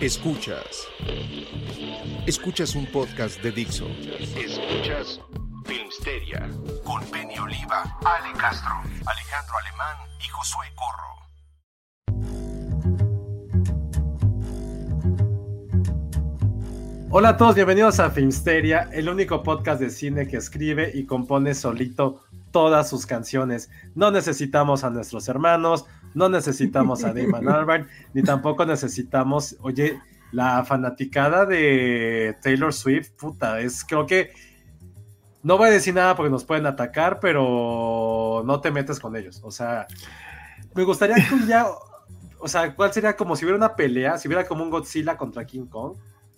Escuchas. Escuchas. Un podcast de Dixo. Escuchas Filmsteria con Penny Oliva, Ale Castro, Alejandro Alemán y Josué Corro. Hola a todos, bienvenidos a Filmsteria, el único podcast de cine que escribe y compone solito todas sus canciones. No necesitamos a nuestros hermanos, no necesitamos a Damon Albarn, ni tampoco necesitamos, oye, la fanaticada de Taylor Swift, puta, es creo que no voy a decir nada porque nos pueden atacar, pero no te metes con ellos. O sea, me gustaría que ya, o sea, ¿cuál sería como si hubiera una pelea, si hubiera como un Godzilla contra King Kong?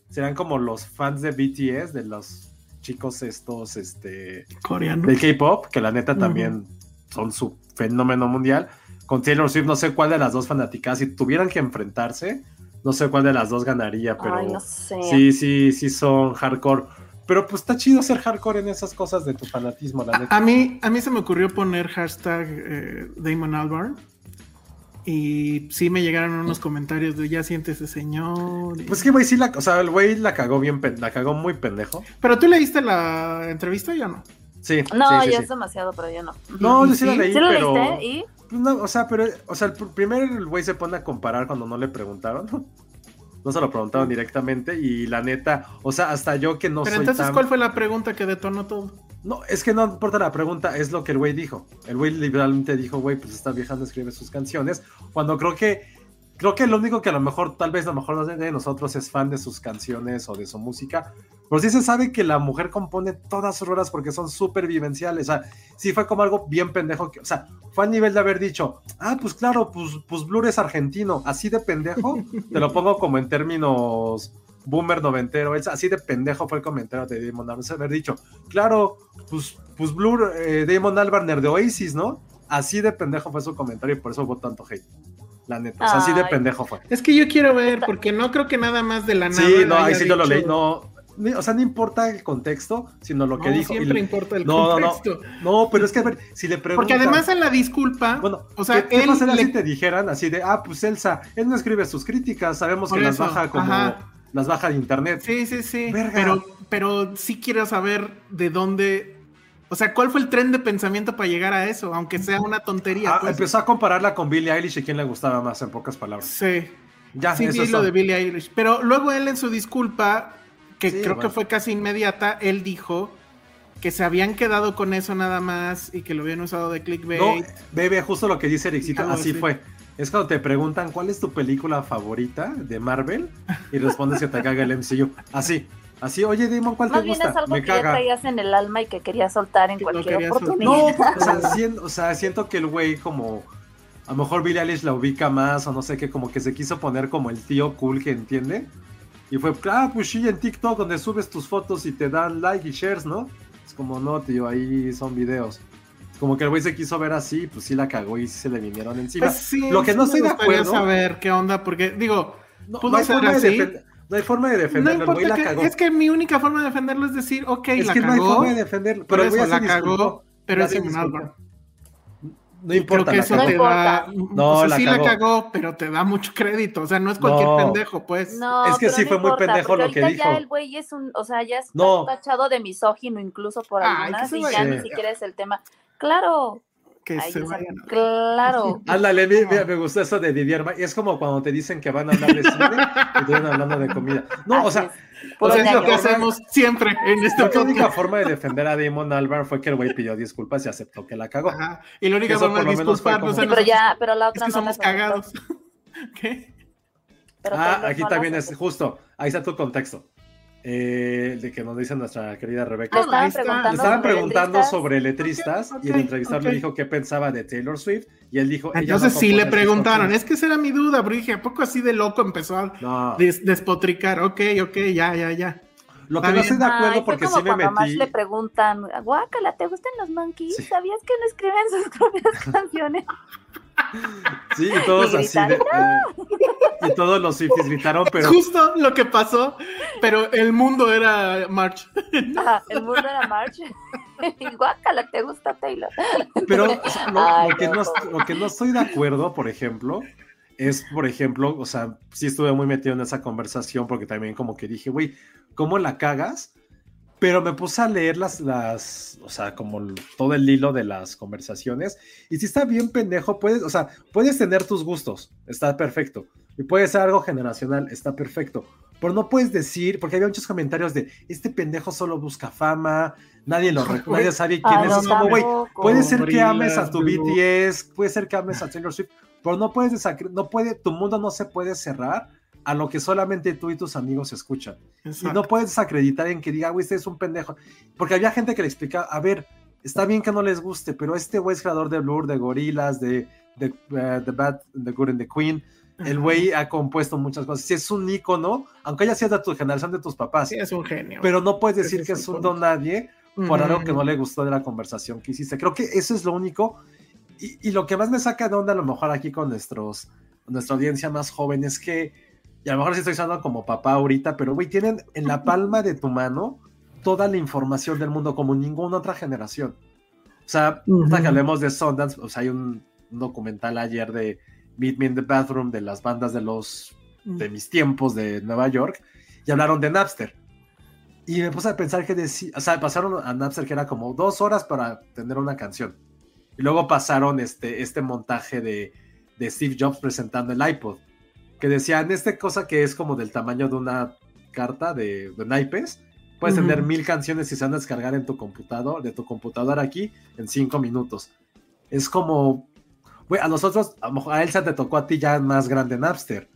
Serían como los fans de BTS, de los chicos estos, este, Coreano. de K-pop, que la neta también son su fenómeno mundial. Con Taylor Swift, no sé cuál de las dos fanaticadas, si tuvieran que enfrentarse, no sé cuál de las dos ganaría, pero Ay, no sé. sí, sí, sí son hardcore. Pero pues está chido ser hardcore en esas cosas de tu fanatismo, la neta. A mí, a mí se me ocurrió poner hashtag eh, Damon Albarn. Y sí me llegaron unos comentarios de ya siéntese señor. y- Pues que güey, sí la, o sea, el güey la cagó bien, la cagó muy pendejo. Pero tú leíste la entrevista ya no. Sí. No, sí, sí, ya sí. es demasiado, pero yo no. No, ¿Y yo sí la leí, ¿Sí lo pero. leíste? ¿Y? Pues no, o sea, pero, o sea, el pr- primero el güey se pone a comparar cuando no le preguntaron. No se lo preguntaron directamente y la neta, o sea, hasta yo que no Pero soy entonces, tan... ¿cuál fue la pregunta que detonó todo? No, es que no importa la pregunta, es lo que el güey dijo. El güey literalmente dijo, güey, pues esta vieja no escribe sus canciones. Cuando creo que, creo que lo único que a lo mejor, tal vez a lo mejor no de nosotros es fan de sus canciones o de su música. Pero sí se sabe que la mujer compone todas sus rolas porque son súper vivenciales. O sea, sí fue como algo bien pendejo. Que, o sea, fue a nivel de haber dicho, ah, pues claro, pues, pues Blur es argentino. Así de pendejo, te lo pongo como en términos boomer noventero. Así de pendejo fue el comentario de Damon Albarn. haber dicho, claro, pues, pues Blur, eh, Damon de Oasis, ¿no? Así de pendejo fue su comentario y por eso hubo tanto hate. La neta, o sea, así de pendejo fue. Es que yo quiero ver, porque no creo que nada más de la nada. Sí, no, ahí sí yo lo leí, no. ni- O sea, no importa el contexto, sino lo que No, dijo. y Siempre le- importa el no, no, contexto. no, pero es que a ver, si le preguntan. Porque además en la disculpa, Bueno, o sea, ¿qué, qué él pasaría le- si te dijeran así de, ah, pues Elsa, él no escribe sus críticas, sabemos Por que las baja como, ajá. las baja de internet. Sí, sí, sí. Verga. Pero, pero sí quiero saber de dónde. O sea, ¿cuál fue el tren de pensamiento para llegar a eso? Aunque sea una tontería. Ah, pues. empezó a compararla con Billie Eilish y quién le gustaba más, en pocas palabras. Sí. Ya, sí, eso vi lo de Billie Eilish. Pero luego él en su disculpa, que Sí, creo bueno. que fue casi inmediata, él dijo que se habían quedado con eso nada más y que lo habían usado de clickbait. No, bebé, justo lo que dice Ericito, así. fue. Es cuando te preguntan cuál es tu película favorita de Marvel y respondes que te caga el MCU. Así, así, oye, Damon, ¿cuál Más te bien gusta? es algo Me que ya caga. traías en el alma y que querías soltar en Que cualquier soltar. oportunidad. No, o sea, siento, o sea, siento que el güey como a lo mejor Billie Eilish la ubica más o no sé qué, como que se quiso poner como el tío cool que entiende. Y fue, ah, pues sí, en TikTok donde subes tus fotos y te dan like y shares, ¿no? Es como, no, tío, ahí son videos. Como que el güey se quiso ver así, pues sí la cagó y sí se le vinieron encima. Pues sí, Lo que no sí estoy de acuerdo. saber qué onda, porque digo, No, pudo no ser así. No hay forma de no defenderlo, güey importa la que, cagó. es que mi única forma de defenderlo es decir, ok, Es la que no hay cagó, forma de defenderlo. Pero eso la disculpó. cagó, pero es. Albarn. No importa. Creo que eso cagó. te No da. importa. No, o sea, la sí cagó. la cagó, pero te da mucho crédito. O sea, no es cualquier No. pendejo, pues. No, Es que sí no fue muy importa, pendejo porque lo que dijo. Ya el güey es un, o sea, ya está No. tachado de misógino incluso por Ay, algunas se y ya ni siquiera es el tema. Claro, Que se vayan. a- claro. Ándale, mi- mira, me gustó eso de Didier. Es como cuando te dicen que van a hablar de cine y te van hablando de comida. No, o sea, es. o sea, Es lo que hacemos siempre en este la única forma de defender a Damon Albarn fue que el güey pidió disculpas y aceptó que la cagó. Ajá. Y la única forma de disculparnos como- Sí, pero ya, pero la es otra que no somos cagados. ¿Qué? Pero Ah, aquí también es justo. Ahí está tu contexto. Eh, de que nos dice nuestra querida Rebeca. Le Ah, estaban preguntando, Le estaban sobre preguntando letristas. sobre letristas y el entrevistador ok. le dijo qué pensaba de Taylor Swift y él dijo. ella no Entonces sí le preguntaron, es que esa era mi duda, pero dije, ¿a poco así de loco empezó a No. des- despotricar? Ok, ok, ya, ya, ya. Lo que no estoy de acuerdo Ay, porque sí me metí. le preguntan, guácala, ¿te gustan los monkeys? Sí. ¿Sabías que no escriben sus propias canciones? Sí, y todos Y así de, de- Y todos los Swifties gritaron, pero. Justo lo que pasó, pero el mundo era March. Ajá, el mundo era March. guácala, ¿te gusta Taylor? Pero lo, Ay, lo que no. no, lo que no estoy de acuerdo, por ejemplo, es, por ejemplo, o sea, sí estuve muy metido en esa conversación porque también como que dije, güey, ¿cómo la cagas? Pero me puse a leer las, las, o sea, como todo el hilo de las conversaciones y si está bien pendejo, puedes, o sea, puedes tener tus gustos, está perfecto. Y puede ser algo generacional, está perfecto. Pero no puedes decir, porque había muchos comentarios de, este pendejo solo busca fama, nadie lo nadie sabe quién Ay, es. no, Es como, güey. Puede ser que ames a tu. BTS, puede ser que ames a Taylor Swift, pero no puedes no puede, tu mundo no se puede cerrar a lo que solamente tú y tus amigos escuchan. Y Exacto. no puedes desacreditar en que diga, güey, este es un pendejo. Porque había gente que le explica, a ver, está bien que no les guste, pero este güey es creador de Blur, de Gorilas, de, de eh, The Bad, The Good and the Queen. El güey ha compuesto muchas cosas. Si es un ícono, aunque haya sido de tu generación de tus papás, Sí, es un genio. pero no puedes decir que es un don nadie por algo que no le gustó de la conversación que hiciste. Creo que eso es lo único. Y, y lo que más me saca de onda, a lo mejor aquí con nuestros, nuestra audiencia más joven, es que, y a lo mejor sí estoy usando como papá ahorita, pero güey, tienen en la palma de tu mano toda la información del mundo como ninguna otra generación. O sea, Ujú. ahorita que hablemos de Sundance, o sea, hay un, un documental ayer de Meet Me in the Bathroom de las bandas de los de mis tiempos de Nueva York y hablaron de Napster. Y me puse a pensar que decía, o sea, pasaron a Napster que era como dos horas para tener una canción. Y luego pasaron este, este montaje de, de Steve Jobs presentando el iPod, que decían, esta cosa que es como del tamaño de una carta de, de naipes, puedes tener mil canciones y se van a descargar en tu computador, de tu computadora aquí, en cinco minutos. Es como, güey, a nosotros, a, lo mejor a Elsa te tocó a ti ya más grande Napster.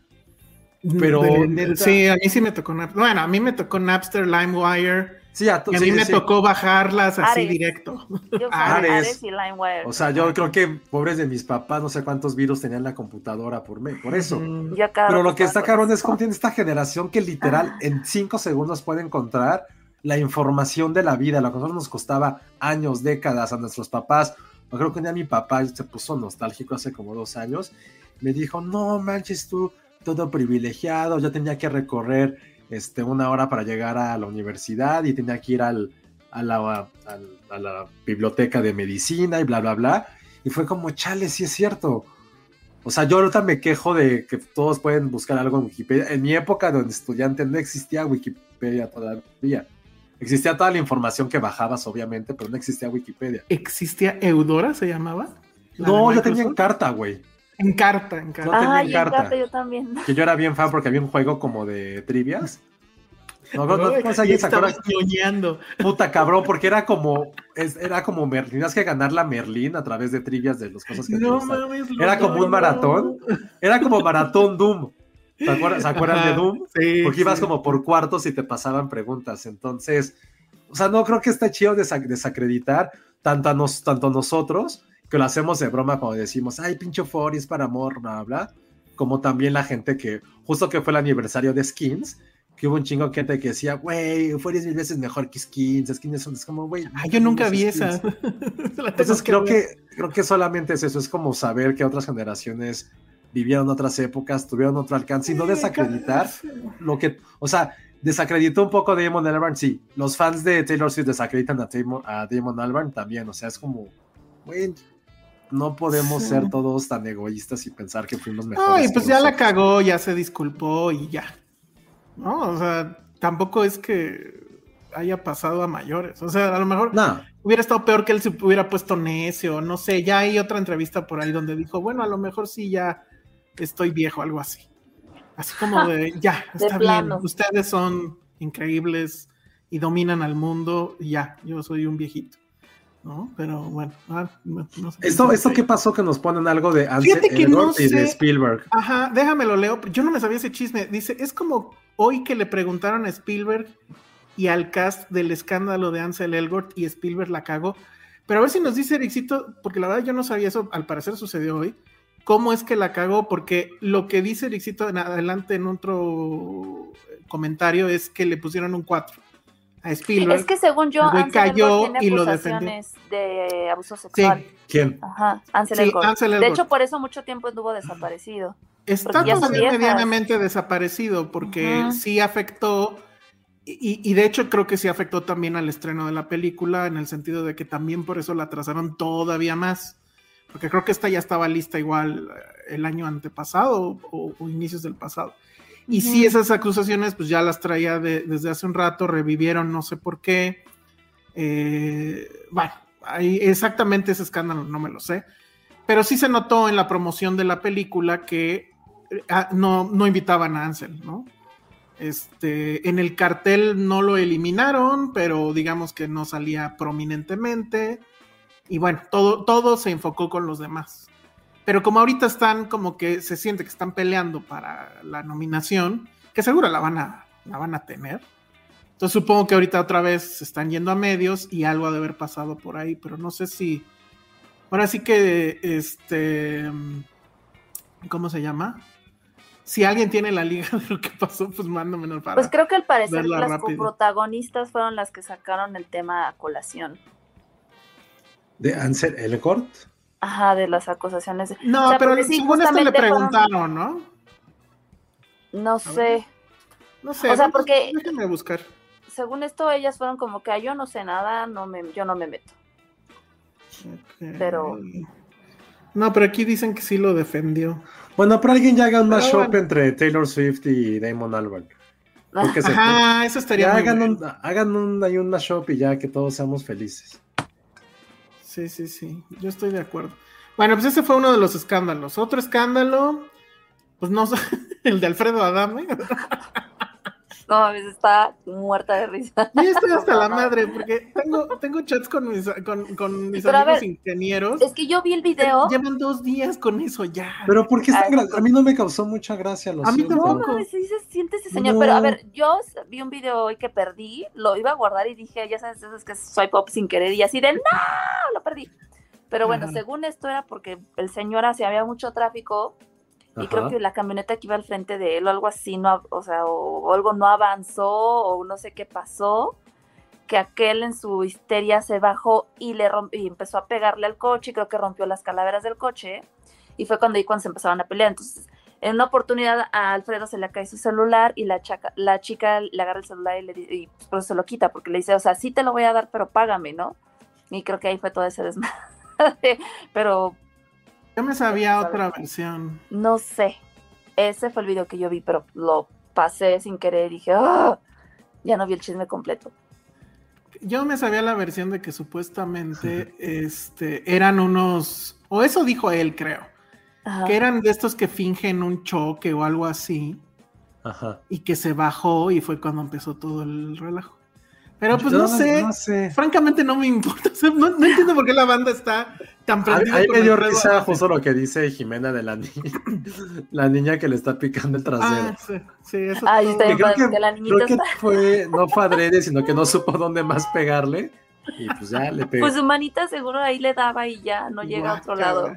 pero De- neta- Sí, a mí sí me tocó Napster. Bueno, a mí me tocó Napster, LimeWire. Sí, a, mí sí, me sí. tocó bajarlas así Ares. directo. Yo Ares. Ares y LimeWire. O sea, yo creo que pobres de mis papás, no sé cuántos virus tenían en la computadora por, me- por eso. Pero lo que está cabrón es cómo tiene esta generación que literal en cinco segundos puede encontrar la información de la vida, lo que a nosotros nos costaba años, décadas a nuestros papás. Yo creo que un día mi papá se puso nostálgico hace como dos años. Me dijo, no manches tú, todo privilegiado, yo tenía que recorrer este, una hora para llegar a la universidad y tenía que ir al, a, la, a la biblioteca de medicina y bla, bla, bla. Y fue como, chale, sí es cierto. O sea, yo ahorita me quejo de que todos pueden buscar algo en Wikipedia. En mi época de estudiante no existía Wikipedia todavía. Existía toda la información que bajabas, obviamente, pero no existía Wikipedia. ¿Existía Eudora, se llamaba? La No, yo tenía en carta, güey. En carta, en carta. No en carta. carta yo también. Que yo era bien fan porque había un juego como de trivias. No, no, no, no ñoñando. Puta cabrón, porque era como, es- era como Merlín, tenías que ganar la Merlín a través de trivias de las cosas que te No mames. Era loco, como un no. maratón. Era como maratón Doom. ¿Se acuerdan, ¿se acuerdan de Doom? Sí. Porque ibas como por cuartos y te pasaban preguntas. Entonces, o sea, no creo que esté chido desa- desacreditar tanto, a nos, tanto nosotros, que lo hacemos de broma cuando decimos, ay, pinche Fori es para amor, bla, bla, como también la gente que, justo que fue el aniversario de Skins, que hubo un chingo de gente que decía, güey, Fori es mil veces mejor que Skins, Skins es, es como, güey. Ah, yo nunca vi es esa. Skins". La Entonces creo que, creo que solamente es eso, es como saber que otras generaciones vivieron otras épocas, tuvieron otro alcance y no desacreditar lo que, o sea, desacreditó un poco a Damon Albarn, sí, los fans de Taylor Swift desacreditan a Damon, a Damon Albarn también, o sea, es como, güey, no podemos Sí. ser todos tan egoístas y pensar que fuimos mejores. Ay, pues ya la cagó, ya se disculpó y ya. ¿No? O sea, tampoco es que haya pasado a mayores. O sea, a lo mejor No, hubiera estado peor que él se hubiera puesto necio, no sé. Ya hay otra entrevista por ahí donde dijo, bueno, a lo mejor sí ya estoy viejo, algo así. Así como de, ya, De está bien. Ustedes son increíbles y dominan al mundo y ya, yo soy un viejito. ¿No? Pero bueno, ah, no, no sé. esto, esto qué pasó que nos ponen algo de Ansel que Elgort no y de. Spielberg. Ajá, déjame lo leo. Yo no me sabía ese chisme. Dice, es como hoy que le preguntaron a Spielberg y al cast del escándalo de Ansel Elgort y Spielberg la cagó. Pero a ver si nos dice Ericito, porque la verdad yo no sabía eso, al parecer sucedió hoy. ¿Cómo es que la cagó? Porque lo que dice Ericito en adelante en otro comentario es que le pusieron un 4 a Spielberg. Es que según yo, Ansel cayó tiene y lo acusaciones de abuso sexual. ¿Quién? Ajá, Ansel Sí, Elgort. Ansel De heson por eso mucho tiempo estuvo desaparecido. Está medianamente desaparecido porque sí afectó, y, y de hecho creo que sí afectó también al estreno de la película, en el sentido de que también por eso la atrasaron todavía más, porque creo que esta ya estaba lista igual eh, el año antepasado o, o inicios del pasado. Y sí, esas acusaciones pues ya las traía de- desde hace un rato, revivieron no sé por qué. Eh, bueno, ahí exactamente ese escándalo no me lo sé. Pero sí se notó en la promoción de la película que eh, ah, no, no invitaban a Ansel, ¿no? Este, en el cartel no lo eliminaron, pero digamos que no salía prominentemente. Y bueno, todo, todo se enfocó con los demás. Pero como ahorita están como que se siente que están peleando para la nominación, que seguro la van a, la van a tener. Entonces supongo que ahorita otra vez se están yendo a medios y algo ha de haber pasado por ahí, pero no sé si. Ahora sí que, este, ¿cómo se llama? Si alguien tiene la liga de lo que pasó, pues mándamelo para. Pues creo que al parecer las rápido. coprotagonistas fueron las que sacaron el tema a colación. ¿De Ansel Elgort? Ajá, de las acusaciones. no, o sea, pero sí, según esto le preguntaron, ¿no? No sé. No sé. O sea, porque- Déjenme buscar. Según esto, ellas fueron como que "Ah, yo no sé nada, no me, yo no me meto. Pero- No, pero aquí dicen que sí lo defendió. Bueno, pero alguien ya haga un mashup bueno. entre Taylor Swift y Damon Albarn. Porque se- Ajá, eso estaría ya muy hagan, bueno. un, hagan un, ahí un mashup y ya que todos seamos felices. Sí, sí, sí, yo estoy de acuerdo. Bueno, pues ese fue uno de los escándalos. Otro escándalo, pues no sé, el de Alfredo Adame. No, mames, está muerta de risa. Yo estoy hasta la madre porque tengo, tengo chats con mis, con, con mis Pero amigos ver, ingenieros. Es que yo vi el video. Llevan dos días con eso ya. Pero ¿por qué es tan Ay, gra- A mí no me causó mucha gracia. Lo A mí siento. No tampoco. mames, sí se siente ese señor. No. Pero a ver, yo vi un video hoy que perdí, lo iba a guardar y dije, ya sabes, es que soy pop sin querer y así de no, lo perdí. Pero bueno, Ajá. según esto era porque el señor hacía había mucho tráfico y creo que la camioneta que iba al frente de él o algo así, no, o sea, o, o algo no avanzó o no sé qué pasó, que aquel en su histeria se bajó y le y empezó a pegarle al coche y creo que rompió las calaveras del coche y fue cuando ahí cuando se empezaban a pelear. Entonces, en una oportunidad a Alfredo se le cae su celular y la, chaca- la chica le agarra el celular y, le, y pues, se lo quita porque le dice, o sea, sí te lo voy a dar, pero págame, ¿no? Y creo que ahí fue todo ese desmadre. pero Yo me sabía otra versión. no sé. Ese fue el video que yo vi, pero lo pasé sin querer y dije, "Ah", ya no vi el chisme completo. Yo me sabía la versión de que supuestamente este, eran unos, o eso dijo él, creo, Ajá. que eran de estos que fingen un choque o algo así Ajá. y que se bajó y fue cuando empezó todo el relajo. Pero pues Yo no sé, No sé. francamente no me importa, o sea, no, no entiendo por qué la banda está tan prendida a mí con me dio risa justo lo que dice Jimena de la niña, la niña que le está picando el trasero. Ah, sí, sí, eso Ay, todo. está creo que, que la niñita creo que está- fue, no fue adrede, sino que no supo dónde más pegarle. Y pues ya le pegó. Pues su manita seguro ahí le daba y ya no llega a otro lado.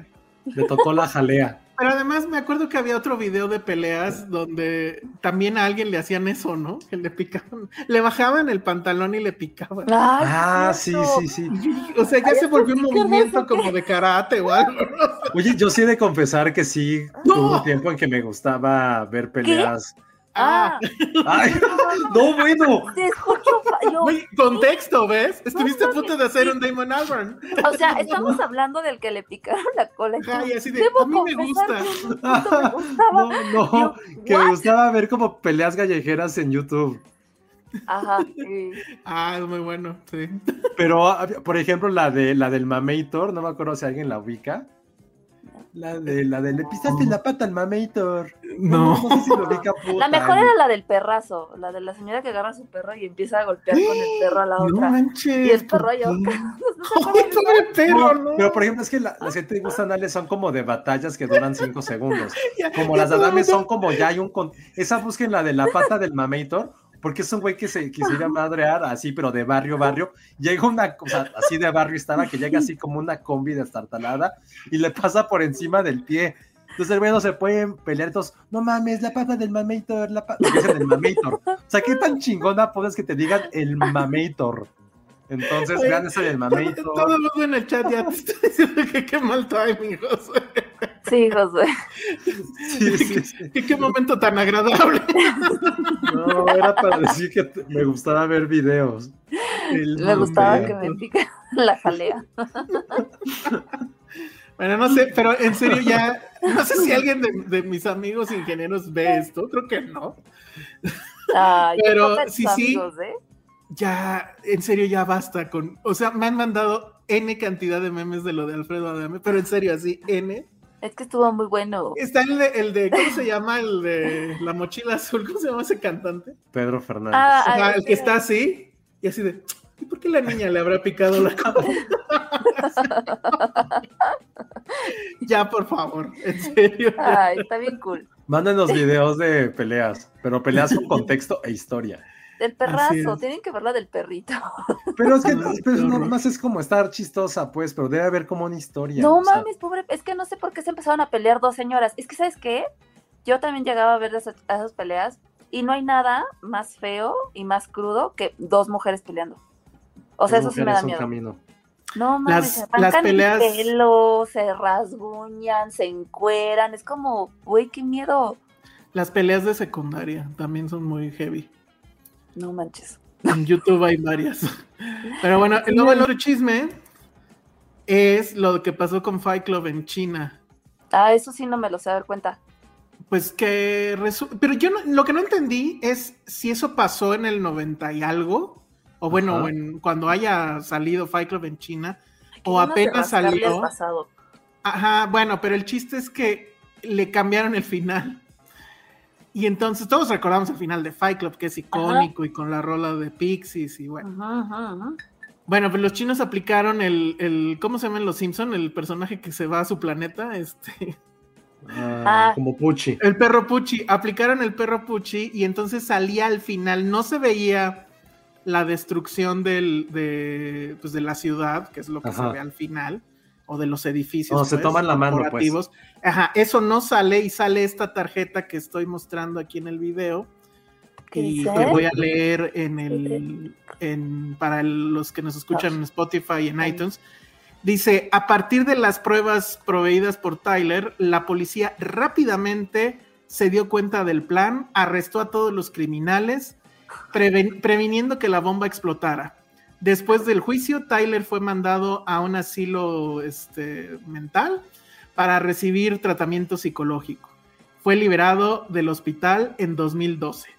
Le tocó la jalea. Pero además me acuerdo que había otro video de peleas donde también a alguien le hacían eso, ¿no? Que le picaban, le bajaban el pantalón y le picaban. Ah, sí, sí, sí. O sea, ya se volvió un ¿por qué movimiento como de karate o. Oye, yo sí he de confesar que sí No. tuve un tiempo en que me gustaba ver peleas Ah, Ay, no, bueno. Te escucho. yo- contexto, ¿ves? Estuviste a punto de hacer sí. un Damon Albarn. o sea, estamos hablando del que le picaron la cola. y Ajá, tú, y así de, "Debo a mí me gusta. que me gustaba". No, no, Yo, que me "What?". gustaba ver como peleas callejeras en YouTube. Ajá. sí. Ah, es muy bueno, sí. Pero, ah, por ejemplo, la de la del Mameitor, no me acuerdo si alguien la ubica. La de la de le pisaste la pata al Mameitor. No. no sé si lo ubica puta. La mejor era la del perrazo, la de la señora que agarra a su perro y empieza a golpear con el perro a la No otra. manches. Y el perro. Ay, pobre perro, No, ¿no? Pero por ejemplo, es que la- las que te gustan, Ale, son como de batallas que duran cinco segundos. Como las de Adame el son como ya hay un... con- Esa busquen la de la pata del Mameitor, porque es un güey que se quisiera madrear así, pero de barrio, barrio. Llega una cosa así de barrio estaba, que llega así como una combi destartalada y le pasa por encima del pie. Entonces el güey no se pueden pelear, entonces, no mames, la pata del Mameitor, la pata... Dicen el Mameitor. O sea, qué tan chingona puedes que te digan el Mameitor. Entonces, Oye, vean eso del Todo, Mameitor. todo el mundo en el chat ya te está diciendo que qué mal timing, José. Sí, Josué. Sí, sí, sí. Que qué momento tan agradable. No, era para decir que te- me gustaba ver videos. El Me gustaba que me pica la jalea. Bueno, no sé, pero en serio ya, no sé si alguien de, de mis amigos ingenieros ve esto, creo que no. Ay, qué Pero sí, sí. amigos, ¿eh? Ya, en serio ya basta con, o sea, me han mandado N cantidad de memes de lo de Alfredo Adame, pero en serio así, N. Es que estuvo muy bueno. Está el de, el de ¿cómo se llama? El de la mochila azul, ¿cómo se llama ese cantante? Pedro Fernández. Ah, ah, el que está así, y así de, ¿y por qué la niña le habrá picado la cabeza? ya, por favor, en serio. Ay, está bien cool. Mándenos videos de peleas, pero peleas con contexto e historia. Del perrazo, tienen que ver la del perrito. Pero es que No, pero nada horror. más es como estar chistosa, pues, pero debe haber como una historia. No sea, mames, pobre, es que no sé por qué se empezaron a pelear dos señoras. Es que, ¿sabes qué? Yo también llegaba a ver esas, peleas y no hay nada más feo y más crudo que dos mujeres peleando. O sea, eso sí me da miedo. camino. No mames, Las- se las peleas- el pelo, se rasguñan, se encueran. Es como, güey, qué miedo. Las peleas de secundaria también son muy heavy. No manches. En YouTube hay varias. Pero bueno, el otro chisme es lo que pasó con Fight Club en China. Ah, eso sí no me lo sé dar cuenta. Pues que resu- pero yo no- lo que no entendí es si eso pasó en el 90 y algo, o bueno, en- cuando haya salido Fight Club en China, o apenas salió. pasado. Ajá, bueno, pero el chiste es que le cambiaron el final. Y entonces todos recordamos el final de Fight Club, que es icónico y con la rola de Pixies y bueno. Ajá, ajá, ajá. Bueno, pues los chinos aplicaron el, el ¿cómo se llama en Los Simpson? El personaje que se va a su planeta, este, Ah, Ah. Como Puchi. el perro Puchi. Aplicaron el perro Puchi y entonces salía al final, no se veía la destrucción del, de, pues, de la ciudad, que es lo que Ajá. se ve al final, o de los edificios. No, se toman la mano, pues. Ajá, eso no sale y sale esta tarjeta que estoy mostrando aquí en el video. ¿Qué Y voy a leer en el en, para el- los que nos escuchan en Spotify y en iTunes. Dice, a partir de las pruebas proveídas por Tyler, la policía rápidamente se dio cuenta del plan, arrestó a todos los criminales, preven- previniendo que la bomba explotara. Después del juicio, Tyler fue mandado a un asilo este, mental para recibir tratamiento psicológico. Fue liberado del hospital en 2012.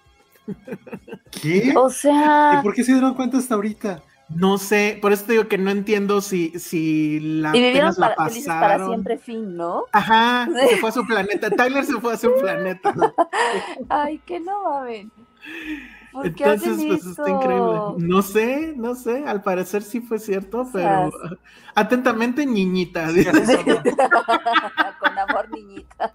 ¿Qué? O sea, ¿Y por qué se dieron cuenta hasta ahorita? No sé, por eso te digo que no entiendo si, si la y vivieron apenas la para, felices para pasaron. siempre, fin, ¿no? Ajá, se fue a su planeta. Tyler se fue a su planeta. Ay, que no mamen. ¿Por qué hacen Entonces, pues eso? está increíble. No sé, no sé, al parecer sí fue cierto, pero atentamente, niñita. Sí. Con amor, niñita.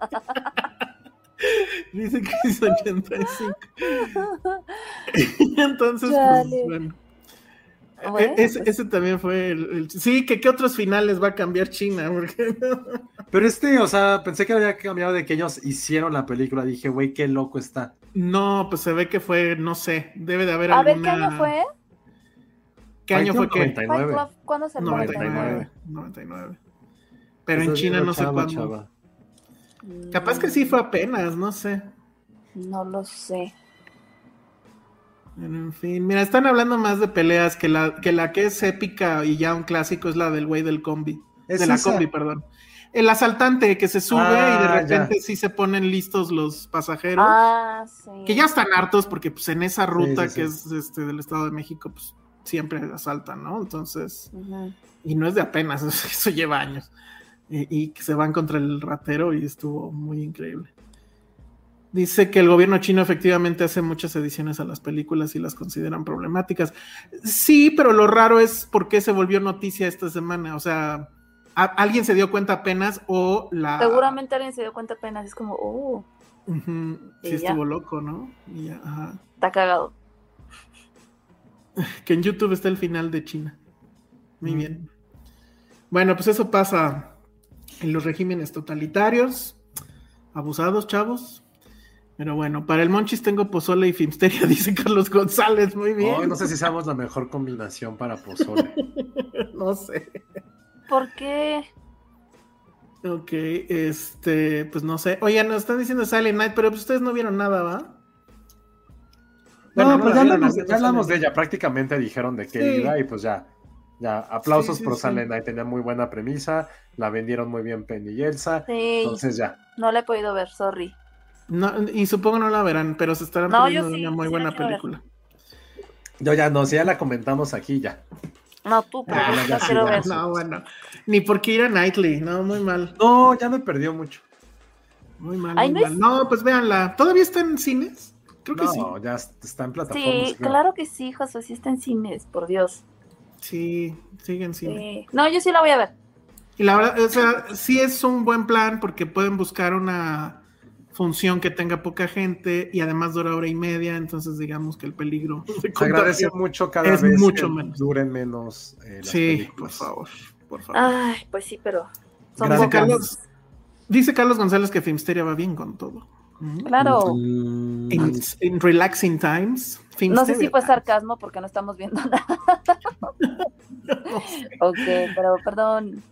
Dice que es 85. Entonces, pues bueno. Bueno, E- ese, pues. ese también fue el, el- Sí, que qué otros finales va a cambiar China, porque Pero este, o sea, pensé que había cambiado de que ellos hicieron la película. Dije, güey, qué loco está. no, pues se ve que fue, no sé, debe de haber A ver, alguna... ¿qué año fue? ¿Qué año fue Fight Club que? 99. Fight Club, ¿Cuándo salió? 99. 99. Pero en China no sé cuándo. chava. Capaz que sí fue apenas, no sé. No lo sé. En fin, mira, están hablando más de peleas que la que, la que es épica y ya un clásico es la del güey del combi. Es de la combi, perdón. El asaltante que se sube Ah, y de repente ya. sí se ponen listos los pasajeros. Ah, sí. Que ya están hartos porque pues en esa ruta sí, que sí. es este del Estado de México, pues siempre asaltan, ¿no? Entonces, y no es de apenas, eso lleva años. Y, y que se van contra el ratero y estuvo muy increíble. Dice que el gobierno chino efectivamente hace muchas ediciones a las películas y las consideran problemáticas. Sí, pero lo raro es por qué se volvió noticia esta semana. O sea, ¿a- ¿alguien se dio cuenta apenas o la... Seguramente alguien se dio cuenta apenas. Es como, oh, Ujú, sí ya. estuvo loco, ¿no? Y ya, ajá. está cagado. Que en YouTube está el final de China. Muy Mm. bien. Bueno, pues eso pasa en los regímenes totalitarios. Abusados, chavos. Pero bueno, para el Monchis tengo pozole y filmsteria, dice Carlos González. Muy bien. Ay, no sé si seamos la mejor combinación para pozole. No sé. ¿Por qué? Ok, este, pues no sé. Oye, nos están diciendo Silent Night, pero pues ustedes no vieron nada, ¿va? Bueno, no, no pues ya hablamos, ya de ella. Prácticamente dijeron de qué Sí. iba y pues ya. Ya, aplausos Sí, sí, por sí. Silent Night. Tenía muy buena premisa. La vendieron muy bien Penny y Elsa. Sí, Entonces ya. no la he podido ver, sorry. No, y supongo no la verán, pero se estarán No, perdiendo sí, una muy sí buena ver. película. Yo ya no, si ya la comentamos aquí ya. No, tú, pero Ah, sí, quiero ver. No, bueno. Ni porque ir a Nightly, no, muy mal. No, ya me perdió mucho. Muy mal. Ay, muy no mal. es- No, pues véanla. ¿Todavía está en cines? Creo que sí. No, ya está en plataformas. Sí, creo. claro que sí, Josué, sí está en cines, por Dios. Sí, sigue en cine. Sí. No, yo sí la voy a ver. Y la verdad, o sea, sí es un buen plan porque pueden buscar una función que tenga poca gente y además dura hora y media, entonces digamos que el peligro Se agradece mucho cada es vez mucho que menos. duren menos eh, las Sí, por favor, por favor. Ay, pues sí, pero son pocas. Carlos. Dice Carlos González que Filmsteria va bien con todo. Claro. Mm, In, in relaxing times. No sé si fue sarcasmo porque no estamos viendo nada. ok, pero perdón.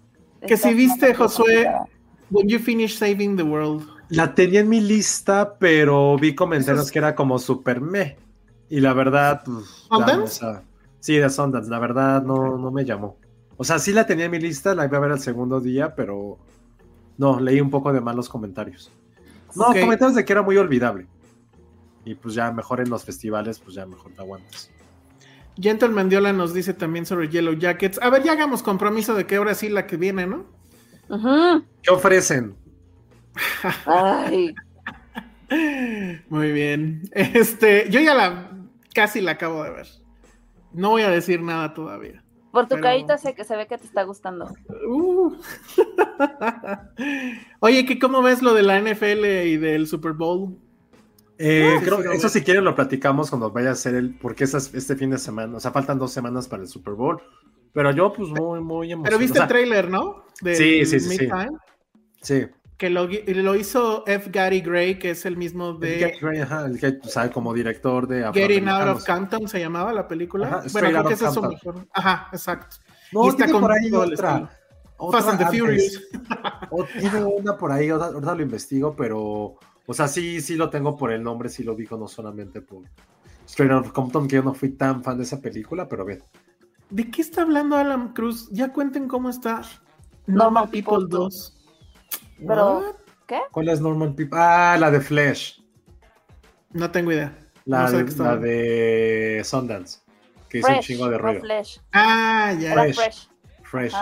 Que si viste, Josué, complicada. When you finish saving the world. La tenía en mi lista, pero vi comentarios es- que era como super me. Y la verdad, pues. o sea, sí, de Sundance, la verdad no, no me llamó. O sea, sí la tenía en mi lista, la iba a ver el segundo día, pero no, leí un poco de malos comentarios. No, comentarios de que era muy olvidable. Y pues ya mejor en los festivales, pues ya mejor te aguantas. Gentle Mendiola nos dice también sobre Yellow Jackets. A ver, ya hagamos compromiso de que ahora sí la que viene, ¿no? Ujú. ¿Qué ofrecen? Ay, Muy bien. Este, yo ya la casi la acabo de ver. No voy a decir nada todavía. por tu Pero- carita sé que se ve que te está gustando. Uh. Oye, ¿qué, ¿cómo ves lo de la NFL y del Super Bowl? Eh, creo- sí, sí, lo eso si quieren lo platicamos cuando vaya a ser el, porque esas- este fin de semana, o sea, faltan dos semanas para el Super Bowl, pero yo pues muy, muy emocionado. Pero viste o sea, el trailer, ¿no? Del Sí, sí, sí, sí. Que lo, lo hizo F. Gary Gray, que es el mismo de Gary Gray, ajá, el que, sea, como director de Getting Out of Compton, se llamaba la película. Ajá, bueno, Straight creo que ese es su Compton. mejor. Ajá, exacto. No, Y está tiene por ahí otra. otra Fast and the antes. Furious. O tiene una por ahí, ahorita, ahorita lo investigo, pero, o sea, sí, sí lo tengo por el nombre, sí lo digo, no solamente por Straight Outta Compton, que yo no fui tan fan de esa película, pero bien. ¿De qué está hablando Alan Cruz? Ya cuenten cómo está Normal Normal People People 2. Pero, What? ¿qué? ¿Cuál es Normal People? Ah, la de Flash. No tengo idea. La, No sé de la de Sundance, que hizo un Fresh, chingo de no ruido. Flash. Ah, ya. Era Fresh. fresh. Fresh.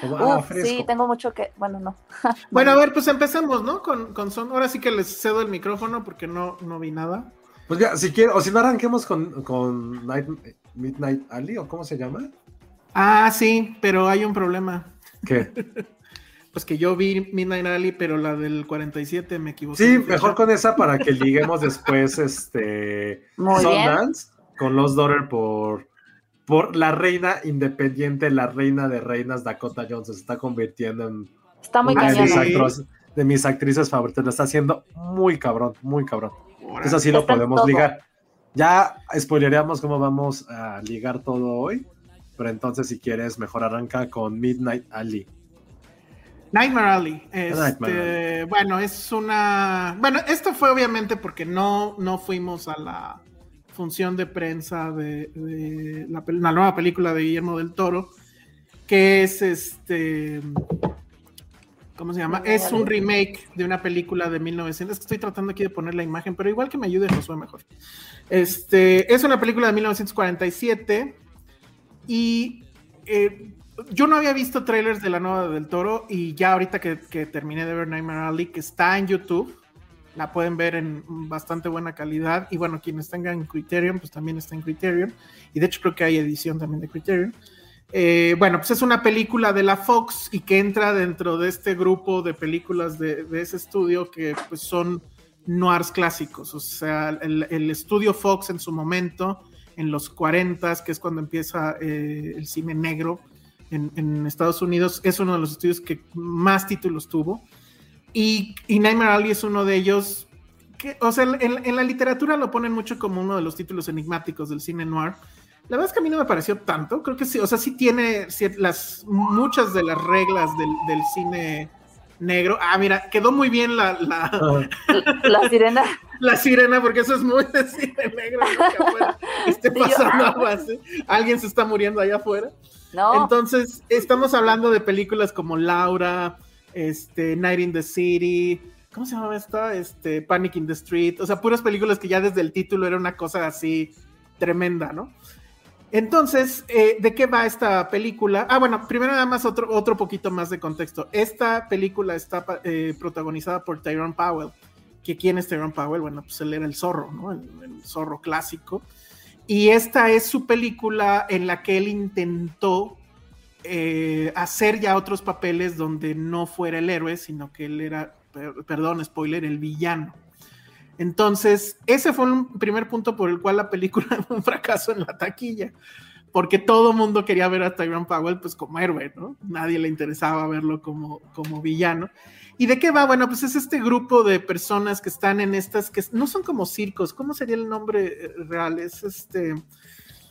Como, ah, sí, tengo mucho que. Bueno, no. Bueno, a ver, pues empecemos, ¿no? Con, con son. Ahora sí que les cedo el micrófono porque no, no vi nada. Pues ya, si quiero, o si no arranquemos con, con Night- Midnight Alley, o cómo se llama. Ah, sí, pero hay un problema. ¿Qué? Pues que yo vi Midnight Alley, pero la del 47 me equivoqué. Sí, mejor con esa para que liguemos después este Muy bien. Sundance con Los Daughter por, por la reina independiente, la reina de reinas Dakota Johnson. Se está convirtiendo en Está muy una de mis. Sí. actros- de mis actrices favoritas. Lo está haciendo muy cabrón, muy cabrón. Entonces así lo podemos todo. ligar. Ya spoileríamos cómo vamos a ligar todo hoy. Pero entonces, si quieres, mejor arranca con Midnight Alley. Nightmare Alley. Este, bueno, es una. Bueno, esto fue obviamente porque no, no fuimos a la función de prensa de, la, nueva película de Guillermo del Toro, que es este. ¿Cómo se llama? Es un remake de una película de 1900. Estoy tratando aquí de poner la imagen, pero igual que me ayude, Josué mejor. Este, es una película de 1947 y eh, yo no había visto trailers de la nueva del Toro y ya ahorita que, terminé de ver Nightmare Alley, que está en YouTube, la pueden ver en bastante buena calidad. Y bueno, quienes tengan Criterion, pues también está en Criterion. Y de hecho creo que hay edición también de Criterion. Eh, bueno, pues es una película de la Fox y que entra dentro de este grupo de películas de, ese estudio que pues son noirs clásicos. O sea, el, estudio Fox en su momento, en los 40, que es cuando empieza eh, el cine negro, en, Estados Unidos, es uno de los estudios que más títulos tuvo. Y, y Nightmare Alley es uno de ellos. Que, o sea, en, la literatura lo ponen mucho como uno de los títulos enigmáticos del cine noir. La verdad es que a mí no me pareció tanto. Creo que sí, o sea, sí tiene las, muchas de las reglas del, del cine negro. Ah, mira, quedó muy bien la. La, la sirena. La sirena, porque eso es muy de cine negro. esté pasando algo así. Alguien se está muriendo allá afuera. Entonces, estamos hablando de películas como Laura, este, Night in the City, ¿cómo se llama esta? Este, Panic in the Street, o sea, puras películas que ya desde el título era una cosa así tremenda, ¿no? Entonces, eh, ¿de qué va esta película? Ah, bueno, primero nada más otro, otro poquito más de contexto. Esta película está eh, protagonizada por Tyrone Powell. ¿Que ¿Quién es Tyrone Powell? Bueno, pues él era el zorro, ¿no? el zorro clásico. Y esta es su película en la que él intentó eh, hacer ya otros papeles donde no fuera el héroe, sino que él era, perdón, spoiler, el villano. Entonces, ese fue un primer punto por el cual la película fue un fracaso en la taquilla, porque todo mundo quería ver a Tyrone Powell pues como héroe, ¿no? Nadie le interesaba verlo como, como villano. ¿Y de qué va? Bueno, pues es este grupo de personas que están en estas, que no son como circos, ¿cómo sería el nombre eh, real? Es este,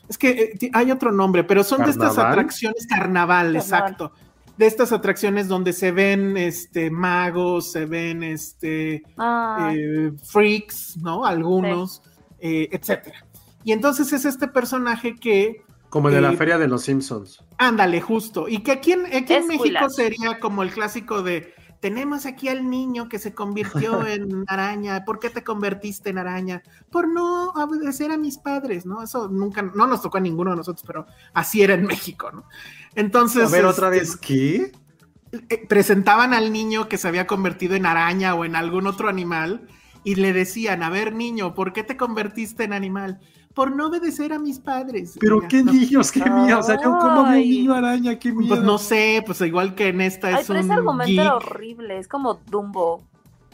es que eh, hay otro nombre, pero son de estas atracciones carnaval, exacto. De estas atracciones donde se ven este magos, se ven este ah. eh, freaks, ¿no? Algunos, etcétera. Y entonces es este personaje que como el de la feria de los Simpsons. Ándale, justo. Y que aquí en, aquí en México sería como el clásico de tenemos aquí al niño que se convirtió en araña. ¿Por qué te convertiste en araña? Por no obedecer a mis padres, ¿no? Eso nunca, no nos tocó a ninguno de nosotros, pero así era en México, ¿no? Entonces. A ver, otra este, vez, ¿qué? Eh, presentaban al niño que se había convertido en araña o en algún otro animal y le decían, a ver, niño, ¿por qué te convertiste en animal? Por no obedecer a mis padres. Pero qué niños, qué miedo. O sea, yo como un niño araña, qué pues miedo. Pues no sé, pues igual que en esta es pero un. Ese argumento era horrible, es como Dumbo.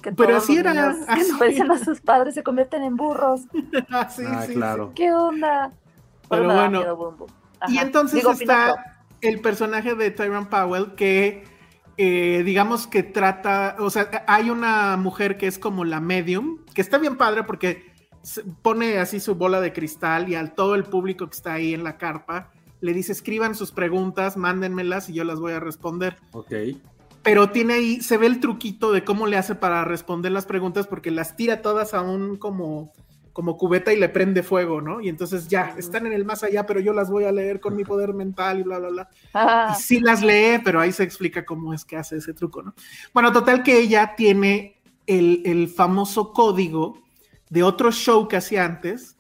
Que pero así era. Que a sus padres se convierten en burros. ah, sí, ah, claro. ¿Qué onda? Pero bueno. y entonces está el personaje de Tyrone Powell que. Eh, digamos que trata, o sea, hay una mujer que es como la medium, que está bien padre porque pone así su bola de cristal y al todo el público que está ahí en la carpa le dice escriban sus preguntas, mándenmelas y yo las voy a responder. Ok. Pero tiene ahí, se ve el truquito de cómo le hace para responder las preguntas porque las tira todas a un como, como cubeta y le prende fuego, ¿no? Y entonces ya, están en el más allá, pero yo las voy a leer con mi poder mental y bla, bla, bla. Ah. Y sí las lee, pero ahí se explica cómo es que hace ese truco, ¿no? Bueno, total que ella tiene el, el famoso código de otro show que hacía antes.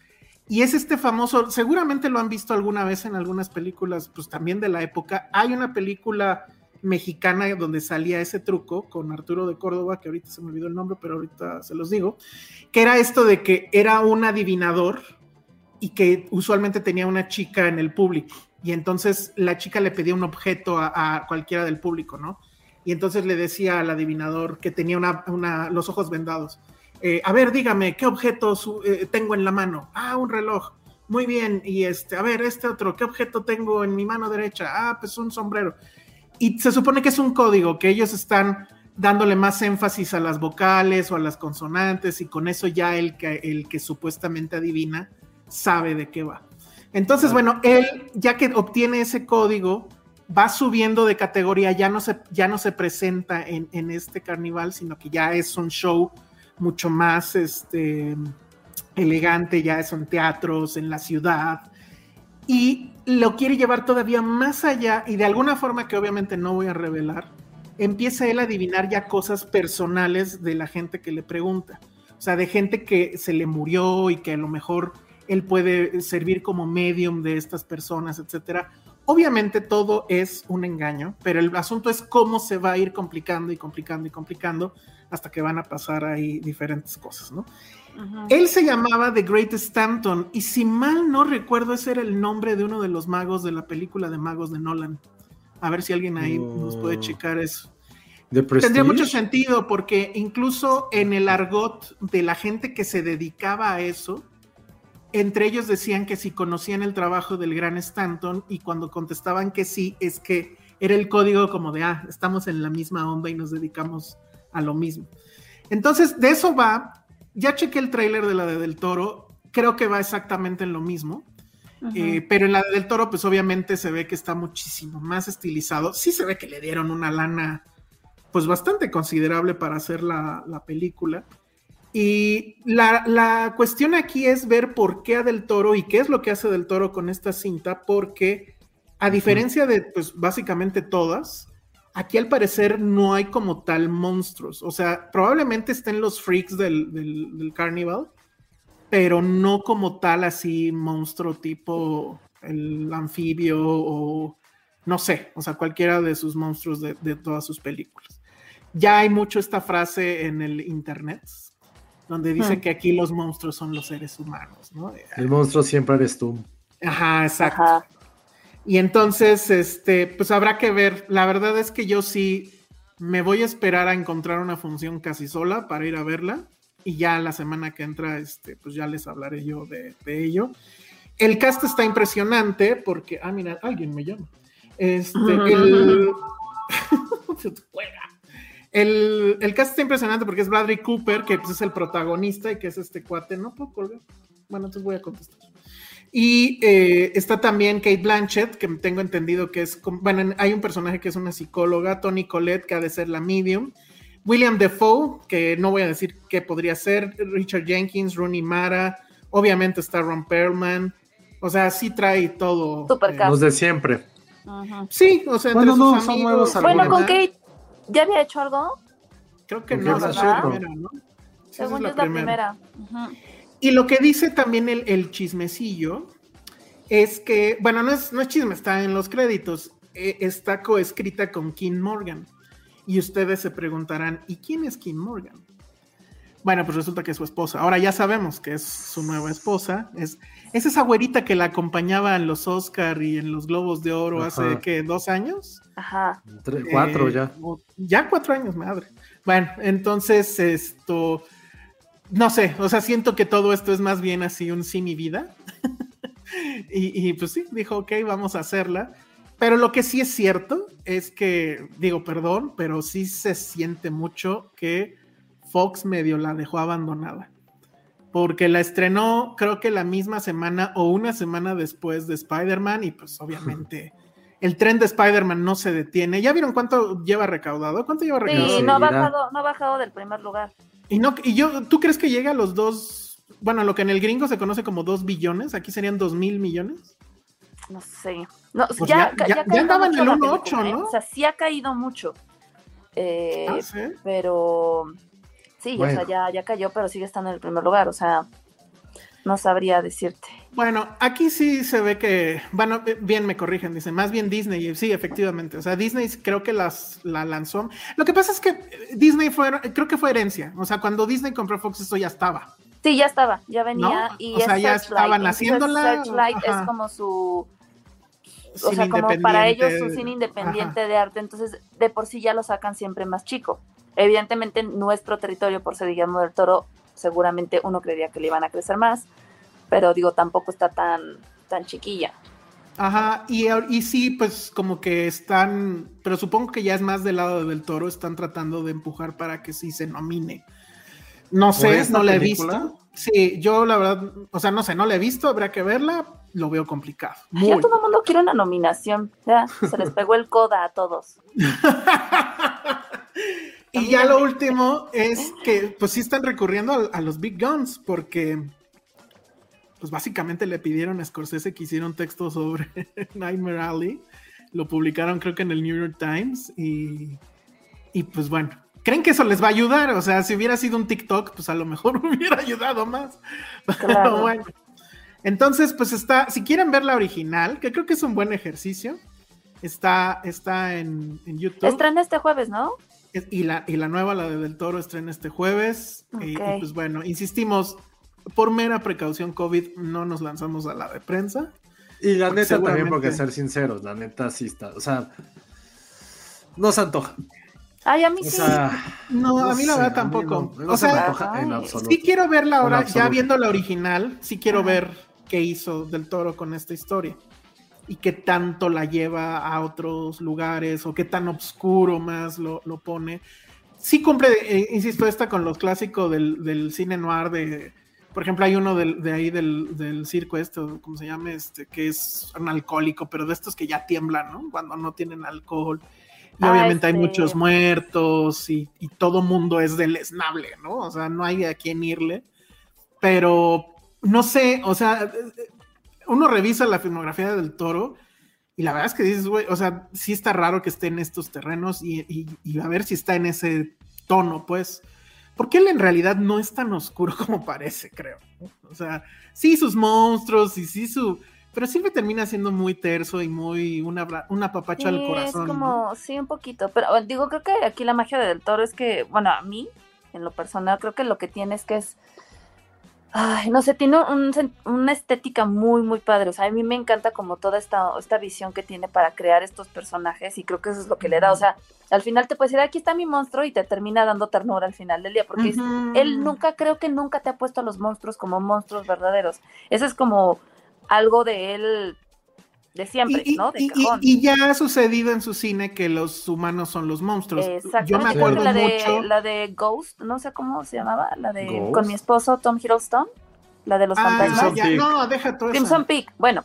Y es este famoso, seguramente lo han visto alguna vez en algunas películas, pues también de la época. Hay una película mexicana donde salía ese truco con Arturo de Córdoba, que ahorita se me olvidó el nombre, pero ahorita se los digo, que era esto de que era un adivinador y que usualmente tenía una chica en el público. Y entonces la chica le pedía un objeto a, cualquiera del público, ¿no? Y entonces le decía al adivinador que tenía una, los ojos vendados eh, a ver, dígame, ¿qué objeto eh, tengo en la mano? Ah, un reloj. Muy bien. Y este, a ver, este otro, ¿qué objeto tengo en mi mano derecha? Ah, pues un sombrero. Y se supone que es un código, que ellos están dándole más énfasis a las vocales o a las consonantes y con eso ya el que, el que supuestamente adivina sabe de qué va. Entonces, bueno, él, ya que obtiene ese código, va subiendo de categoría, ya no se, ya no se presenta en, en este carnaval, sino que ya es un show mucho más este, elegante, ya son teatros en la ciudad, y lo quiere llevar todavía más allá, y de alguna forma que obviamente no voy a revelar, empieza él a adivinar ya cosas personales de la gente que le pregunta. O sea, de gente que se le murió y que a lo mejor él puede servir como medium de estas personas, etcétera. Obviamente todo es un engaño, pero el asunto es cómo se va a ir complicando y complicando y complicando hasta que van a pasar ahí diferentes cosas, ¿no? Él se llamaba The Great Stanton y si mal no recuerdo ese era el nombre de uno de los magos de la película de magos de Nolan. A ver si alguien ahí nos puede checar eso. Tendría mucho sentido porque incluso en el argot de la gente que se dedicaba a eso, entre ellos decían que si conocían el trabajo del gran Stanton y cuando contestaban que sí, es que era el código como de, ah, estamos en la misma onda y nos dedicamos a lo mismo. Entonces, de eso va, ya chequé el tráiler de la de Del Toro, creo que va exactamente en lo mismo. Eh, pero en la de Del Toro, pues obviamente se ve que está muchísimo más estilizado. Sí se ve que le dieron una lana, pues bastante considerable para hacer la, película. Y la, cuestión aquí es ver por qué a Del Toro y qué es lo que hace Del Toro con esta cinta, porque a diferencia de, pues básicamente todas, aquí al parecer no hay como tal monstruos. O sea, probablemente estén los freaks del, del, del carnival, pero no como tal así monstruo tipo el anfibio o no sé, o sea, cualquiera de sus monstruos de, todas sus películas. Ya hay mucho esta frase en el internet, donde dice hmm. que aquí los monstruos son los seres humanos, ¿no? El monstruo siempre eres tú. Ajá, exacto. Y entonces, este, pues habrá que ver. La verdad es que yo sí me voy a esperar a encontrar una función casi sola para ir a verla y ya la semana que entra, este, pues ya les hablaré yo de, ello. El cast está impresionante porque, ah, mira, alguien me llama. Este, el, el, el, cast está impresionante porque es Bradley Cooper, que pues, es el protagonista y que es este cuate. No puedo colgar. Bueno, entonces voy a contestar. Y eh, está también Kate Blanchett, que tengo entendido que es, bueno, hay un personaje que es una psicóloga, Tony Collette, que ha de ser la medium, William Defoe, que no voy a decir qué podría ser, Richard Jenkins, Rooney Mara, obviamente está Ron Perlman, o sea, sí trae todo. Eh, los de siempre. Sí, o sea, bueno, no, son nuevos Bueno, con Kate, ¿ya había hecho algo? Creo que no, es la primera, ¿no? Según es la primera. Y lo que dice también el, chismecillo es que, bueno, no es, no es chisme, está en los créditos, eh, está coescrita con Kim Morgan. Y ustedes se preguntarán, ¿y quién es Kim Morgan? Bueno, pues resulta que es su esposa. Ahora ya sabemos que es su nueva esposa. Es, esa güerita que la acompañaba en los Oscar y en los Globos de Oro hace, ¿qué? ¿Dos años? Ajá. cuatro eh, ya. Ya cuatro años, madre. Bueno, entonces esto, no sé, o sea, siento que todo esto es más bien así un sí mi vida. y, y, pues sí, dijo, ok, vamos a hacerla. Pero lo que sí es cierto es que, digo, perdón, pero sí se siente mucho que Fox medio la dejó abandonada. Porque la estrenó, creo que la misma semana o una semana después de Spider-Man, y pues obviamente el tren de Spider-Man no se detiene. ¿Ya vieron cuánto lleva recaudado? ¿Cuánto lleva recaudado? Sí, no ha bajado, no ha bajado del primer lugar. Y no, y yo, ¿tú crees que llega a los dos? Bueno, lo que en el gringo se conoce como dos billones, aquí serían dos mil millones. No sé. No, pues ya, ya, ya, ya andaba en el 1.8, ¿no? O sea, sí ha caído mucho. Eh, ah, ¿sí? Pero sí, o sea, ya, ya cayó, pero sigue estando en el primer lugar. O sea, no sabría decirte. Bueno, aquí sí se ve que, bueno, bien me corrigen, dicen, más bien Disney, sí, efectivamente, o sea, Disney creo que las, la lanzó. Lo que pasa es que Disney fue, creo que fue herencia, o sea, cuando Disney compró Fox eso ya estaba. Sí, ya estaba, ya venía y o sea, ya estaban haciéndola. Searchlight es como su o sea, como para ellos un cine independiente de arte, entonces de por sí ya lo sacan siempre más chico. Evidentemente nuestro territorio, por ser Guillermo del Toro, seguramente uno creería que le iban a crecer más, pero digo, tampoco está tan, tan chiquilla. Ajá, y, y sí, pues como que están, pero supongo que ya es más del lado del toro, están tratando de empujar para que sí se nomine. No sé, no la he visto. Sí, yo la verdad, o sea, no sé, no la he visto, habrá que verla, lo veo complicado. Muy. Ya todo el mundo quiere una nominación, ya se les pegó el coda a todos. y ya lo último es que pues sí están recurriendo a, los big guns porque pues básicamente le pidieron a Scorsese que hiciera un texto sobre Nightmare Alley, lo publicaron creo que en el New York Times y, y pues bueno, ¿Creen que eso les va a ayudar? O sea, si hubiera sido un TikTok, pues a lo mejor hubiera ayudado más. Pero bueno. Entonces, pues está, si quieren ver la original, que creo que es un buen ejercicio, está, está en, YouTube. Estrena este jueves, ¿no? Y la, y la nueva, la de Del Toro, estrena este jueves. Y, pues bueno, insistimos, por mera precaución COVID, no nos lanzamos a la de prensa. Y la neta también, porque ser sinceros, la neta sí está, o sea, no se antoja. Ay, a mí sí. no, a mí la verdad tampoco. o sea, sí quiero verla ahora, ya viendo la original, sí quiero ver qué hizo del toro con esta historia. Y qué tanto la lleva a otros lugares, o qué tan oscuro más lo, pone. Sí cumple, eh, insisto, esta con los clásicos del, cine noir de. Por ejemplo, hay uno de ahí del, del circo, este, ¿cómo se llama? Este, que es un alcohólico, pero de estos que ya tiemblan, ¿no? Cuando no tienen alcohol y obviamente hay muchos muertos y, todo mundo es deleznable, ¿no? O sea, no hay a quién irle. Pero no sé, o sea, uno revisa la filmografía del toro y la verdad es que dices, güey, o sea, sí está raro que esté en estos terrenos y, a ver si está en ese tono, pues. Porque él en realidad no es tan oscuro como parece, creo. O sea, sí sus monstruos y sí su pero siempre termina siendo muy terso y muy una, una papacha al corazón. Es como, sí, un poquito, pero digo, creo que aquí la magia del toro es que, bueno, a mí, en lo personal, creo que lo que tiene es que es, ay, no sé, tiene una estética muy, muy padre, o sea, a mí me encanta como toda esta, esta visión que tiene para crear estos personajes y creo que eso es lo que le da, o sea, al final te puede decir, aquí está mi monstruo y te termina dando ternura al final del día, porque él nunca, creo que nunca te ha puesto a los monstruos como monstruos verdaderos, eso es como algo de él de siempre, ¿no? De cajón. Y, ya ha sucedido en su cine que los humanos son los monstruos. Yo me acuerdo la mucho. De, la de Ghost, no sé cómo se llamaba, la de con mi esposo Tom Hiddleston, la de los ah, fantasmas. no, deja todo Crimson Peak, bueno,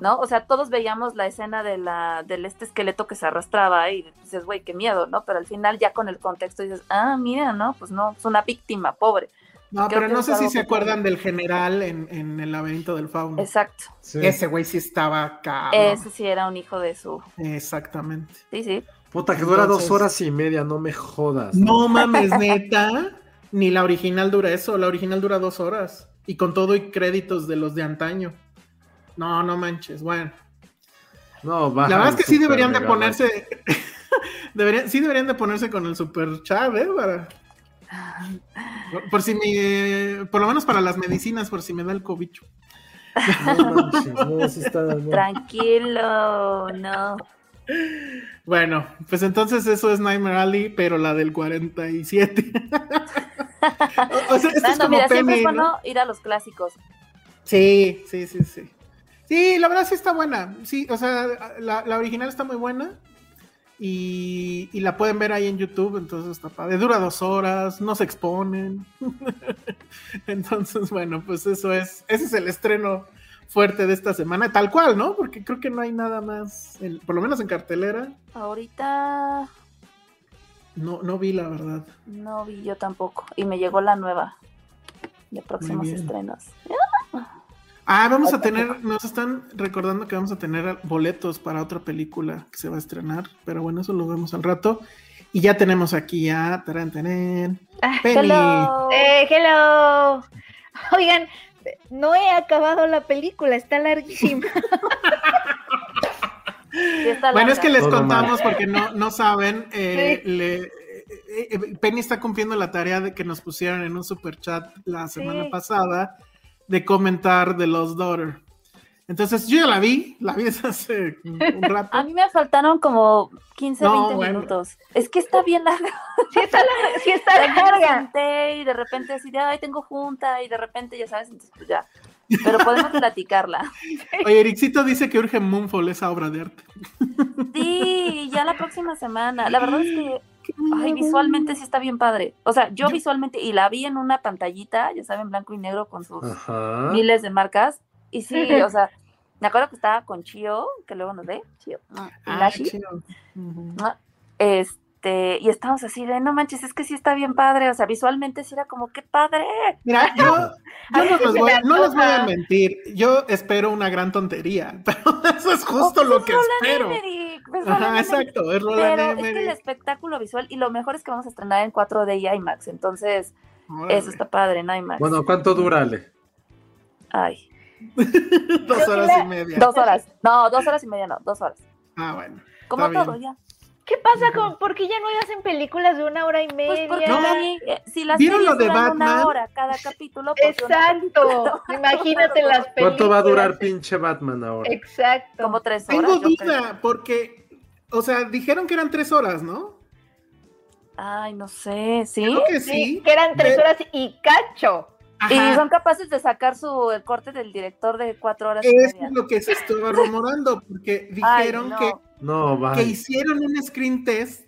¿no? O sea, todos veíamos la escena de la del este esqueleto que se arrastraba y dices, güey, qué miedo, ¿no? Pero al final ya con el contexto dices, ah, mira, no, pues no, es una víctima, pobre. No, pero no sé si se acuerdan del general en, el laberinto del fauno. Exacto. Ese güey sí estaba acá. Ese sí era un hijo de su. Exactamente. Sí, sí. Puta, que dura dos horas y media, no me jodas. No mames, neta. Ni la original dura eso, la original dura dos horas. Y con todo y créditos de los de antaño. No, no manches, bueno. No, La verdad es que sí deberían de ponerse. deberían, sí deberían de ponerse con el super chat, ¿eh? Para por, si me, por lo menos para las medicinas, por si me da el cobicho. Tranquilo, no. Bueno, pues entonces eso es Nightmare Alley, pero la del 47. o sea, esto es como mira, siempre es bueno ir a los clásicos. Sí, sí, sí, sí. Sí, la verdad sí está buena. Sí, o sea, la, la original está muy buena. Y, la pueden ver ahí en YouTube, entonces está padre. Dura dos horas, no se exponen. entonces, bueno, pues eso es, ese es el estreno fuerte de esta semana, tal cual, ¿no? Porque creo que no hay nada más, por lo menos en cartelera. Ahorita... No, no vi la verdad. No vi yo tampoco. Y me llegó la nueva de próximos estrenos. Ah, vamos a tener, nos están recordando que vamos a tener boletos para otra película que se va a estrenar, pero bueno, eso lo vemos al rato. Y ya tenemos aquí a Taran ah, Hello. Eh, hello. Oigan, no he acabado la película, está larguísima. bueno, es que les contamos porque no, no saben, eh, eh, eh, Penny está cumpliendo la tarea de que nos pusieron en un super chat la semana pasada de comentar de Los Daughter. Entonces yo ya la vi, la vi desde hace un rato. A mí me faltaron como 15, 20 minutos. Es que está bien larga. Sí está larga. Sí está larga. Y de repente así de, ay, tengo junta y de repente ya sabes, entonces pues ya. Pero podemos platicarla. Oye, Ericito dice que urge Moonfall esa obra de arte. Sí, ya la próxima semana. La verdad es que ay, visualmente sí está bien padre. O sea, yo, visualmente, y la vi en una pantallita, ya saben, blanco y negro con sus miles de marcas. Y sí, o sea, me acuerdo que estaba con Chio, que luego nos ve, Chio. Ah, Chio. Este este, y estamos así de, no manches, es que sí está bien padre, o sea, visualmente sí era como, qué padre. Mira, yo, no, les voy, a mentir, yo espero una gran tontería, pero eso es justo lo que espero. Ajá, exacto, es Pero es que el espectáculo visual, y lo mejor es que vamos a estrenar en 4D y IMAX, entonces, eso está padre en IMAX. Bueno, ¿cuánto dura, Ale? Ay. dos horas y media. Dos horas, no, dos horas y media no, dos horas. Ah, bueno. Como todo, ya. ¿Qué pasa con por qué ya no hacen películas de una hora y media? Pues porque no, eh, si las ¿Vieron lo de Batman? una hora cada capítulo. Exacto. Imagínate las películas. ¿Cuánto va a durar pinche Batman ahora? Exacto. Como tres horas. Tengo duda, porque, o sea, dijeron que eran tres horas, ¿no? Ay, no sé, ¿sí? Creo que sí. que eran tres horas y cacho. Y son capaces de sacar su el corte del director de cuatro horas. Es lo que se estaba rumorando, porque dijeron que no, Que hicieron un screen test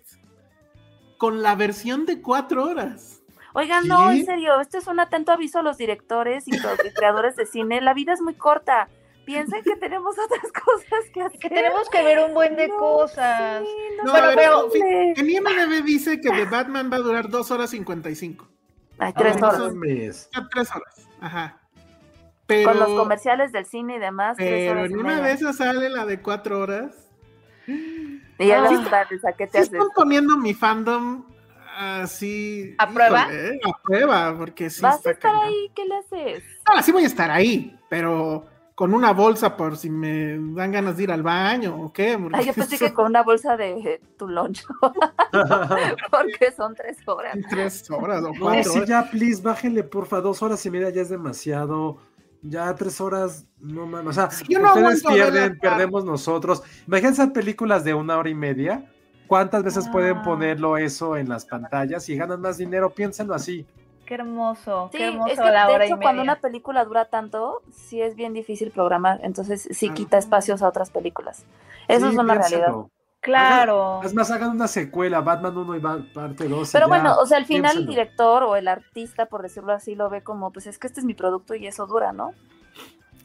con la versión de cuatro horas. Oigan, no, en serio, esto es un atento aviso a los directores y los creadores de cine. La vida es muy corta. Piensen que tenemos otras cosas que hacer. Que tenemos que ver un buen de cosas. no, pero, pero en IMDB dice que The Batman va a durar dos horas cincuenta y cinco. Ay, tres horas. Ah, tres horas, ajá. Con los comerciales del cine y demás. Pero en una de esas sale la de cuatro horas. Y ya ah, ¿qué te Están poniendo mi fandom así. ¿A prueba? a prueba, porque sí. ¿Vas a estar ahí? ¿Qué le haces? Ah, sí voy a estar ahí, pero con una bolsa por si me dan ganas de ir al baño o qué. Ay, yo pensé que con una bolsa de tu lunch. porque son tres horas. Tres horas o cuatro. No, sí, ya, please, bájenle, porfa, dos horas y media ya es demasiado ya tres horas, no mames. O sea, ustedes pierden, perdemos nosotros. Imagínense películas de una hora y media. ¿Cuántas veces pueden ah. ponerlo eso en las pantallas y ganan más dinero? Piénsenlo así. Qué hermoso, sí, qué hermoso es que, de hecho, cuando una película dura tanto, sí es bien difícil programar, entonces sí ah. quita espacios a otras películas. Eso es una realidad. Claro. Es más, hagan una secuela, Batman 1 y parte 2. Pero bueno, o sea, al final el director o el artista, por decirlo así, lo ve como, pues es que este es mi producto y eso dura, ¿no?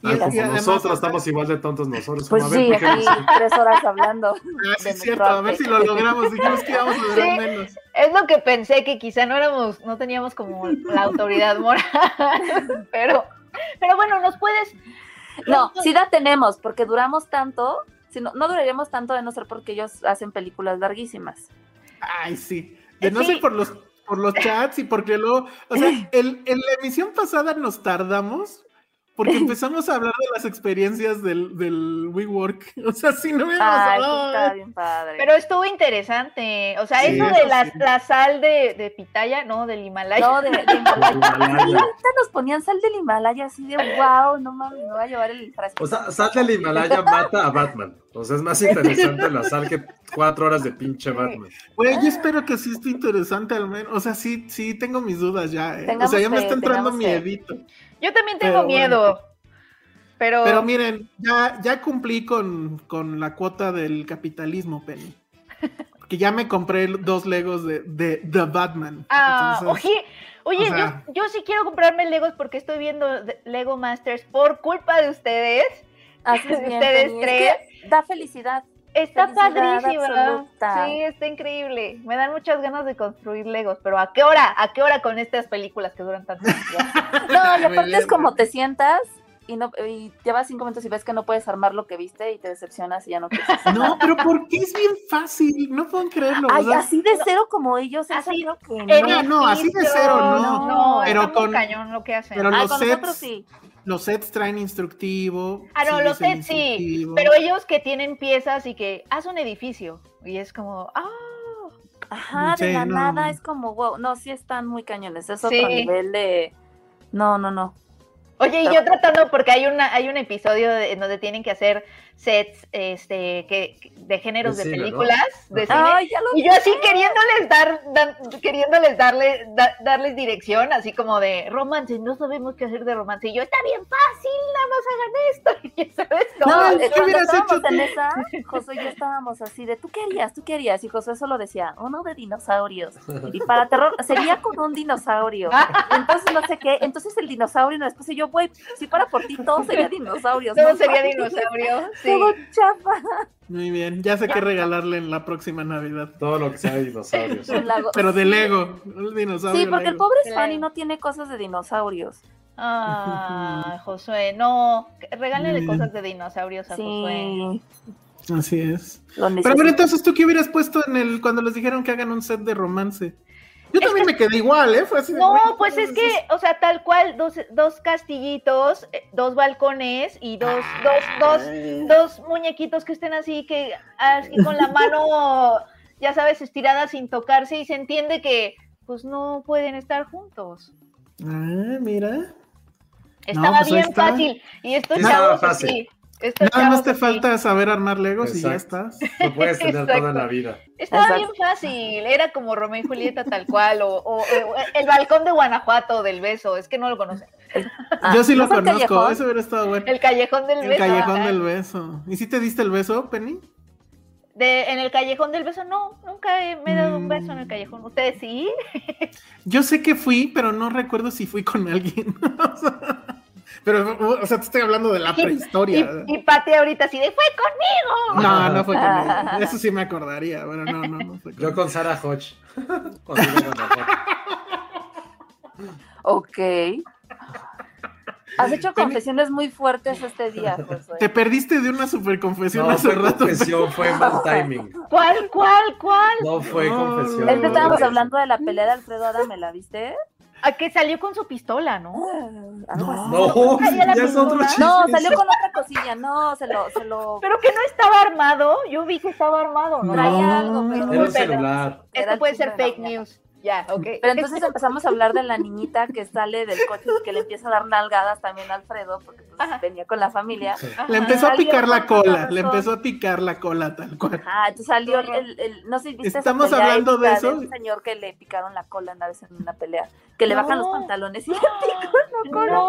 Y, nosotros estamos igual de tontos nosotros. Pues sí, aquí tres horas hablando. Ah, sí, es cierto, a ver si lo logramos. Dijimos que íbamos a durar menos. Es lo que pensé, que quizá no éramos, no teníamos como la autoridad moral. pero, pero bueno, nos puedes. No, sí la tenemos, porque duramos tanto no, no duraríamos tanto de no ser porque ellos hacen películas larguísimas. Ay, sí. De no ser por los, por los chats y porque luego, o sea, el, en la emisión pasada nos tardamos porque empezamos a hablar de las experiencias del, del WeWork. O sea, sí, no me Ay, está bien padre. Pero estuvo interesante. O sea, eso de la, la, sal de, de, pitaya, no, del Himalaya. No, de, Himalaya. nos ponían sal del Himalaya así de wow, no mames, me voy a llevar el frasco. O sea, sal del Himalaya mata a Batman. O sea, es más interesante la sal que cuatro horas de pinche Batman. Güey, yo espero que sí esté interesante al menos. O sea, sí, sí tengo mis dudas ya. ¿eh? o sea, ya me está entrando miedito. Yo también tengo miedo. Pero... pero miren, ya, ya cumplí con, con la cuota del capitalismo, Penny. Porque ya me compré dos Legos de, de The Batman. Ah, oye, oye yo, sí quiero comprarme Legos porque estoy viendo Lego Masters por culpa de ustedes. Así es ustedes tres. da felicidad. Está padrísima. Sí, está increíble. Me dan muchas ganas de construir Legos, pero ¿a qué hora? ¿A qué hora con estas películas que duran tanto tiempo? no, y aparte es como te sientas y no y llevas cinco minutos y ves que no puedes armar lo que viste y te decepcionas y ya no quieres. No, pero porque es bien fácil, no pueden creerlo. Ay, así de cero como ellos, así, que no. no, así de cero, no. no pero con cañón lo que hacen. Pero los sets, sí. Los sets traen instructivo. Ah, no, los sets sí. Pero ellos que tienen piezas y que haz un edificio. Y es como, ah. Ajá, de la nada es como, wow. No, sí están muy cañones. Es otro nivel de. No, no, no. Oye, y yo tratando, porque hay una, hay un episodio en donde tienen que hacer sets este, que, de géneros de, películas, de cine, y yo así queriéndoles dar, queriéndoles darle, darles dirección, así como de romance, no sabemos qué hacer de romance, y yo, está bien fácil, nada más hagan esto, ¿sabes? No, ¿qué hubieras hecho en esa, José y yo estábamos así de, ¿tú qué harías? ¿Tú qué harías? Y José solo decía, uno de dinosaurios, y para terror, sería con un dinosaurio, entonces no sé qué, entonces el dinosaurio, después yo, güey, si fuera por ti, todo sería dinosaurio. Todo sería dinosaurio, muy bien, ya sé qué regalarle en la próxima Navidad. Todo lo que sea de dinosaurios. Pero de Lego, el dinosaurio. Sí, porque el pobre Fanny no tiene cosas de dinosaurios. Ah, Josué, no, regálale cosas de dinosaurios a Josué. Así es. Pero bueno, entonces tú qué hubieras puesto en el cuando les dijeron que hagan un set de romance. Yo también me quedé igual, ¿eh? Fue así no, pues es que, o sea, tal cual, dos, dos castillitos, eh, dos balcones y dos, dos, dos, dos muñequitos que estén así, que así con la mano, ya sabes, estirada sin tocarse y se entiende que, pues, no pueden estar juntos. Ah, mira. Estaba pues bien fácil. Y estos chavos así. Nada más te falta saber armar Legos y ya estás. Lo puedes tener toda la vida. Estaba bien fácil, era como Romeo y Julieta tal cual, o, el balcón de Guanajuato del beso, es que no lo conocen. Ah, Yo sí lo conozco, eso hubiera estado bueno. El callejón del beso. El callejón del beso. ¿Y si te diste el beso, Penny? De, en el callejón del beso, no, nunca me he dado un beso en el mm. callejón. ¿Ustedes sí? Yo sé que fui, pero no recuerdo si fui con alguien. Pero, o sea, te estoy hablando de la prehistoria. Y, y Pati ahorita sí de, ¡fue conmigo! No, no fue conmigo. Eso sí me acordaría, pero no, no, no fue Yo con Sarah Hodge. ok. Has hecho confesiones muy fuertes este día, José. Te perdiste de una super confesión no, hace fue rato. confesión, fue mal timing. ¿Cuál, cuál, cuál? No fue confesión. Es que estábamos hablando de la pelea de Alfredo Adame, ¿la viste? A que salió con su pistola, ¿no? Ah, no, no, ya es otro chiste. No, salió con otra cosilla, no, se lo, se lo... Pero que no estaba armado, yo vi que estaba armado, ¿no? Traía algo, pero... Era un celular. Esto puede ser fake news. Ya, ok. Pero entonces empezamos a hablar de la niñita que sale del coche y que le empieza a dar nalgadas también a Alfredo, porque pues, venía con la familia. Le empezó a picar la cola, le empezó a picar la cola tal cual. Ah, entonces salió el, el no sé, ¿viste Estamos hablando de eso. un señor que le picaron la cola una vez en una pelea, que le bajan los pantalones y le pican la cola.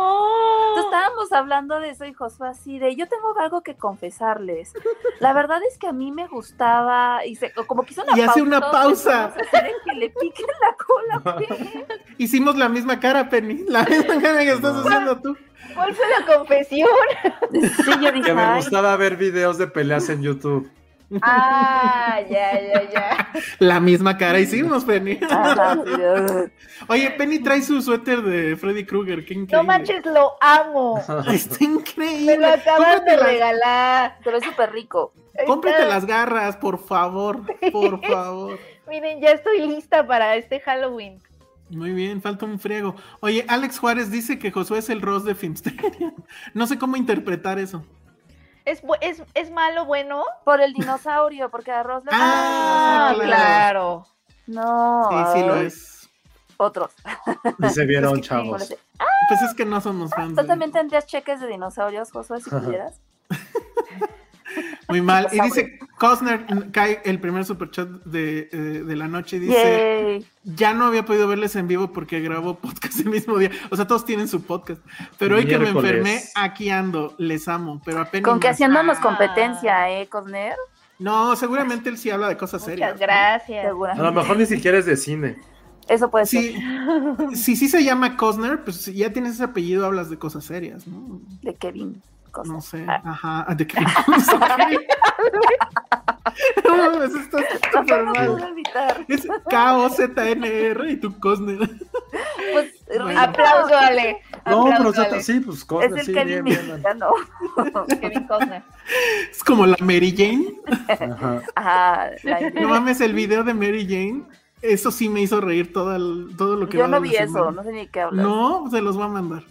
Entonces estábamos hablando de eso y Josué así de, yo tengo algo que confesarles. La verdad es que a mí me gustaba, y se, como que hizo una y hace una pausa. Que le piquen la cola. Hicimos la misma cara, Penny, la misma cara que estás haciendo tú. ¿Cuál fue la confesión? Sí, yo dije, que me gustaba ver videos de peleas en YouTube. Ah, ya, ya, ya. La misma cara hicimos, Penny. Oye, Penny trae su suéter de Freddy Krueger, qué increíble. No manches, lo amo. Está increíble. Me lo acabas de regalar. Se ve súper rico. Cómprate las garras, por favor, por favor. Miren, ya estoy lista para este Halloween. Muy bien, falta un friego. Oye, Alex Juárez dice que Josué es el Ross de Filmsteria. No sé cómo interpretar eso. ¿Es, es, es malo, bueno? Por el dinosaurio, porque a Ross le Ah, claro. No. Sí, sí lo es. Otros. Y se vieron, chavos. Pues es que no somos fans. ¿Tú también tendrías cheques de dinosaurios, Josué, si pudieras? Muy mal. Y dice, Cosner cae el primer superchat de, eh, de la noche y dice, ya no había podido verles en vivo porque grabó podcast el mismo día. O sea, todos tienen su podcast. Pero hoy que me enfermé, aquí ando, les amo. Pero apenas... Con que haciéndonos competencia, ¿eh, Cosner? No, seguramente él sí habla de cosas serias. Muchas gracias. A lo mejor ni siquiera es de cine. Eso puede ser. Si sí se llama Cosner, pues si ya tienes ese apellido, hablas de cosas serias, ¿no? De Kevin. No sé, ah. ajá, ¿de qué? no, eso está súper mal. Es K-O-Z-N-R y tu Cosner. Pues, aplauso, Ale. No, pero sí, pues Cosner, es el sí, Kevin bien, Kevin Cosner. Es como la Mary Jane. Ajá. Ajá no mames, el video de Mary Jane. Eso sí me hizo reír todo, el, todo lo que Yo no vi eso, no sé ni qué hablar. No, se los voy a mandar.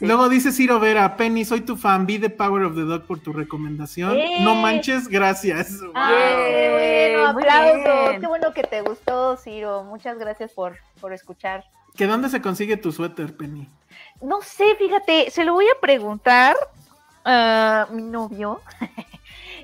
Luego dice Ciro Vera, Penny, soy tu fan, vi The Power of the Dog por tu recomendación. No manches, gracias. Ah, qué bueno, aplauso. Qué bueno que te gustó, Ciro. Muchas gracias por, por escuchar. ¿Que dónde se consigue tu suéter, Penny? No sé, fíjate, se lo voy a preguntar a mi novio.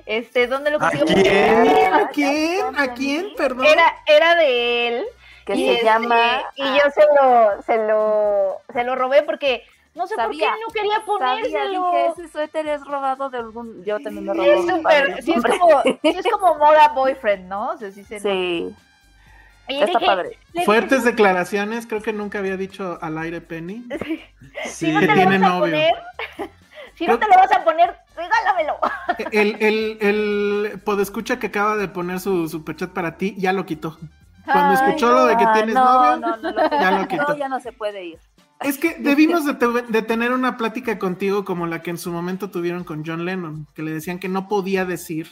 Este, ¿dónde lo consigo? ¿A quién? ¿A quién? ¿A quién? Perdón. Era, era de él. Que se este, llama. Y yo se lo, se lo, se lo robé porque no sé por qué no quería ponérselo. Sabía, dije, ese suéter es robado de algún. Yo también lo Sí, robé. es, súper- sí, es como, sí es como moda boyfriend, ¿no? O sea, sí se Sí, está dije, padre. Fuertes declaraciones, creo que nunca había dicho al aire Penny. si no que te lo tiene vas a novio. poner, si no te lo vas a poner, regálamelo. El, el, el podescucha que acaba de poner su superchat para ti, ya lo quitó. Cuando Ay, escuchó lo de que tienes no, novio, no, no, lo- ya lo quitó. no, ya no se puede ir. Es que debimos de, te- de tener una plática contigo como la que en su momento tuvieron con John Lennon, que le decían que no podía decir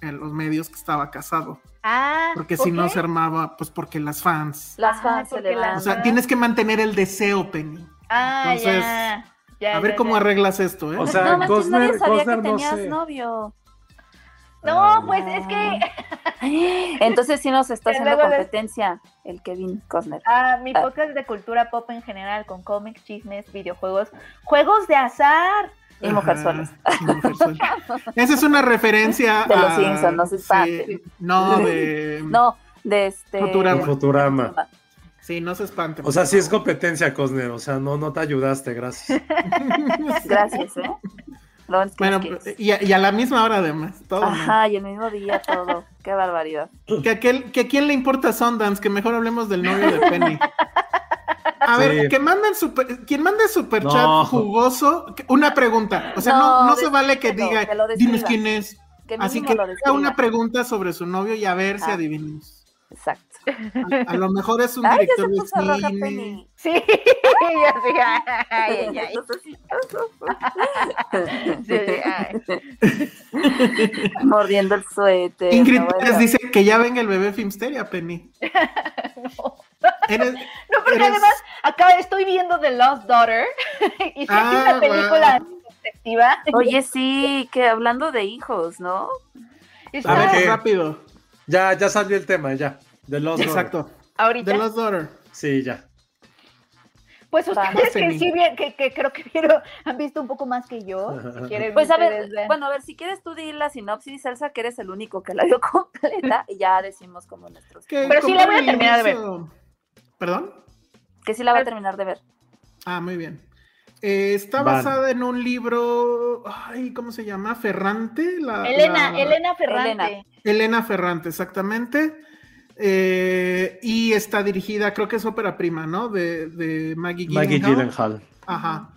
en los medios que estaba casado, Ah, porque ¿por si no se armaba, pues porque las fans. Las Ah, fans se porque le van. O sea, tienes que mantener el deseo, Penny. Ah, Entonces, ya. ya, A ver ya, cómo ya. arreglas esto, ¿eh? O sea, no, manches, Cosner- nadie sabía Cosner que no tenías sé. novio. No, pues es que Entonces sí nos está haciendo les- competencia el Kevin Costner. ah, mi Ah. podcast de cultura pop en general, con cómics, chismes, videojuegos, juegos de azar. Y Mujerzuelas. Esa es una referencia De los a- Simpson, no se sí, espante. no, de... No, de este. Futurama. Futurama. Sí, no se espanten. O sea, sí es competencia, Cosner. O sea, no, no te ayudaste, gracias. Gracias, ¿eh? Bueno, y a, y a la misma hora además, todo. Ajá, y el mismo día todo. Qué barbaridad. Que, a aquel- que a quién le importa Sundance, que mejor hablemos del novio de Penny. A ver, que manden super, quien mande super chat No. jugoso, que- una pregunta. O sea, no, No, no se vale que diga, que dinos quién es. Que Así que haga una pregunta sobre su novio y a ver si Ah. Exacto. A, a lo mejor es un Ay, ya director de roja. Penny. Sí, ya sí, ay, ay, ay. Sí, ay. Mordiendo el suéter. Ingrid no, Pérez bueno. dice que ya venga el bebé Filmsteria, Penny. No. Eres- No, porque eres- además acá estoy viendo The Lost Daughter y sé que Ah, es una película perspectiva. Oye, sí, que hablando de hijos, ¿no? Está A ver, ¿qué? rápido. Ya, ya salió el tema, ya. De los Exacto. ahorita. The Lost Daughter. Sí, ya. Pues ustedes que sí bien, que, que creo que vieron, han visto un poco más que yo. Si quieren Pues a ver, vean. bueno, a ver, si quieres tú di la sinopsis, Elsa, que eres el único que la vio completa, y ya decimos como nuestros. Pero sí la voy a terminar de ver. ¿Perdón? Que sí la va a terminar de ver. Ah, muy bien. Eh, está Van. basada en un libro, ay, ¿cómo se llama? Ferrante. La, Elena, la- Elena Ferrante. Elena. Ferrante, exactamente. Eh, y está dirigida, creo que es ópera prima, ¿no? De, de Maggie Maggie Gyllenhaal. Gyllenhaal. Ajá.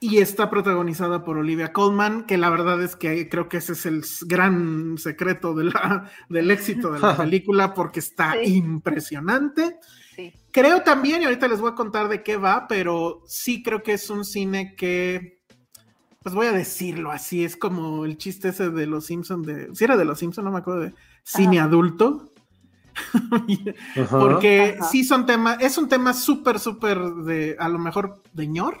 Y está protagonizada por Olivia Colman, que la verdad es que creo que ese es el gran secreto de la- del éxito de la película, porque está Sí. impresionante. Sí. Creo también, y ahorita les voy a contar de qué va, pero sí creo que es un cine que, pues voy a decirlo así, es como el chiste ese de los Simpson de, si era de los Simpson, no me acuerdo de cine adulto. Ajá. Porque Ajá. sí son temas, es un tema súper, súper de, a lo mejor, de ñor,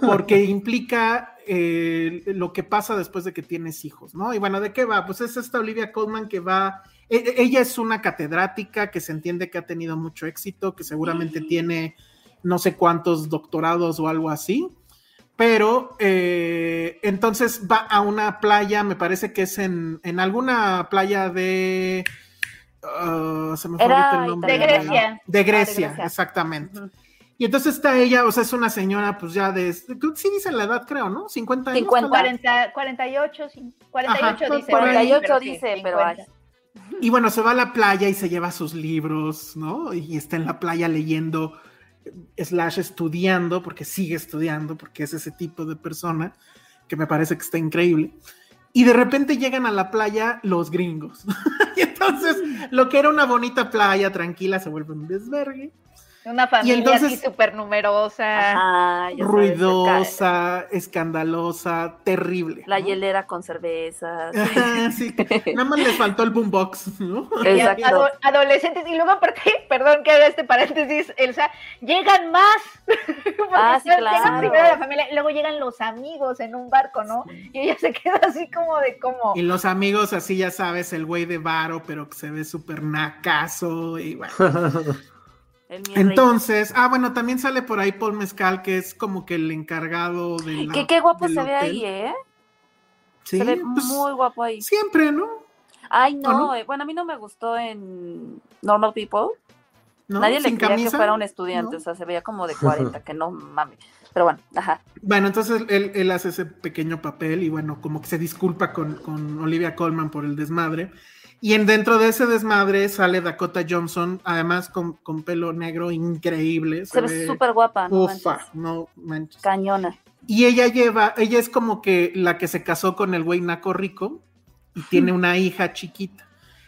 porque implica eh, lo que pasa después de que tienes hijos, ¿no? Y bueno, ¿de qué va? Pues es esta Olivia Colman que va, ella es una catedrática que se entiende que ha tenido mucho éxito, que seguramente tiene no sé cuántos doctorados o algo así. Pero eh, entonces va a una playa, me parece que es en, en alguna playa de... ah, se me fue Era ahorita el nombre. De Grecia. De Grecia, Grecia. exactamente. Y entonces está ella, o sea, es una señora, pues ya de. Sí dicen la edad, creo, ¿no? 50 años. 50. tal vez. 40, 48, cin- 48 Ajá, dice. por ahí. 48 pero sí, dice, pero 50. Y bueno, se va a la playa y se lleva sus libros, ¿no? Y está en la playa leyendo, slash estudiando, porque sigue estudiando, porque es ese tipo de persona que me parece que está increíble. Y de repente llegan a la playa los gringos. y entonces, lo que era una bonita playa tranquila se vuelve un desvergue. Una familia entonces- así súper numerosa. Ajá, ya sabes, ruidosa, escandalosa, terrible. La ¿no? hielera con cervezas. Sí, nada más les faltó el boombox, ¿no? Exacto. ado- adolescentes, y luego aparte, perdón que haga este paréntesis, Elsa, llegan más. Ah, sí, claro. primero la familia, y luego llegan los amigos en un barco, ¿no? Y ella se queda así como de como. Y los amigos, así ya sabes, el güey de varo, pero que se ve súper nacazo y bueno. Entonces, ah, bueno, también sale por ahí Paul Mezcal, que es como que el encargado de la, qué, guapo se ve ahí, ¿eh? Sí, se ve pues, muy guapo ahí. Siempre, ¿no? Ay, no, eh, bueno, a mí no me gustó en Normal People. Nadie le quería que fuera un estudiante, o sea, se veía como de 40, que no mames. Pero bueno, ajá. Bueno, entonces él, él, hace ese pequeño papel y bueno, como que se disculpa con, con Olivia Colman por el desmadre. Y en, dentro de ese desmadre sale Dakota Johnson, además con, con pelo negro increíble. Se, ve súper guapa. No ufa, no manches. Cañona. Y ella lleva, ella es como que la que se casó con el güey Naco Rico y tiene una hija chiquita.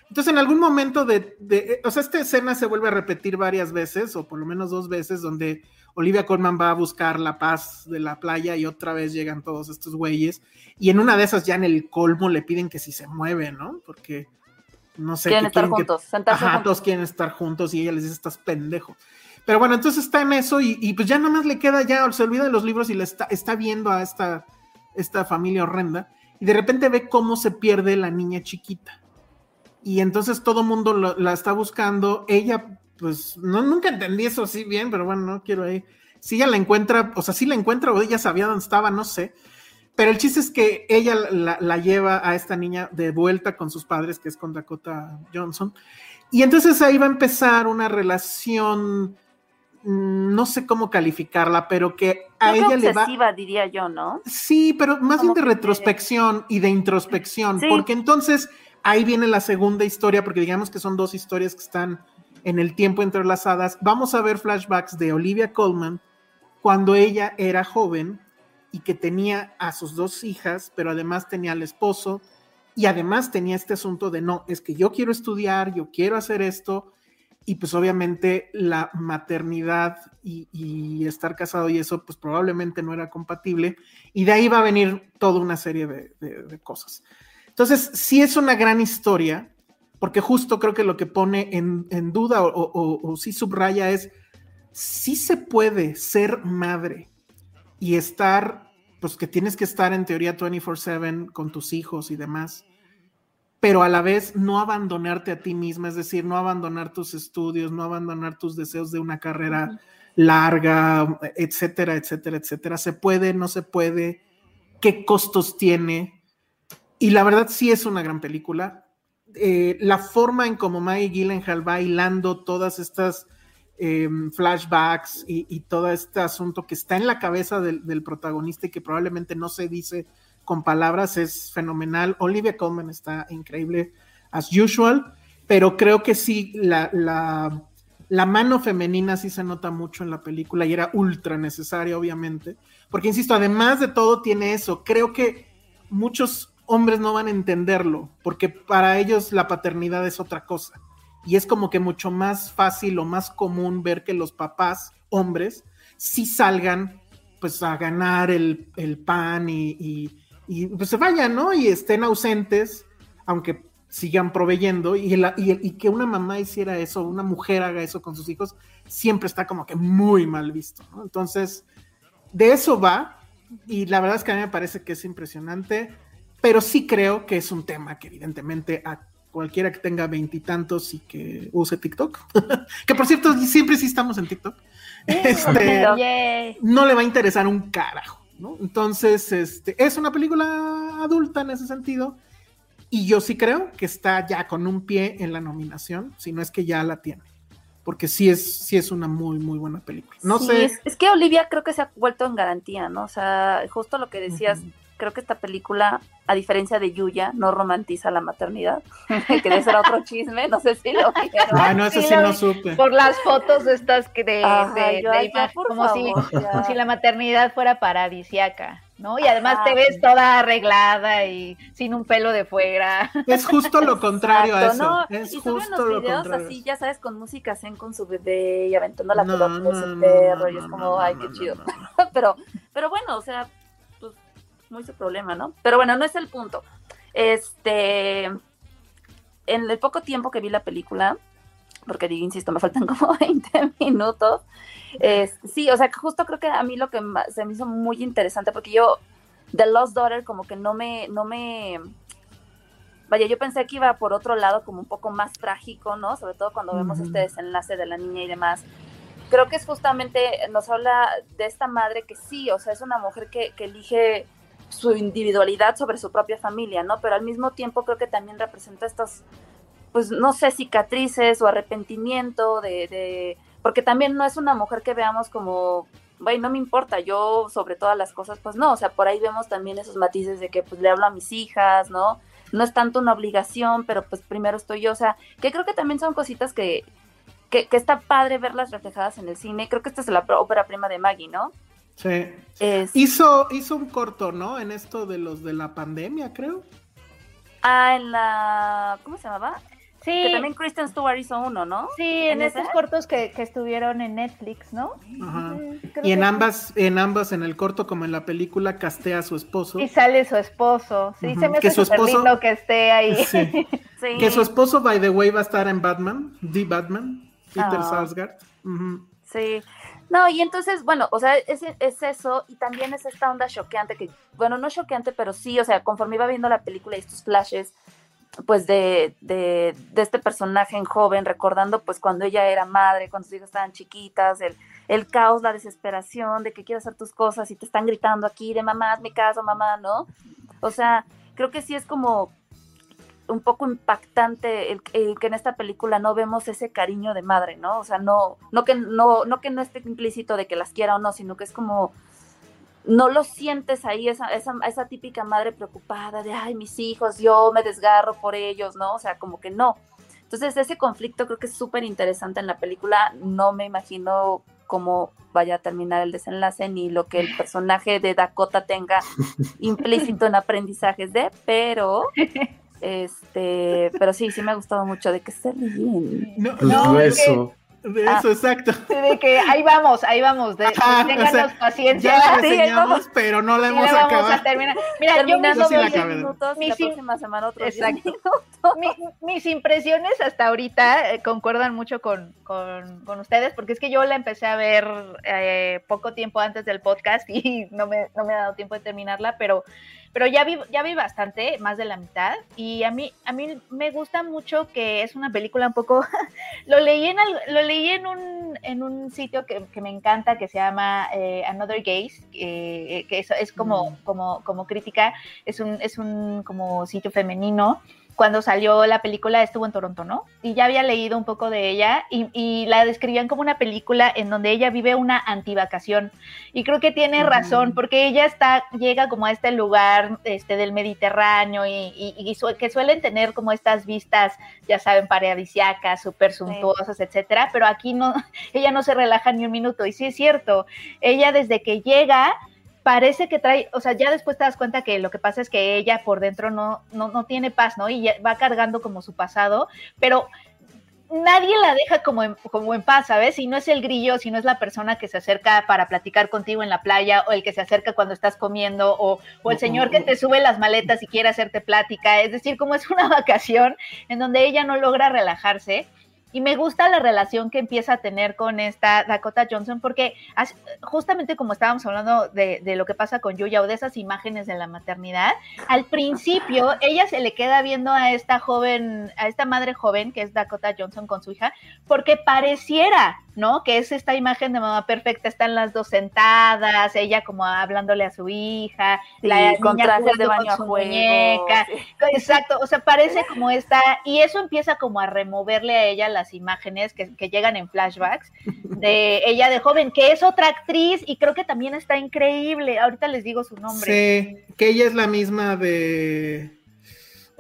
Entonces, en algún momento de, de, o sea, esta escena se vuelve a repetir varias veces, o por lo menos dos veces, donde Olivia Colman va a buscar la paz de la playa y otra vez llegan todos estos güeyes. Y en una de esas, ya en el colmo, le piden que si se mueve, ¿no? Porque no sé. Quieren estar juntos, Ajá, todos quieren estar juntos y ella les dice, estás pendejo. Pero bueno, entonces está en eso y, pues ya nada más le queda, ya se olvida de los libros y le está, está viendo a esta, esta familia horrenda y de repente ve cómo se pierde la niña chiquita. Y entonces todo mundo la está buscando. Ella, pues, no, nunca entendí eso así bien, pero bueno, no quiero ahí. Si ella la encuentra, o sea, si la encuentra o ella sabía dónde estaba, no sé. Pero el chiste es que ella la, lleva a esta niña de vuelta con sus padres, que es con Dakota Johnson. Y entonces ahí va a empezar una relación, mm, no sé cómo calificarla, pero que a ella le va. diría yo, ¿no? Sí, pero más bien de retrospección y de introspección, porque entonces ahí viene la segunda historia, porque digamos que son dos historias que están en el tiempo entrelazadas. Vamos a ver flashbacks de Olivia Colman cuando ella era joven y que tenía a sus dos hijas, pero además tenía al esposo y además tenía este asunto de no, es que yo quiero estudiar, yo quiero hacer esto y pues obviamente la maternidad y, estar casado y eso pues probablemente no era compatible y de ahí va a venir toda una serie de, cosas. Entonces, sí es una gran historia, porque justo creo que lo que pone en, duda o, o, o sí subraya es, sí se puede ser madre y estar, pues que tienes que estar en teoría 24/7 con tus hijos y demás, pero a la vez no abandonarte a ti misma, es decir, no abandonar tus estudios, no abandonar tus deseos de una carrera larga, etcétera, etcétera, etcétera. ¿Se puede, no se puede? ¿Qué costos tiene? Y la verdad sí es una gran película. Eh, la forma en como Maggie Gyllenhaal va hilando todas estas Em, flashbacks y, todo este asunto que está en la cabeza del, protagonista y que probablemente no se dice con palabras es fenomenal. Olivia Colman está increíble, as usual, pero creo que sí, la, la, mano femenina sí se nota mucho en la película y era ultra necesaria, obviamente, porque insisto, además de todo tiene eso. Creo que muchos hombres no van a entenderlo, porque para ellos la paternidad es otra cosa y es como que mucho más fácil o más común ver que los papás, hombres, sí salgan pues a ganar el, pan y, pues se vayan, ¿no? Y estén ausentes, aunque sigan proveyendo, y, y, que una mamá hiciera eso, una mujer haga eso con sus hijos, siempre está como que muy mal visto. Entonces, de eso va, y la verdad es que a mí me parece que es impresionante, pero sí creo que es un tema que evidentemente a cualquiera que tenga veintitantos y, que use TikTok, que por cierto siempre sí estamos en TikTok, este, no le va a interesar un carajo, ¿no? Entonces, este, es una película adulta en ese sentido, y yo sí creo que está ya con un pie en la nominación, si no es que ya la tiene. Porque sí es, sí es una muy, muy buena película. No sé. Es, que Olivia creo que se ha vuelto en garantía, ¿no? O sea, justo lo que decías, creo que esta película, a diferencia de Yuya, no romantiza la maternidad, que de ser otro chisme, no sé si lo vieron. Ah, no, eso sí, no supe. Por las fotos estas que de, como, si, como si la maternidad fuera paradisiaca. ¿no? Y además te ves toda arreglada y sin un pelo de fuera. Es justo lo contrario a eso. ¿no? Es y justo los videos así, ya sabes, con música zen con su bebé y aventando la pelota de su perro y es como, ay, qué chido. pero, pero bueno, o sea, muy su problema, ¿no? Pero bueno, no es el punto. Este, en el poco tiempo que vi la película, porque digo, insisto, me faltan como 20 minutos, sí, o sea, justo creo que a mí lo que se me hizo muy interesante, porque yo, The Lost Daughter, como que no me, no me, vaya, yo pensé que iba por otro lado como un poco más trágico, ¿no? Sobre todo cuando vemos este desenlace de la niña y demás. Creo que es justamente, nos habla de esta madre que sí, o sea, es una mujer que, que elige su individualidad sobre su propia familia, ¿no? Pero al mismo tiempo creo que también representa estos, pues no sé, cicatrices o arrepentimiento de, de porque también no es una mujer que veamos como, güey, no me importa, yo sobre todas las cosas, pues no, o sea, por ahí vemos también esos matices de que pues le hablo a mis hijas, ¿no? No es tanto una obligación, pero pues primero estoy yo, o sea, que creo que también son cositas que, que, que está padre verlas reflejadas en el cine. Creo que esta es la ópera prima de Maggie, ¿no? Sí. Hizo, hizo un corto, ¿no? En esto de los de la pandemia, creo. Ah, en la. ¿Cómo se llamaba? Sí. Que también Kristen Stewart hizo uno, ¿no? Sí, en, esos cortos que, estuvieron en Netflix, ¿no? Ajá. y en ambas, en ambas, en el corto como en la película, castea a su esposo. Y sale su esposo. Sí, se me hace su esposo, que esté ahí. Sí. Que su esposo, by the way, va a estar en Batman, The Batman, Peter oh. Sarsgaard. Sí. No, y entonces, bueno, o sea, es, es, eso, y también es esta onda choqueante, que, bueno, no choqueante, pero sí, o sea, conforme iba viendo la película y estos flashes, pues de, de, de este personaje en joven, recordando pues cuando ella era madre, cuando sus hijas estaban chiquitas, el, el caos, la desesperación de que quieres hacer tus cosas y te están gritando aquí de mamá, mi caso, mamá, ¿no? O sea, creo que sí es como un poco impactante el, que en esta película no vemos ese cariño de madre, ¿no? O sea, no, no que no, no que no esté implícito de que las quiera o no, sino que es como no lo sientes ahí, esa, esa, esa típica madre preocupada de ay, mis hijos, yo me desgarro por ellos, ¿no? O sea, como que no. Entonces, ese conflicto creo que es súper interesante en la película. No me imagino cómo vaya a terminar el desenlace ni lo que el personaje de Dakota tenga implícito en aprendizajes de, pero este, pero sí, sí me ha gustado mucho de que se ríen. No, no, eso. De ah. eso, exacto. de que ahí vamos, ahí vamos. De, ténganos paciencia. Ya la enseñamos, pero no la hemos acabado. Mira, yo mis, minutos, mis, la próxima semana otros exacto. mis impresiones hasta ahorita eh, concuerdan mucho con, con, con, ustedes, porque es que yo la empecé a ver eh, poco tiempo antes del podcast y no me, no me ha dado tiempo de terminarla, pero pero ya vi, ya vi bastante, más de la mitad, y a mí, a mí me gusta mucho que es una película un poco, lo leí en, lo leí en, un, en un sitio que, que me encanta, que se llama eh, Another Gaze, que eso es como, mm. como, como crítica, es un, es un como sitio femenino, cuando salió la película estuvo en Toronto, ¿no? Y ya había leído un poco de ella y, la describían como una película en donde ella vive una antivacación. Y creo que tiene razón, porque ella está, llega como a este lugar este, del Mediterráneo y, que suelen tener como estas vistas, ya saben, paradisiacas, súper suntuosas, etcétera, pero aquí no, ella no se relaja ni un minuto. Y sí es cierto, ella desde que llega parece que trae, o sea, ya después te das cuenta que lo que pasa es que ella por dentro no, no, no tiene paz, ¿no? Y va cargando como su pasado, pero nadie la deja como en, como en paz, ¿sabes? Si no es el grillo, si no es la persona que se acerca para platicar contigo en la playa, o el que se acerca cuando estás comiendo, o, o el señor que te sube las maletas y quiere hacerte plática, es decir, como es una vacación en donde ella no logra relajarse y me gusta la relación que empieza a tener con esta Dakota Johnson, porque justamente como estábamos hablando de, lo que pasa con Yuya o de esas imágenes de la maternidad, al principio ella se le queda viendo a esta joven, a esta madre joven que es Dakota Johnson con su hija, porque pareciera ¿no? Que es esta imagen de mamá perfecta, están las dos sentadas, ella como hablándole a su hija, la niña de baño con su muñeca, exacto, o sea, parece como esta, y eso empieza como a removerle a ella las imágenes que, llegan en flashbacks de ella de joven, que es otra actriz y creo que también está increíble, ahorita les digo su nombre. Sí, que ella es la misma de...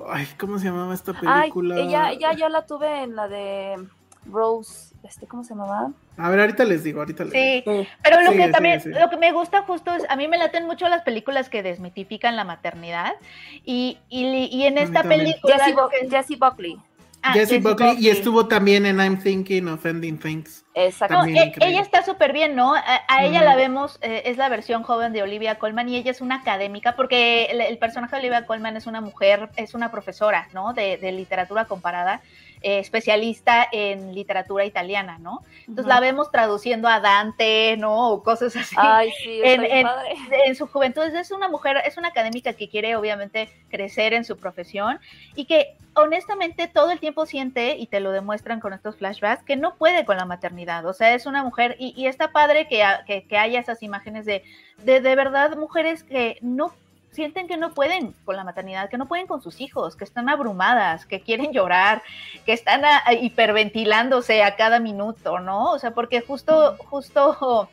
Ay, ¿cómo se llamaba esta película? Ay, ella, ella ya la tuve en la de Rose este, ¿cómo se llamaba? A ver, ahorita les digo, ahorita les sí, pero lo que también, lo que me gusta justo es, a mí me laten mucho las películas que desmitifican la maternidad y, y, en esta película... Jessie, Buckley. Ah, Jessie Buckley, y estuvo también en I'm Thinking of Ending Things. Exacto. E, ella está súper bien, ¿no? A, ella la vemos, eh, es la versión joven de Olivia Colman y ella es una académica porque el, personaje de Olivia Colman es una mujer, es una profesora, ¿no? De, de literatura comparada eh, especialista en literatura italiana, ¿no? Entonces la vemos traduciendo a Dante, ¿no? O cosas así. Ay, sí, en, en, su juventud es una mujer, es una académica que quiere obviamente crecer en su profesión y que honestamente todo el tiempo siente, y te lo demuestran con estos flashbacks, que no puede con la maternidad. O sea, es una mujer, y, está padre que, que, haya esas imágenes de, de, de verdad mujeres que no sienten que no pueden con la maternidad, que no pueden con sus hijos, que están abrumadas, que quieren llorar, que están hiperventilándose a cada minuto, ¿no? O sea, porque justo, justo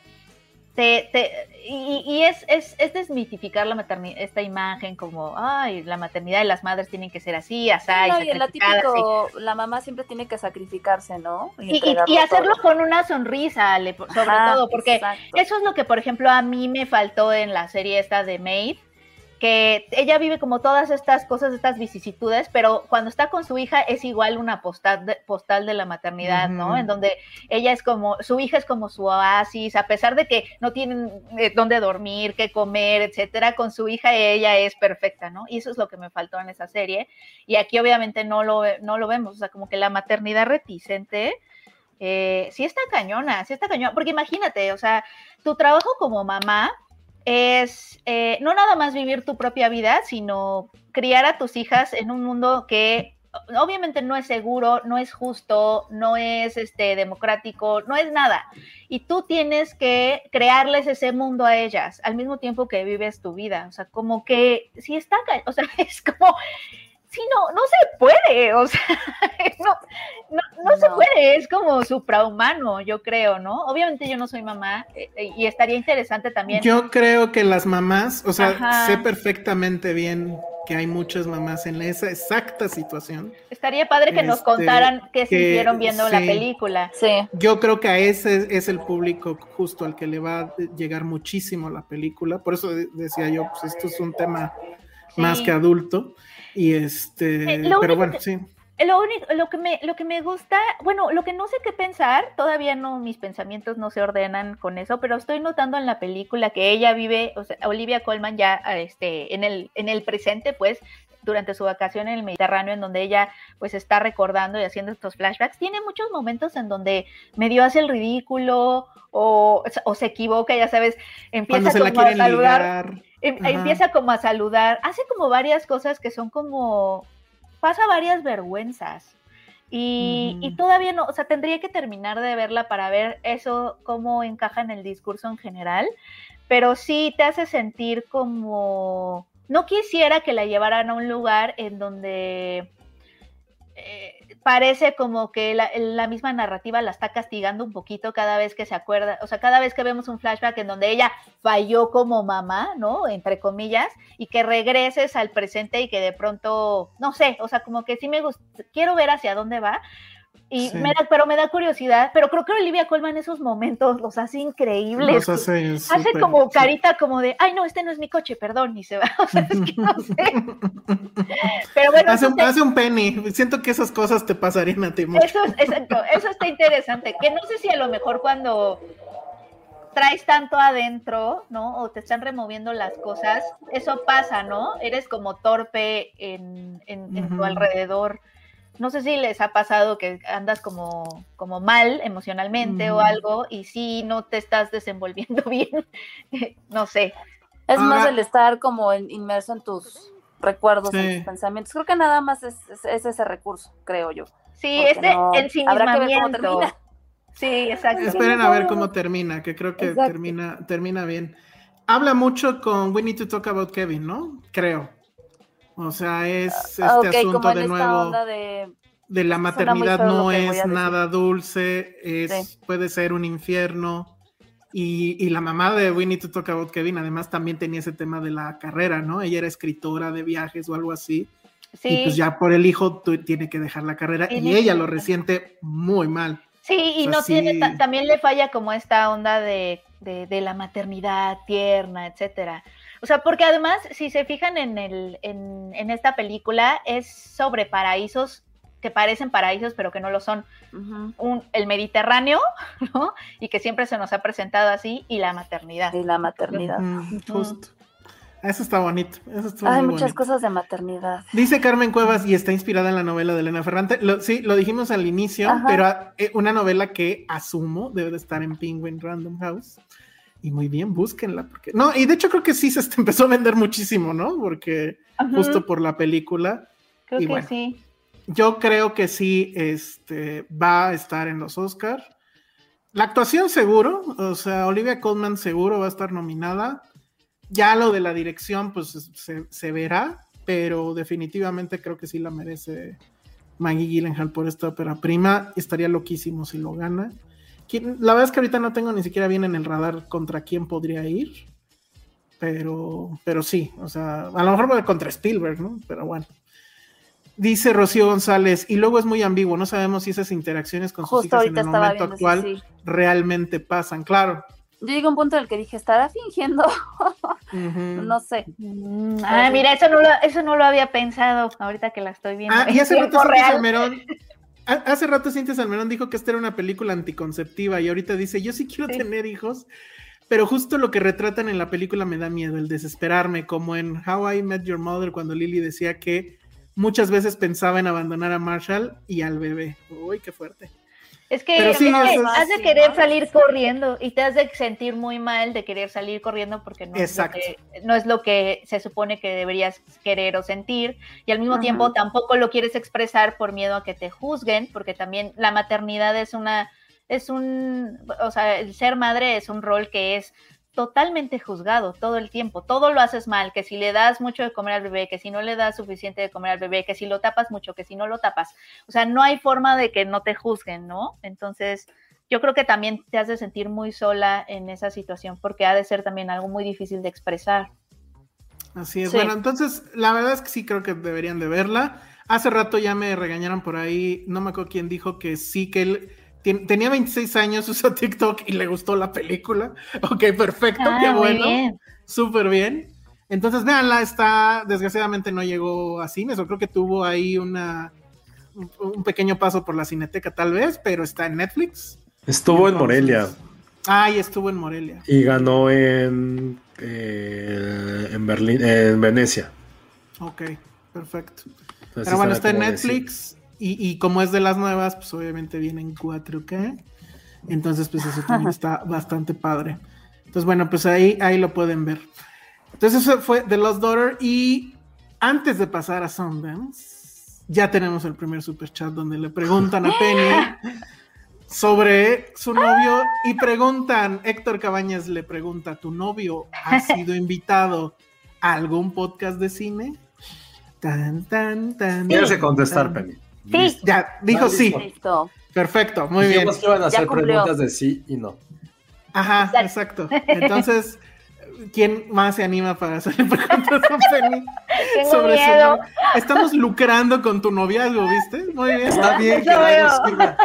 te, te, y, es, es, es, desmitificar la maternidad, esta imagen como, ay, la maternidad de las madres tienen que ser así, así, y la típico, la mamá siempre tiene que sacrificarse, ¿no? Y, y, hacerlo con una sonrisa, sobre todo, porque eso es lo que, por ejemplo, a mí me faltó en la serie esta de Maid, que ella vive como todas estas cosas, estas vicisitudes, pero cuando está con su hija es igual una postal de, postal de la maternidad, ¿no? En donde ella es como, su hija es como su oasis, a pesar de que no tienen eh, dónde dormir, qué comer, etcétera, con su hija ella es perfecta, ¿no? Y eso es lo que me faltó en esa serie. Y aquí obviamente no lo, no lo vemos, o sea, como que la maternidad reticente, eh, sí está cañona, sí está cañona, porque imagínate, o sea, tu trabajo como mamá, es eh, no nada más vivir tu propia vida, sino criar a tus hijas en un mundo que obviamente no es seguro, no es justo, no es este democrático, no es nada. Y tú tienes que crearles ese mundo a ellas al mismo tiempo que vives tu vida. O sea, como que si está, o sea, es como sí, no, no se puede, o sea, no, no, se puede, es como suprahumano, yo creo, ¿no? Obviamente yo no soy mamá eh, eh, y estaría interesante también. Yo creo que las mamás, o sea, sé perfectamente bien que hay muchas mamás en esa exacta situación. Estaría padre que nos este, contaran qué sintieron viendo la película. Sí. Yo creo que a ese es el público justo al que le va a llegar muchísimo la película. Por eso decía yo, pues esto es un tema más que adulto. Y este, eh, pero bueno, sí. Lo único, lo que me, lo que me gusta, bueno, lo que no sé qué pensar, todavía no, mis pensamientos no se ordenan con eso, pero estoy notando en la película que ella vive, o sea, Olivia Colman ya, este, en el, en el presente, pues, durante su vacación en el Mediterráneo, en donde ella pues está recordando y haciendo estos flashbacks, tiene muchos momentos en donde medio hace el ridículo o, o se equivoca, ya sabes, empieza como a saludar. Em, empieza como a saludar, hace como varias cosas que son como, pasa varias vergüenzas. Y, todavía no, o sea, tendría que terminar de verla para ver eso, cómo encaja en el discurso en general, pero sí te hace sentir como, no quisiera que la llevaran a un lugar en donde eh, parece como que la, misma narrativa la está castigando un poquito cada vez que se acuerda, o sea, cada vez que vemos un flashback en donde ella falló como mamá, ¿no? Entre comillas, y que regreses al presente y que de pronto, no sé, o sea, como que sí me gusta, quiero ver hacia dónde va, y me da, pero me da curiosidad, pero creo que Olivia Colman esos momentos los hace increíbles. hace, como carita como de, ay no, este no es mi coche, perdón, y se va. O sea, es que no sé. Pero bueno. Hace, un, hace un penny. Siento que esas cosas te pasarían a ti mucho. Eso, exacto, eso está interesante. Que no sé si a lo mejor cuando traes tanto adentro, ¿no? O te están removiendo las cosas, eso pasa, ¿no? Eres como torpe en, en, tu alrededor no sé si les ha pasado que andas como, como mal emocionalmente o algo y si no te estás desenvolviendo bien, no sé. Es más el estar como inmerso en tus recuerdos, en tus pensamientos. Creo que nada más es, ese recurso, creo yo. Sí, es de ensimismamiento. Sí, exacto. Esperen a ver cómo termina, que creo que termina, termina bien. Habla mucho con We Need to Talk About Kevin, ¿no? Creo. O sea, es ah, este asunto de nuevo de, la maternidad no es nada dulce, es, puede ser un infierno. Y, la mamá de We Need to Talk About Kevin además también tenía ese tema de la carrera, ¿no? Ella era escritora de viajes o algo así. Y pues ya por el hijo tiene que dejar la carrera y ella lo resiente muy mal. Sí, y no tiene, también le falla como esta onda de, de la maternidad tierna, etcétera. O sea, porque además, si se fijan en, el, en, en esta película, es sobre paraísos que parecen paraísos, pero que no lo son. Un, el Mediterráneo, ¿no? Y que siempre se nos ha presentado así, y la maternidad. Y la maternidad. Justo. Eso está bonito. Eso Hay muchas cosas de maternidad. Dice Carmen Cuevas y está inspirada en la novela de Elena Ferrante. sí, lo dijimos al inicio, pero eh, una novela que asumo debe de estar en Penguin Random House. Y muy bien, búsquenla. Porque... No, y de hecho creo que sí se empezó a vender muchísimo, ¿no? Porque justo por la película. Creo que sí. Yo creo que sí este, va a estar en los Oscars. La actuación seguro, o sea, Olivia Colman seguro va a estar nominada. Ya lo de la dirección, pues se, verá, pero definitivamente creo que sí la merece Maggie Gyllenhaal por esta ópera prima. Estaría loquísimo si lo gana. La verdad es que ahorita no tengo ni siquiera bien en el radar contra quién podría ir, pero, pero sí, o sea, a lo mejor contra Spielberg, ¿no? Pero bueno. Dice Rocío González, y luego es muy ambiguo, no sabemos si esas interacciones con sus hijas en el momento actual realmente pasan, claro. Yo llegué a un punto en el que dije, ¿estará fingiendo? no sé. Ah, mira, eso no, lo, eso no lo había pensado ahorita que la estoy viendo. Ah, y hace rato Salmerón, hace rato Cintia Salmerón dijo que esta era una película anticonceptiva y ahorita dice, yo sí quiero tener hijos, pero justo lo que retratan en la película me da miedo, el desesperarme, como en How I Met Your Mother, cuando Lily decía que muchas veces pensaba en abandonar a Marshall y al bebé. Uy, qué fuerte. Es que, has de querer salir corriendo y te has de sentir muy mal de querer salir corriendo porque no, es lo, que, no es lo que se supone que deberías querer o sentir y al mismo tiempo tampoco lo quieres expresar por miedo a que te juzguen porque también la maternidad es una, es un, o sea, el ser madre es un rol que es totalmente juzgado todo el tiempo, todo lo haces mal, que si le das mucho de comer al bebé, que si no le das suficiente de comer al bebé, que si lo tapas mucho, que si no lo tapas, o sea, no hay forma de que no te juzguen, ¿no? Entonces, yo creo que también te has de sentir muy sola en esa situación porque ha de ser también algo muy difícil de expresar. Así es, bueno, entonces la verdad es que sí creo que deberían de verla. Hace rato ya me regañaron por ahí, no me acuerdo quién dijo que sí que él tenía 26 años, usó TikTok y le gustó la película. Ok, perfecto, ah, qué bueno. Súper bien. Entonces, véanla, está, desgraciadamente no llegó a cines, o creo que tuvo ahí una, un pequeño paso por la cineteca tal vez, pero está en Netflix. Estuvo en Morelia. Ah, y estuvo en Morelia. Y ganó en, eh, en Berlín, en Venecia. Ok, perfecto. pero bueno, está en Netflix. Y, como es de las nuevas, pues obviamente viene en 4K. Entonces, pues eso también está bastante padre. Entonces, bueno, pues ahí, ahí lo pueden ver. Entonces, eso fue The Lost Daughter. Y antes de pasar a Sundance, ya tenemos el primer super chat donde le preguntan a Penny sobre su novio y preguntan, Héctor Cabañas le pregunta, ¿tu novio ha sido invitado a algún podcast de cine? Tan, tan, tan. Tienes contestar, Penny. Sí. Ya, dijo sí. Perfecto, muy bien. que van a hacer preguntas de sí y no. Ajá, exacto. Entonces, ¿quién más se anima para hacer preguntas a Penny sobre miedo. su Estamos lucrando con tu noviazgo, ¿viste? Muy bien. Está bien, que algo sirva.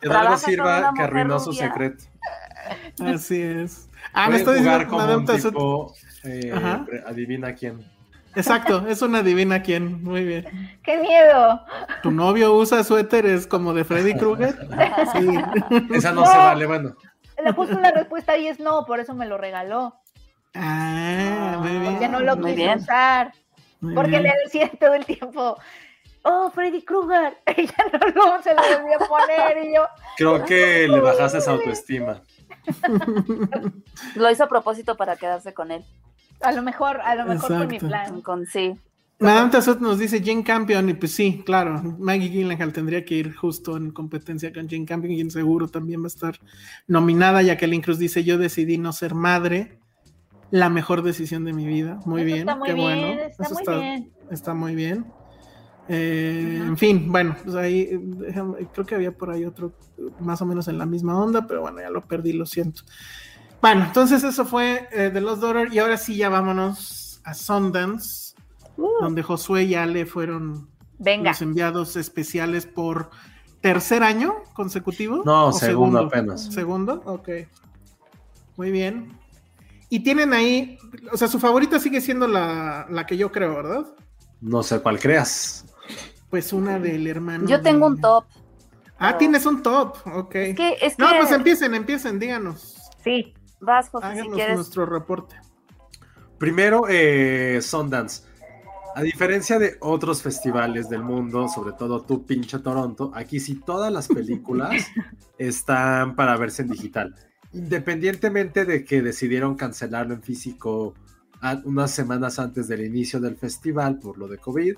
Que algo sirva que arruinó su secreto. Así es. Ah, me estoy diciendo como un tipo, eh, adivina quién. Exacto, es una divina quién. Muy bien. ¡Qué miedo! ¿Tu novio usa suéteres como de Freddy Krueger? Sí. Esa no, se vale, bueno. Le puse una respuesta y es no, por eso me lo regaló. Ah, muy bien. Ya no lo quiso usar. porque le decía todo el tiempo, oh, Freddy Krueger. Ya no lo, se lo volví a poner y yo. Creo que le bajaste esa autoestima. lo hizo a propósito para quedarse con él. A lo mejor, a lo mejor fue mi plan. Con sí. Madame Tassot nos dice Jane Campion, y pues sí, claro, Maggie Gyllenhaal tendría que ir justo en competencia con Jane Campion y en seguro también va a estar nominada. Jacqueline Cruz dice: Yo decidí no ser madre, la mejor decisión de mi vida. Muy bien, qué bueno. Está Eso muy está, bien. está muy bien. Eh, en fin, bueno, pues ahí creo que había por ahí otro más o menos en la misma onda, pero bueno, ya lo perdí, lo siento. Bueno, entonces eso fue eh, de los Daughter y ahora sí ya vámonos a Sundance, uh. donde Josué y Ale fueron los enviados especiales por tercer año consecutivo. No, segundo, apenas. Segundo, ok. Muy bien. Y tienen ahí, o sea, su favorita sigue siendo la, que yo creo, ¿verdad? No sé cuál creas. Pues una del hermano. Yo tengo un top. Ah, tienes un top, ok. Es que, es no, pues empiecen, empiecen, díganos. Sí, Vas, José, si quieres. nuestro reporte. Primero, eh, Sundance. A diferencia de otros festivales del mundo, sobre todo tú, pinche Toronto, aquí sí todas las películas están para verse en digital. Independientemente de que decidieron cancelarlo en físico unas semanas antes del inicio del festival por lo de COVID,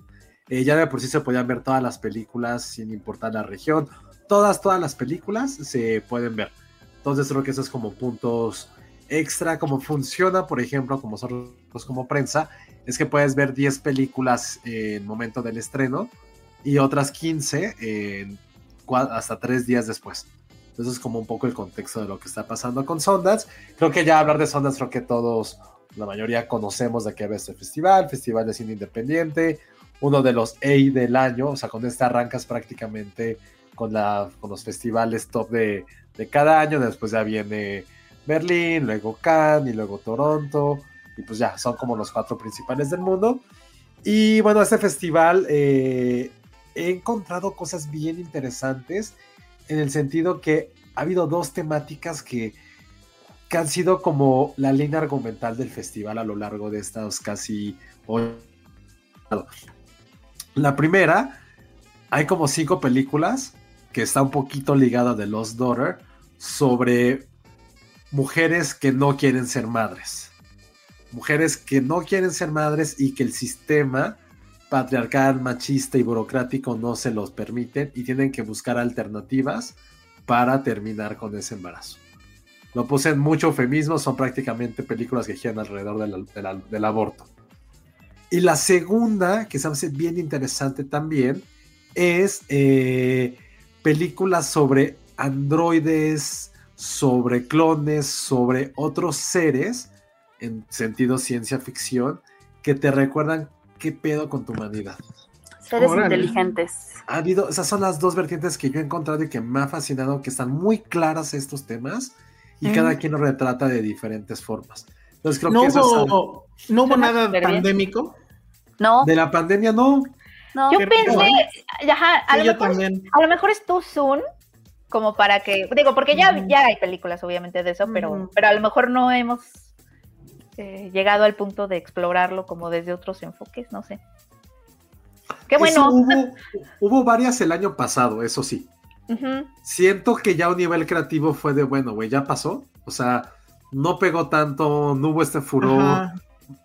eh, ya de por sí se podían ver todas las películas sin importar la región. Todas, todas las películas se pueden ver. Entonces creo que eso es como puntos extra, como funciona, por ejemplo, como nosotros como prensa, es que puedes ver 10 películas en momento del estreno y otras 15 hasta 3 días después. Entonces es como un poco el contexto de lo que está pasando con Sondas. Creo que ya hablar de Sondas, creo que todos, la mayoría conocemos de qué va este festival, Festival de Cine Independiente, uno de los A del año, o sea, con este arrancas prácticamente con los festivales top de, de cada año, después ya viene Berlín, luego Cannes y luego Toronto, y pues ya, son como los cuatro principales del mundo. Y bueno, este festival eh, he encontrado cosas bien interesantes en el sentido que ha habido dos temáticas que, que han sido como la línea argumental del festival a lo largo de estas casi La primera, hay como cinco películas que está un poquito ligada de Lost Daughter sobre mujeres que no quieren ser madres. Mujeres que no quieren ser madres y que el sistema patriarcal, machista y burocrático no se los permiten y tienen que buscar alternativas para terminar con ese embarazo. Lo puse en mucho eufemismo, son prácticamente películas que giran alrededor del, aborto. Y la segunda, que se hace bien interesante también, es eh, películas sobre androides, sobre clones, sobre otros seres, en sentido ciencia ficción, que te recuerdan qué pedo con tu humanidad. Seres inteligentes. Ha habido, esas son las dos vertientes que yo he encontrado y que me ha fascinado, que están muy claras estos temas y cada quien lo retrata de diferentes formas. Entonces creo no que hubo, ¿No hubo nada pandémico? No. De la pandemia no. Yo pensé, a, lo mejor, a, lo mejor, es Zoom como para que, digo, porque ya, ya hay películas obviamente de eso, pero, pero a lo mejor no hemos eh, llegado al punto de explorarlo como desde otros enfoques, no sé. Qué bueno. Hubo, varias el año pasado, eso sí. Siento que ya un nivel creativo fue de, bueno, güey, ya pasó. O sea, no pegó tanto, no hubo este furor.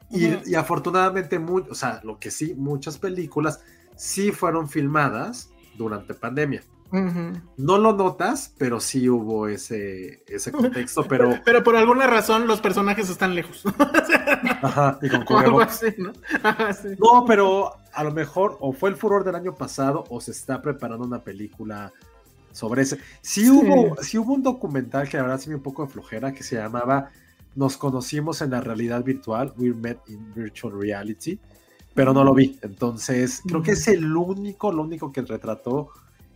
y, y, afortunadamente, muy, o sea, lo que sí, muchas películas sí fueron filmadas durante pandemia. No lo notas, pero sí hubo ese, ese contexto, pero... pero por alguna razón los personajes están lejos. Ajá, y con ¿no? no, pero a lo mejor o fue el furor del año pasado o se está preparando una película sobre ese. Sí, Hubo, sí hubo un documental que la verdad sí me un poco de flojera que se llamaba Nos conocimos en la realidad virtual, We Met in Virtual Reality, pero no lo vi. Entonces, creo que es el único, lo único que retrató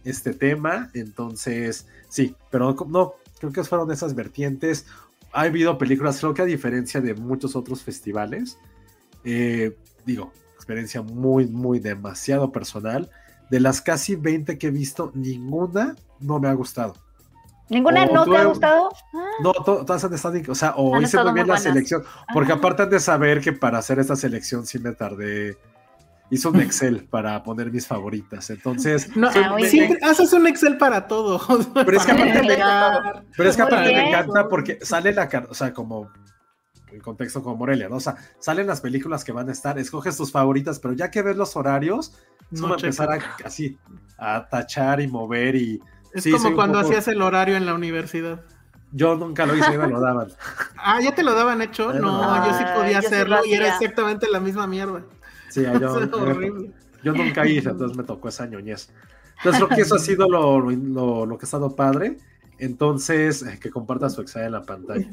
este tema. Entonces, sí, pero no, creo que fueron esas vertientes. Ha habido películas, creo que a diferencia de muchos otros festivales, eh, digo, experiencia muy, muy demasiado personal. De las casi 20 que he visto, ninguna no me ha gustado. ¿Ninguna no te ha gustado? No, todas han estado, o sea, o hice muy bien la selección, porque aparte de saber que para hacer esta selección sí me tardé hizo un Excel para poner mis favoritas. Entonces, no, siempre haces un Excel para todo. Pero es que aparte, me, pero es que aparte me encanta porque sale la o sea, como el contexto como Morelia, ¿no? O sea, salen las películas que van a estar, escoges tus favoritas, pero ya que ves los horarios, es como empezar a, así a tachar y mover y. Es como cuando hacías el horario en la universidad. Yo nunca lo hice, me lo daban. Ah, ya te lo daban hecho. No, yo sí podía hacerlo y era exactamente la misma mierda. Sí, yo, nunca hice, entonces me tocó esa ñoñez. Entonces creo que eso ha sido lo, lo, que ha estado padre. Entonces, eh, que comparta su Excel en la pantalla.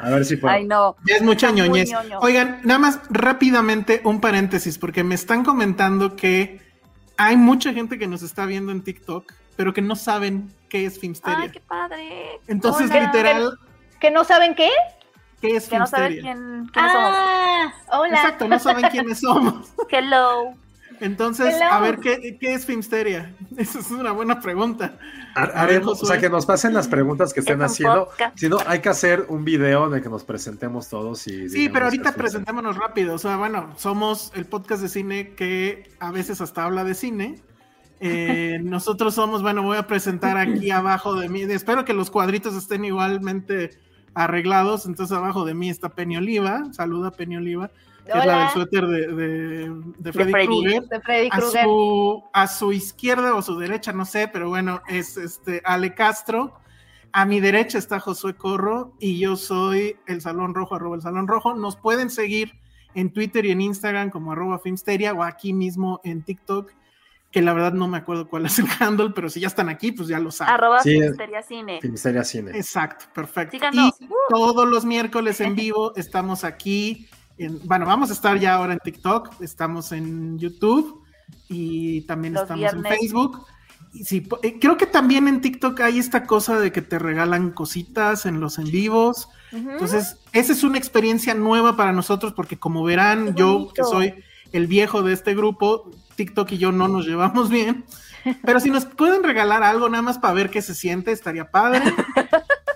A ver si puedo. Ay, no. es mucha ñoñez. Oigan, nada más rápidamente un paréntesis, porque me están comentando que hay mucha gente que nos está viendo en TikTok, pero que no saben qué es Filmsteria. Ay, qué padre. Entonces, literal. ¿Que no saben qué? ¿Qué es que no saben quién, quiénes ah, somos. Hola. Exacto, no saben quiénes somos. Hello. Entonces, a ver, ¿qué, ¿qué, es Filmsteria? Esa es una buena pregunta. Haremos, o sea, que nos pasen las preguntas que estén haciendo. Si no, hay que hacer un video de que nos presentemos todos y. Sí, pero ahorita presentémonos rápido. O sea, bueno, somos el podcast de cine que a veces hasta habla de cine. Eh, nosotros somos, bueno, voy a presentar aquí abajo de mí. Espero que los cuadritos estén igualmente arreglados. Entonces, abajo de mí está Penny Oliva. Saluda, Penny Oliva que es la del suéter de, Freddy, Krueger. A, su, izquierda o su derecha, no sé, pero bueno, es este Ale Castro. A mi derecha está Josué Corro y yo soy el Salón Rojo, arroba el Salón Rojo. Nos pueden seguir en Twitter y en Instagram como arroba Filmsteria o aquí mismo en TikTok, que la verdad no me acuerdo cuál es el handle, pero si ya están aquí, pues ya lo saben. Arroba Filmsteria Cine. Filmsteria Cine. Exacto, perfecto. Y todos los miércoles en vivo estamos aquí bueno, vamos a estar ya ahora en TikTok, estamos en YouTube y también estamos en Facebook. Y sí, eh, creo que también en TikTok hay esta cosa de que te regalan cositas en los en vivos. Entonces, esa es una experiencia nueva para nosotros porque como verán, yo que soy el viejo de este grupo, TikTok y yo no nos llevamos bien. Pero si nos pueden regalar algo nada más para ver qué se siente, estaría padre.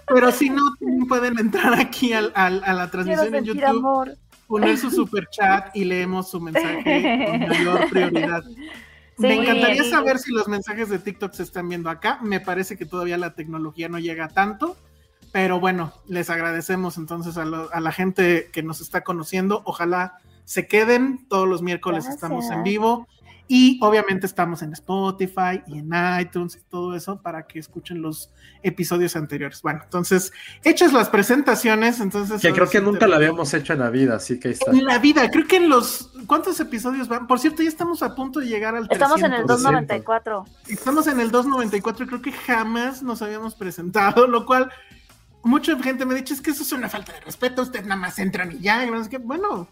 Pero si no, pueden entrar aquí a la transmisión en YouTube poner su super chat y leemos su mensaje con mayor prioridad. Me encantaría saber si los mensajes de TikTok se están viendo acá. Me parece que todavía la tecnología no llega tanto, pero bueno, les agradecemos entonces a, a la gente que nos está conociendo. Ojalá se queden. Todos los miércoles estamos en vivo. Y obviamente estamos en Spotify y en iTunes y todo eso para que escuchen los episodios anteriores. Bueno, entonces, hechas las presentaciones, entonces... Que creo que nunca la habíamos hecho en la vida, así que está. En la vida, creo que en los... ¿Cuántos episodios van? Por cierto, ya estamos a punto de llegar al... Estamos en el 294. Estamos en el 294 y creo que jamás nos habíamos presentado, lo cual mucha gente me ha dicho, es que eso es una falta de respeto, ustedes nada más entran y ya, y que, bueno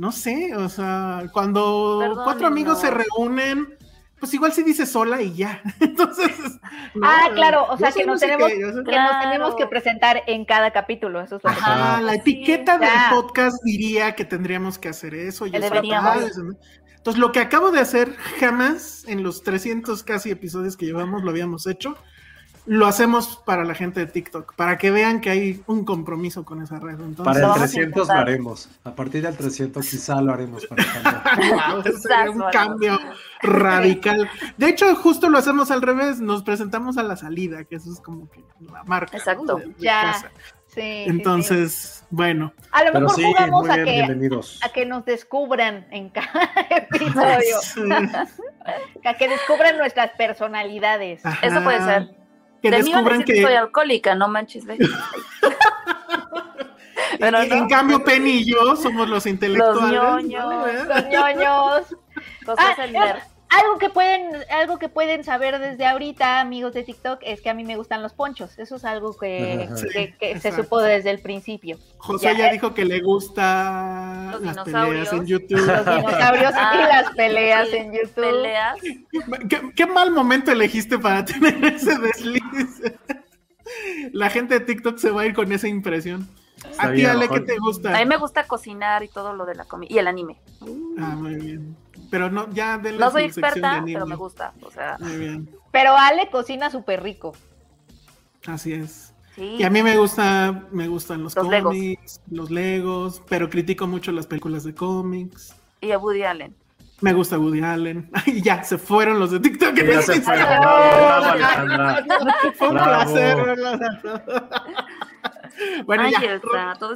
no sé, o sea, cuando cuatro amigos se reúnen, pues igual se dice sola y ya. Entonces. ah, claro, o sea que, nos tenemos, que, nos tenemos que presentar en cada capítulo. Eso es lo Ajá, la etiqueta del podcast diría que tendríamos que hacer eso. Y Entonces, lo que acabo de hacer, jamás en los 300 casi episodios que llevamos lo habíamos hecho lo hacemos para la gente de TikTok, para que vean que hay un compromiso con esa red. para el 300 lo haremos. A partir del 300 quizá lo haremos para Sería un cambio radical. De hecho, justo lo hacemos al revés. Nos presentamos a la salida, que eso es como que la marca. Exacto. ya. Sí, Entonces, bueno. A lo mejor jugamos a, que, a que nos descubran en cada episodio. a que descubran nuestras personalidades. Eso puede ser que descubran que soy alcohólica, no manches, ve. en cambio, Penny y yo somos los intelectuales. Los ñoños. Los ñoños. Cosas ah, algo que pueden, algo que pueden saber desde ahorita, amigos de TikTok, es que a mí me gustan los ponchos. Eso es algo que, se supo desde el principio. José ya, dijo que le gusta las peleas en YouTube. Los dinosaurios y ah, las peleas en YouTube. Peleas. ¿Qué, mal momento elegiste para tener ese desliz. La gente de TikTok se va a ir con esa impresión. a ti, Ale, ¿qué te gusta? A mí me gusta cocinar y todo lo de la comida. Y el anime. Ah, muy bien. Pero no, ya de No soy experta, pero me gusta. O sea. Muy bien. Pero Ale cocina súper rico. Así es. Y a mí me gusta, me gustan los, cómics, los Legos, pero critico mucho las películas de cómics. Y a Woody Allen. Me gusta Woody Allen. Y ya, se fueron los de TikTok. Ya se fueron. Fue un placer Bueno, ya.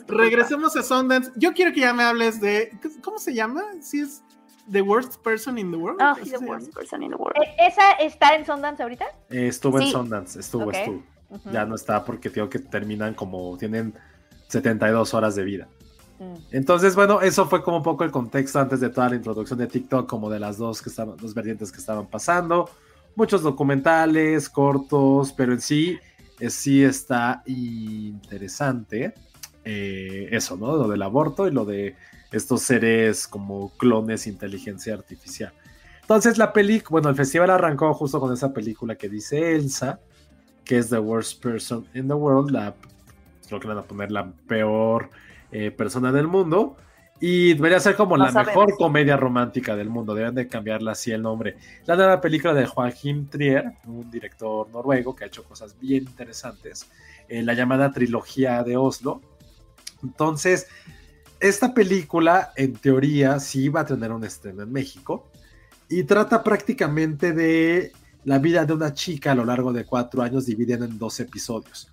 regresemos a Sundance. Yo quiero que ya me hables de. ¿Cómo se llama? Si es The Worst Person in the World. Ah, The Worst Person in the World. ¿E-, ¿Esa está en Sundance ahorita? Eh, estuvo en Sundance, estuvo, estuvo. Ya no está porque tengo que terminan como, tienen 72 horas de vida. Mm. Entonces, bueno, eso fue como un poco el contexto antes de toda la introducción de TikTok, como de las dos que estaban, dos vertientes que estaban pasando. Muchos documentales, cortos, pero en sí, eh, sí está interesante eh, eso, ¿no? Lo del aborto y lo de estos seres como clones inteligencia artificial. Entonces la película, bueno, el festival arrancó justo con esa película que dice Elsa, que es The Worst Person in the World, la, creo que van a poner la peor eh, persona del mundo. Y debería ser como la mejor comedia romántica del mundo. Deben de cambiarla así el nombre. La nueva película de Joachim Trier, un director noruego que ha hecho cosas bien interesantes. Eh, la llamada trilogía de Oslo. Entonces, esta película, en teoría, sí va a tener un estreno en México. Y trata prácticamente de la vida de una chica a lo largo de cuatro años, dividida en dos episodios.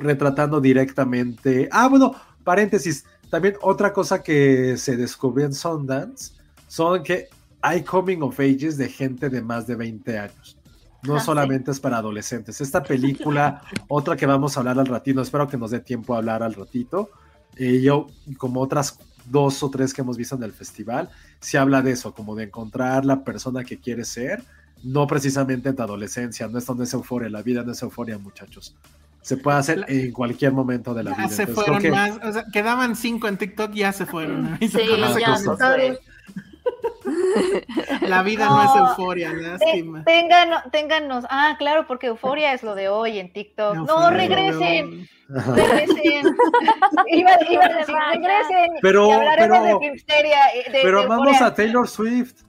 Retratando directamente. Ah, bueno, paréntesis también otra cosa que se descubrió en Sundance son que hay coming of ages de gente de más de 20 años. No ah, solamente es para adolescentes. Esta película, otra que vamos a hablar al ratito, espero que nos dé tiempo a hablar al ratito. Eh, yo, como otras dos o tres que hemos visto en el festival, se habla de eso, como de encontrar la persona que quieres ser, no precisamente en tu adolescencia, no es donde es euforia, la vida no es euforia, muchachos se puede hacer en cualquier momento de la vida. Ya se fueron más, o sea, quedaban cinco en TikTok, ya se fueron. Sí, ya La vida no es euforia, lástima. ténganos, ah, claro, porque euforia es lo de hoy en TikTok. No, regresen. Regresen. iba, iba, a decir, regresen. Pero, pero, de Filmsteria. Eh, pero amamos a Taylor Swift.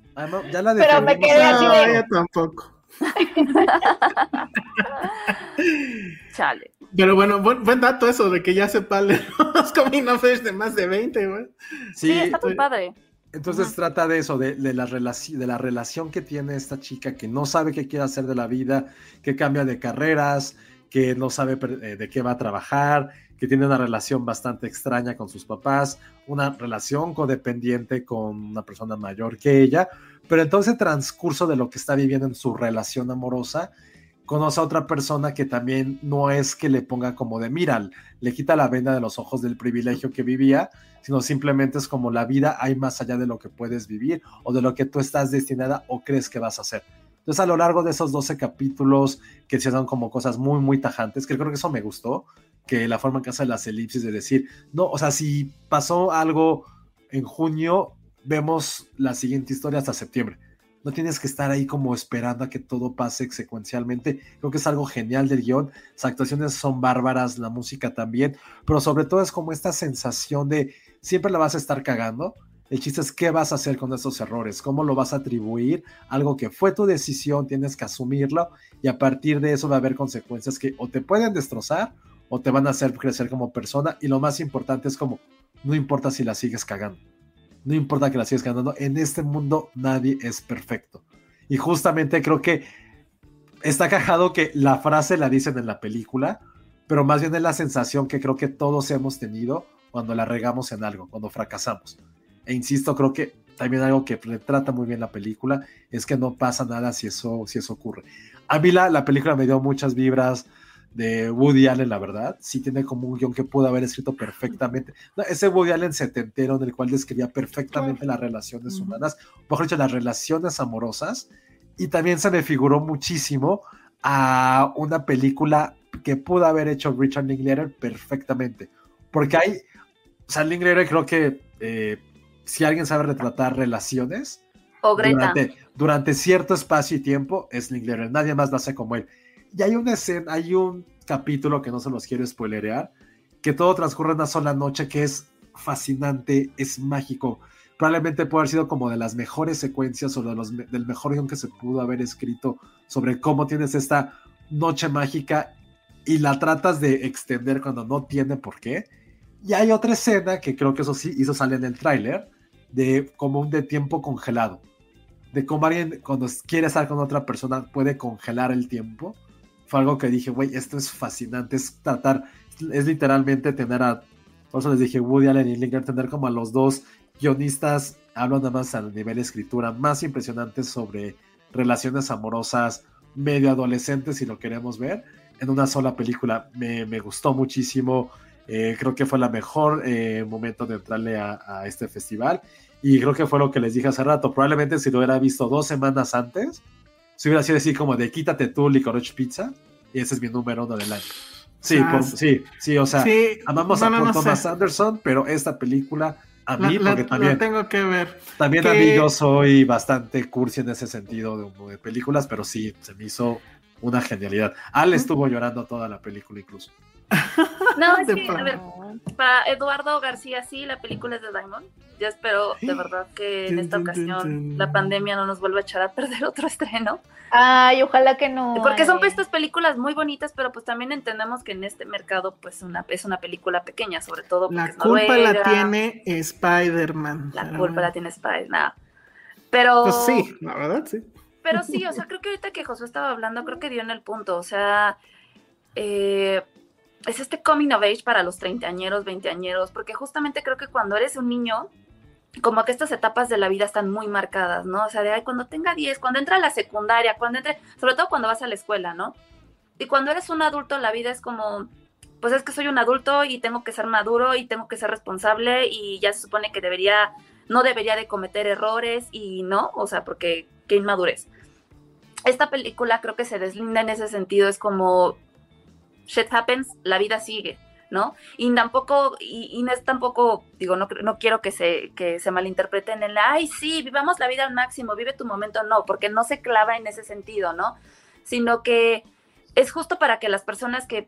Ya la Pero me quedé así de... tampoco. Chale. Pero bueno, buen, dato eso de que ya se palen los coming de más de 20, güey. Sí, está muy padre. Entonces trata de eso, de, la de la relación que tiene esta chica que no sabe qué quiere hacer de la vida, que cambia de carreras, que no sabe eh, de qué va a trabajar, que tiene una relación bastante extraña con sus papás, una relación codependiente con una persona mayor que ella, pero entonces transcurso de lo que está viviendo en su relación amorosa, conoce a otra persona que también no es que le ponga como de mira, le quita la venda de los ojos del privilegio que vivía, sino simplemente es como la vida hay más allá de lo que puedes vivir o de lo que tú estás destinada o crees que vas a hacer. Entonces a lo largo de esos 12 capítulos que se dan como cosas muy, muy tajantes, que creo que eso me gustó, que la forma en que hace las elipsis de decir, no, o sea, si pasó algo en junio, vemos la siguiente historia hasta septiembre. No tienes que estar ahí como esperando a que todo pase secuencialmente. Creo que es algo genial del guion. Las actuaciones son bárbaras, la música también, pero sobre todo es como esta sensación de siempre la vas a estar cagando. El chiste es qué vas a hacer con esos errores, cómo lo vas a atribuir, algo que fue tu decisión, tienes que asumirlo y a partir de eso va a haber consecuencias que o te pueden destrozar o te van a hacer crecer como persona y lo más importante es como, no importa si la sigues cagando no importa que la sigas ganando, en este mundo nadie es perfecto. Y justamente creo que está cajado que la frase la dicen en la película, pero más bien es la sensación que creo que todos hemos tenido cuando la regamos en algo, cuando fracasamos. E insisto, creo que también algo que retrata muy bien la película es que no pasa nada si eso, si eso ocurre. A mí la, la película me dio muchas vibras de Woody Allen, la verdad. Sí tiene como un guion que pudo haber escrito perfectamente. ese Woody Allen setentero en el cual describía perfectamente las relaciones humanas, mejor dicho, las relaciones amorosas. Y también se me figuró muchísimo a una película que pudo haber hecho Richard Linklater perfectamente. Porque hay, o sea, Linklater creo que eh, si alguien sabe retratar relaciones, o Durante, durante, cierto espacio y tiempo, es Linklater. Nadie más lo hace como él. Y hay una escena, hay un capítulo que no se los quiero spoilerear, que todo transcurre en una sola noche que es fascinante, es mágico. Probablemente puede haber sido como de las mejores secuencias o de los, del mejor guion que se pudo haber escrito sobre cómo tienes esta noche mágica y la tratas de extender cuando no tiene por qué. Y hay otra escena que creo que eso sí hizo salir en el tráiler, de como un de tiempo congelado. De cómo alguien cuando quiere estar con otra persona puede congelar el tiempo fue algo que dije, güey, esto es fascinante, es tratar, es literalmente tener a, por eso les dije, Woody Allen y Linker, tener como a los dos guionistas, hablo nada más al nivel de escritura, más impresionantes sobre relaciones amorosas medio adolescentes, si lo queremos ver, en una sola película. Me, gustó muchísimo, eh, creo que fue la mejor eh, momento de entrarle a, a este festival. Y creo que fue lo que les dije hace rato. Probablemente si lo hubiera visto dos semanas antes, si hubiera sido así como de quítate tú licorice pizza, y ese es mi número uno del año. Sí, ah, sí, sí, o sea, amamos a Thomas Anderson, pero esta película a mí, porque también tengo que ver. También a mí yo soy bastante cursi en ese sentido de, películas, pero sí, se me hizo una genialidad. Al estuvo llorando toda la película incluso. No, es que, a ver, para Eduardo García sí, la película es de Diamond. Yo espero de verdad que en esta ocasión la pandemia no nos vuelva a echar a perder otro estreno. Ay, ojalá que no. Porque son estas películas muy bonitas, pero pues también entendemos que en este mercado pues una, es una película pequeña, sobre todo La culpa la tiene Spider-Man. La culpa la tiene Spider-Man. Pero... Pues sí, la verdad sí. Pero sí, o sea, creo que ahorita que Josué estaba hablando, creo que dio en el punto, o sea... Eh, es este coming of age para los treintañeros, veinteañeros, porque justamente creo que cuando eres un niño, como que estas etapas de la vida están muy marcadas, ¿no? O sea, de ahí cuando tenga 10, cuando entra a la secundaria, cuando entre, sobre todo cuando vas a la escuela, ¿no? Y cuando eres un adulto, la vida es como, pues es que soy un adulto y tengo que ser maduro y tengo que ser responsable y ya se supone que debería, no debería de cometer errores y no, o sea, porque qué inmadurez. Esta película creo que se deslinda en ese sentido, es como, shit happens, la vida sigue, ¿no? Y tampoco, y, no es tampoco, digo, no, no quiero que se, que se malinterpreten en la, ay, sí, vivamos la vida al máximo, vive tu momento, no, porque no se clava en ese sentido, ¿no? Sino que es justo para que las personas que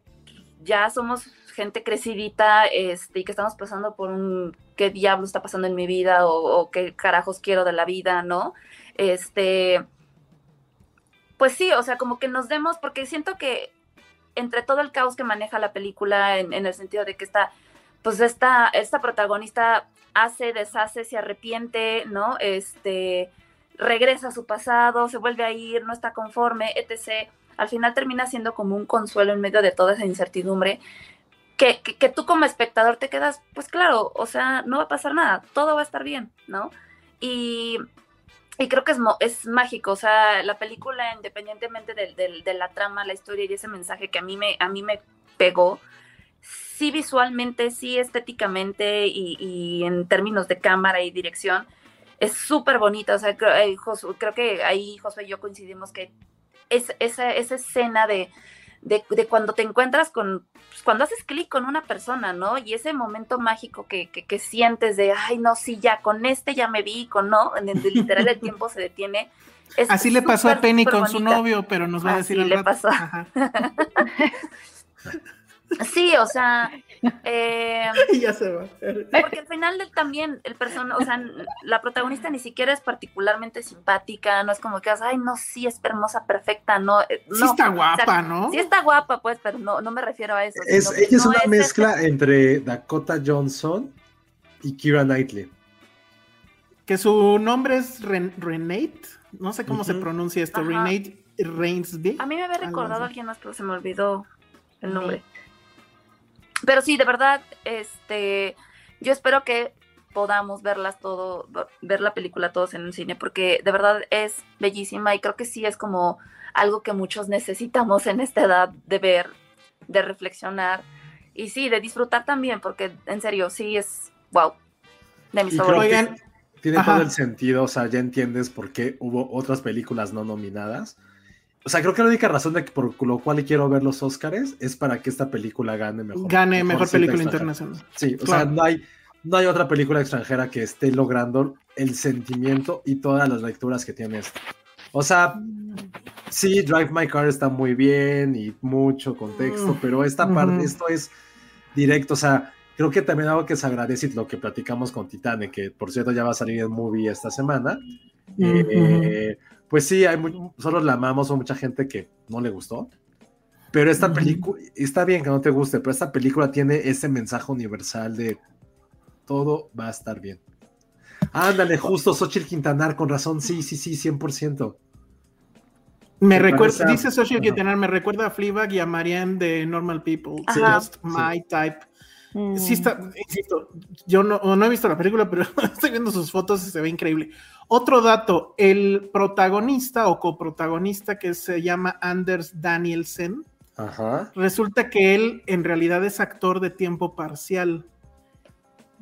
ya somos gente crecidita este, y que estamos pasando por un qué diablo está pasando en mi vida o, o qué carajos quiero de la vida, ¿no? Este, pues sí, o sea, como que nos demos, porque siento que entre todo el caos que maneja la película, en, el sentido de que está, pues esta, esta protagonista hace, deshace, se arrepiente, ¿no? Este, regresa a su pasado, se vuelve a ir, no está conforme, etc. Al final termina siendo como un consuelo en medio de toda esa incertidumbre. Que, que, tú como espectador te quedas, pues claro, o sea, no va a pasar nada, todo va a estar bien, ¿no? Y y creo que es, es mágico, o sea, la película, independientemente de, la trama, la historia y ese mensaje que a mí me, a mí me pegó, sí visualmente, sí estéticamente y, en términos de cámara y dirección, es súper bonita, o sea, creo, eh, creo, que ahí Josué y yo coincidimos que es, esa, esa escena de, de, cuando te encuentras con, pues, cuando haces clic con una persona, ¿no? Y ese momento mágico que, que, sientes de, ay, no, sí, ya, con este ya me vi, con no, en el literal el tiempo se detiene. Así le pasó a Penny con su novio, pero nos va a decir Así le pasó. Sí, o sea, eh, ya se va. Porque al final también el persona, o sea, la protagonista ni siquiera es particularmente simpática, no es como que, ay, no, sí es hermosa, perfecta, no, eh, sí está guapa, ¿no? Sí está guapa, pues, pero no, no me refiero a eso. Es, ella es una mezcla entre Dakota Johnson y Kira Knightley. Que su nombre es Renate, no sé cómo se pronuncia esto, Renate Rainsby. A mí me había recordado a alguien más, pero se me olvidó el nombre. Pero sí, de verdad, este, yo espero que podamos verlas todo, ver la película todos en un cine, porque de verdad es bellísima y creo que sí es como algo que muchos necesitamos en esta edad de ver, de reflexionar y sí, de disfrutar también, porque en serio, sí es wow, de mis favoritos. Tiene todo el sentido, o sea, ya entiendes por qué hubo otras películas no nominadas o sea, creo que la única razón de que por lo cual quiero ver los Oscars es para que esta película gane mejor. Gane mejor, película internacional. Sí, o sea, no hay, no hay otra película extranjera que esté logrando el sentimiento y todas las lecturas que tiene esto. O sea, sí, Drive My Car está muy bien y mucho contexto, mm, pero esta parte, esto es directo, o sea, creo que también algo que se agradece lo que platicamos con Titane, que por cierto ya va a salir en movie esta semana. eh, pues sí, hay solo la amamos, o mucha gente que no le gustó. Pero esta película, está bien que no te guste, pero esta película tiene ese mensaje universal de todo va a estar bien. Ándale, justo Xochitl Quintanar, con razón, sí, sí, sí, 100%. Me, recuerda, dice Xochitl Quintanar, me recuerda a Fleabag y a Marianne de Normal People. Just my type. Sí está, mm. insisto, yo no, no, he visto la película, pero estoy viendo sus fotos y se ve increíble. Otro dato, el protagonista o coprotagonista que se llama Anders Danielsen, resulta que él en realidad es actor de tiempo parcial.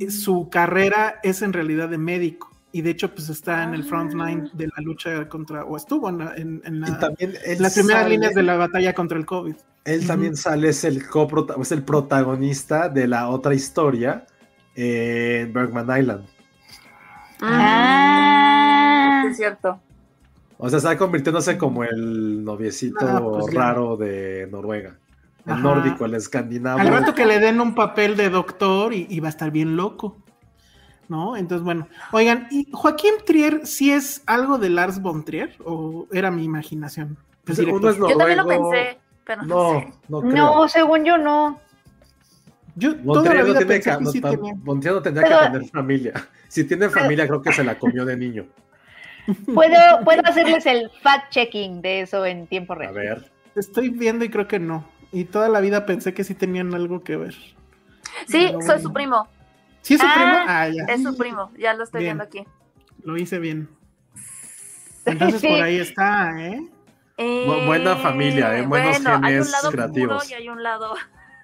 Su carrera es en realidad de médico y de hecho pues está en el front ah. line de la lucha contra, o estuvo en, en, las primeras líneas de la batalla contra el COVID. Él también sale, es el, es el protagonista de la otra historia en Bergman Island. Ah, es cierto. O sea, está convirtiéndose como el noviecito pues raro de Noruega. el nórdico, el escandinavo. Al rato que le den un papel de doctor y, va a estar bien loco. ¿No? Entonces, bueno. Oigan, ¿y Joaquín Trier sí es algo de Lars von Trier? ¿O era mi imaginación? Pues yo también lo pensé, pero no, no, no, según yo no. Yo toda la vida no pensé que, sí tenía. tendría que tener familia. Si tiene familia, creo que se la comió de niño. Puedo, puedo hacerles el fact-checking de eso en tiempo real. A ver. Estoy viendo y creo que no. Y toda la vida pensé que sí tenían algo que ver. Sí, soy su primo. ¿Sí es su primo? Ah, ah, ya. Es su primo, ya lo estoy viendo aquí. Lo hice bien. Entonces por ahí está, ¿eh? Buena familia, ¿eh? buenos bueno, genes hay un lado creativos. y hay un lado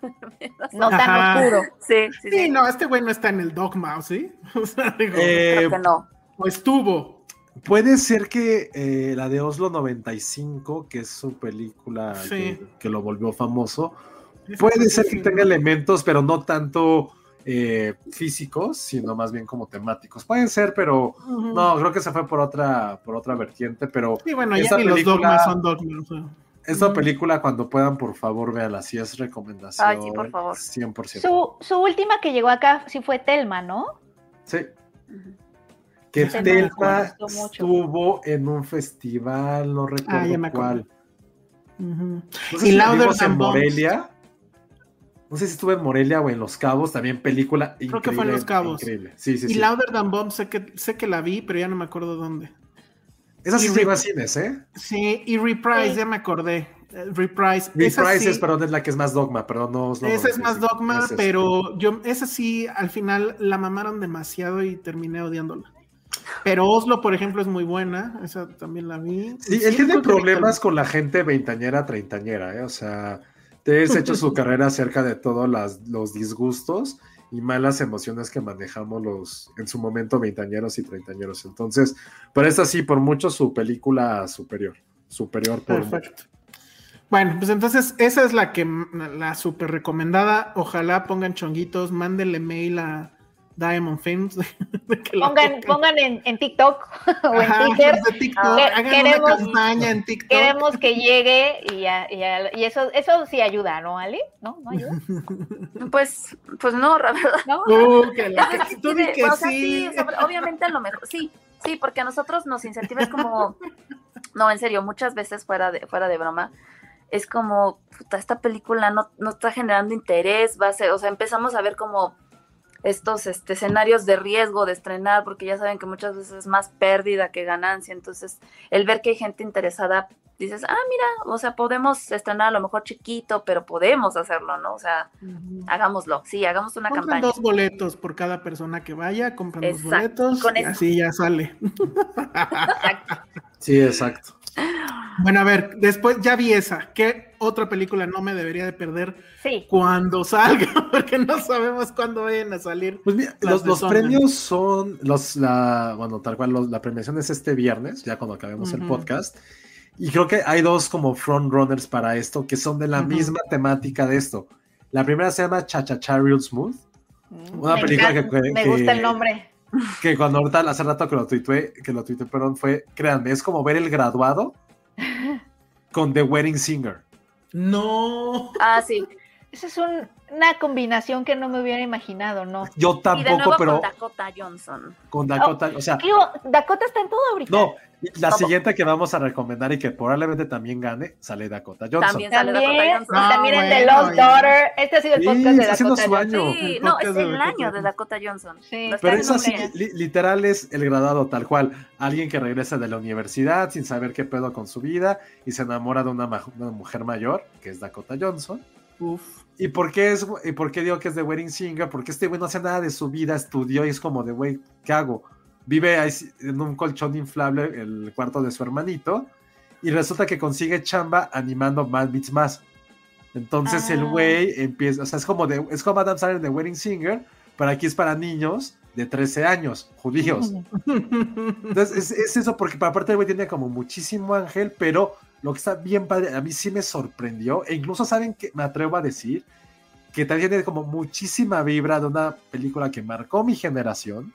no tan oscuro. Sí, sí, sí, no, este güey no está en el Dogma, ¿sí? O sea, digo, eh, creo que no. O estuvo. Puede ser que eh, la de Oslo 95, que es su película que, lo volvió famoso, puede ser que tenga elementos, pero no tanto eh, físicos, sino más bien como temáticos. Pueden ser, pero no, creo que se fue por otra, por otra vertiente, pero... Sí, bueno, ya ni los dogmas son dogmas. Esta película, cuando puedan, por favor, véanla. Si es recomendación. Ay, sí, por favor. 100%. Su, su última que llegó acá sí fue Telma, ¿no? Sí que Telma estuvo en un festival, no recuerdo ah, cuál. no sé y si en Morelia. No sé si estuve en Morelia o en Los Cabos, también película Creo que fue en Los Cabos. Increíble. Sí, sí, y Louder Than Bomb sé que, sé que la vi, pero ya no me acuerdo dónde. Esa sí iba a cines, ¿eh? Sí, y Reprise, ya me acordé. Eh, Reprise. Reprise es, perdón, es la que es más dogma, pero no, Esa es más dogma, pero yo, esa sí, al final la mamaron demasiado y terminé odiándola. Pero Oslo, por ejemplo, es muy buena. Esa también la vi. Sí, él tiene problemas con la gente veintañera, treintañera, ¿eh? O sea, te has hecho su carrera acerca de todos los disgustos y malas emociones que manejamos los, en su momento, veintañeros y treintañeros. Entonces, pero esta sí, por mucho su película superior. Superior por Perfecto. Bueno, pues entonces esa es la que la super recomendada. Ojalá pongan chonguitos, mándenle mail a Diamond Films. pongan, pongan en, en, TikTok o en Twitter. queremos, campaña en TikTok. Queremos que llegue y, y, eso, eso sí ayuda, ¿no, Ale? ¿No? ¿No ayuda? pues, pues no, la verdad. ¿No? Uh, que la, que, tú que sí. sí obviamente a lo mejor, sí, sí, porque a nosotros nos incentiva es como, no, en serio, muchas veces fuera de, fuera de broma, es como, puta, esta película no, no está generando interés, va a ser, o sea, empezamos a ver como estos este, escenarios de riesgo de estrenar, porque ya saben que muchas veces es más pérdida que ganancia. Entonces, el ver que hay gente interesada, dices, ah, mira, o sea, podemos estrenar a lo mejor chiquito, pero podemos hacerlo, ¿no? O sea, hagámoslo, sí, hagamos una campaña. dos boletos por cada persona que vaya, compran dos boletos y así ya sale. sí, exacto. Bueno, a ver, después ya vi esa. ¿Qué otra película no me debería de perder cuando salga? Porque no sabemos cuándo vayan a salir. Pues mira, los, premios son los, la, bueno, tal cual, la premiación es este viernes, ya cuando acabemos el podcast. Y creo que hay dos como frontrunners para esto que son de la misma temática de esto. La primera se llama Cha Cha Cha Real Smooth. Mm. Una película que, Me gusta el nombre que cuando ahorita hace rato que lo tuiteé, que lo tuiteé, perdón, fue, créanme, es como ver el graduado con The Wedding Singer. No. Ah, sí. Esa es una combinación que no me hubiera imaginado, ¿no? Yo tampoco, pero. Con Dakota Johnson. Con Dakota, o sea. Dakota está en todo ahorita. No, la siguiente que vamos a recomendar y que probablemente también gane, sale Dakota Johnson. También sale Dakota Johnson. también en The Lost Daughter. Este ha sido el podcast de Dakota Johnson. Sí, no, es el año de Dakota Johnson. Sí. Pero es así, literal es el gradado tal cual. Alguien que regresa de la universidad sin saber qué pedo con su vida y se enamora de una, una mujer mayor, que es Dakota Johnson. Uf. ¿Y por qué es, y por qué digo que es de Wedding Singer? Porque este güey no hace nada de su vida, estudió y es como de, güey, ¿qué hago? vive en un colchón inflable el cuarto de su hermanito y resulta que consigue chamba animando más Beats Más. Entonces el ah. güey empieza, o sea, es como de, es como Adam Sandler de Wedding Singer, pero aquí es para niños de 13 años, judíos. Entonces es, eso porque aparte el güey tiene como muchísimo ángel, pero lo que está bien padre, a mí sí me sorprendió, e incluso saben que me atrevo a decir que también tiene como muchísima vibra de una película que marcó mi generación,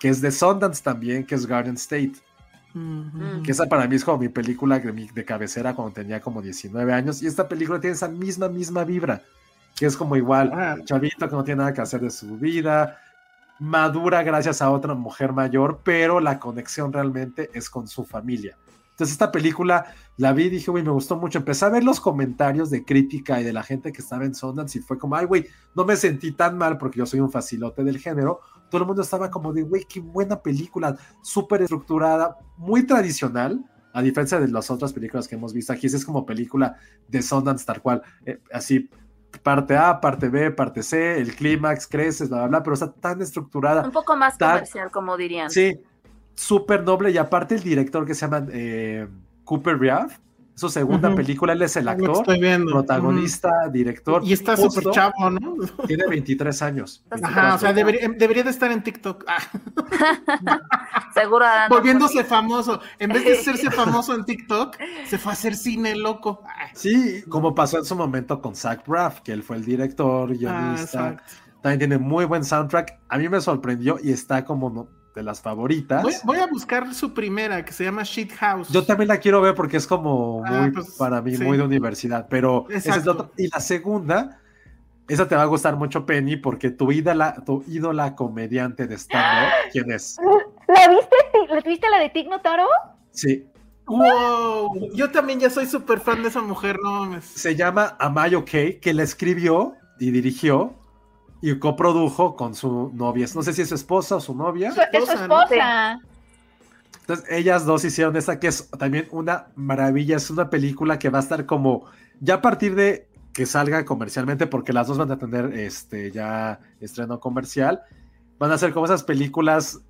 que es de Sundance también, que es Garden State. Que esa para mí es como mi película de, de cabecera cuando tenía como 19 años. Y esta película tiene esa misma, misma vibra. Que es como igual, ah. chavito que no tiene nada que hacer de su vida, madura gracias a otra mujer mayor, pero la conexión realmente es con su familia. Entonces esta película la vi y dije, güey, me gustó mucho. Empecé a ver los comentarios de crítica y de la gente que estaba en Sundance y fue como, ay, güey, no me sentí tan mal porque yo soy un facilote del género. Todo el mundo estaba como de, güey, qué buena película, súper estructurada, muy tradicional, a diferencia de las otras películas que hemos visto. Aquí es como película de Sundance tal cual, eh, así parte A, parte B, parte C, el clímax, creces, bla, bla, bla, pero está tan estructurada. Un poco más comercial, como dirían. Sí, súper noble y aparte el director que se llama eh, Cooper Riaf, su segunda película, él es el actor, protagonista, director. Y está súper chavo, ¿no? Tiene 23 años. Ajá, o sea, debería, de estar en TikTok. Ah. Seguro. Volviéndose famoso. En vez de hacerse famoso en TikTok, se fue a hacer cine loco. Sí, como pasó en su momento con Zach Braff, que él fue el director, guionista. Ah, También tiene muy buen soundtrack. A mí me sorprendió y está como de las favoritas. Voy, a buscar su primera, que se llama Shit House. Yo también la quiero ver porque es como ah, muy, pues, para mí, muy de universidad. Pero esa es la otra. Y la segunda, esa te va a gustar mucho, Penny, porque tu ídola, tu ídola comediante de stand-up, ¿quién es? ¿La viste? ¿La viste la de Tig Notaro? Sí. Wow, yo también ya soy súper fan de esa mujer, no Se llama Amayo Kay, que la escribió y dirigió y coprodujo con su novia. No sé si es su esposa o su novia. es su esposa. Entonces, ellas dos hicieron esta que es también una maravilla. Es una película que va a estar como ya a partir de que salga comercialmente, porque las dos van a tener este ya estreno comercial. Van a ser como esas películas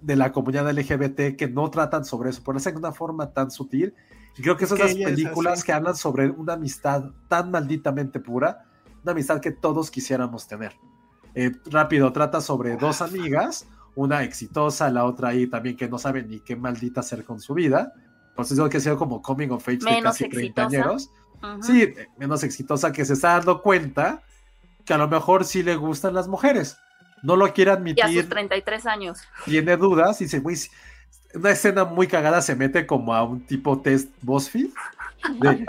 de la comunidad LGBT que no tratan sobre eso, por eso de una forma tan sutil. Y creo que son esas películas que hablan sobre una amistad tan malditamente pura, una amistad que todos quisiéramos tener. Eh, rápido, trata sobre dos amigas, una exitosa, la otra ahí también que no sabe ni qué maldita hacer con su vida. Por eso digo que ha sido como coming of age de casi 30 años. Sí, menos exitosa que se está dando cuenta que a lo mejor sí le gustan las mujeres. No lo quiere admitir. Y a sus 33 años. Tiene dudas y dice, güey, una escena muy cagada se mete como a un tipo test BuzzFeed.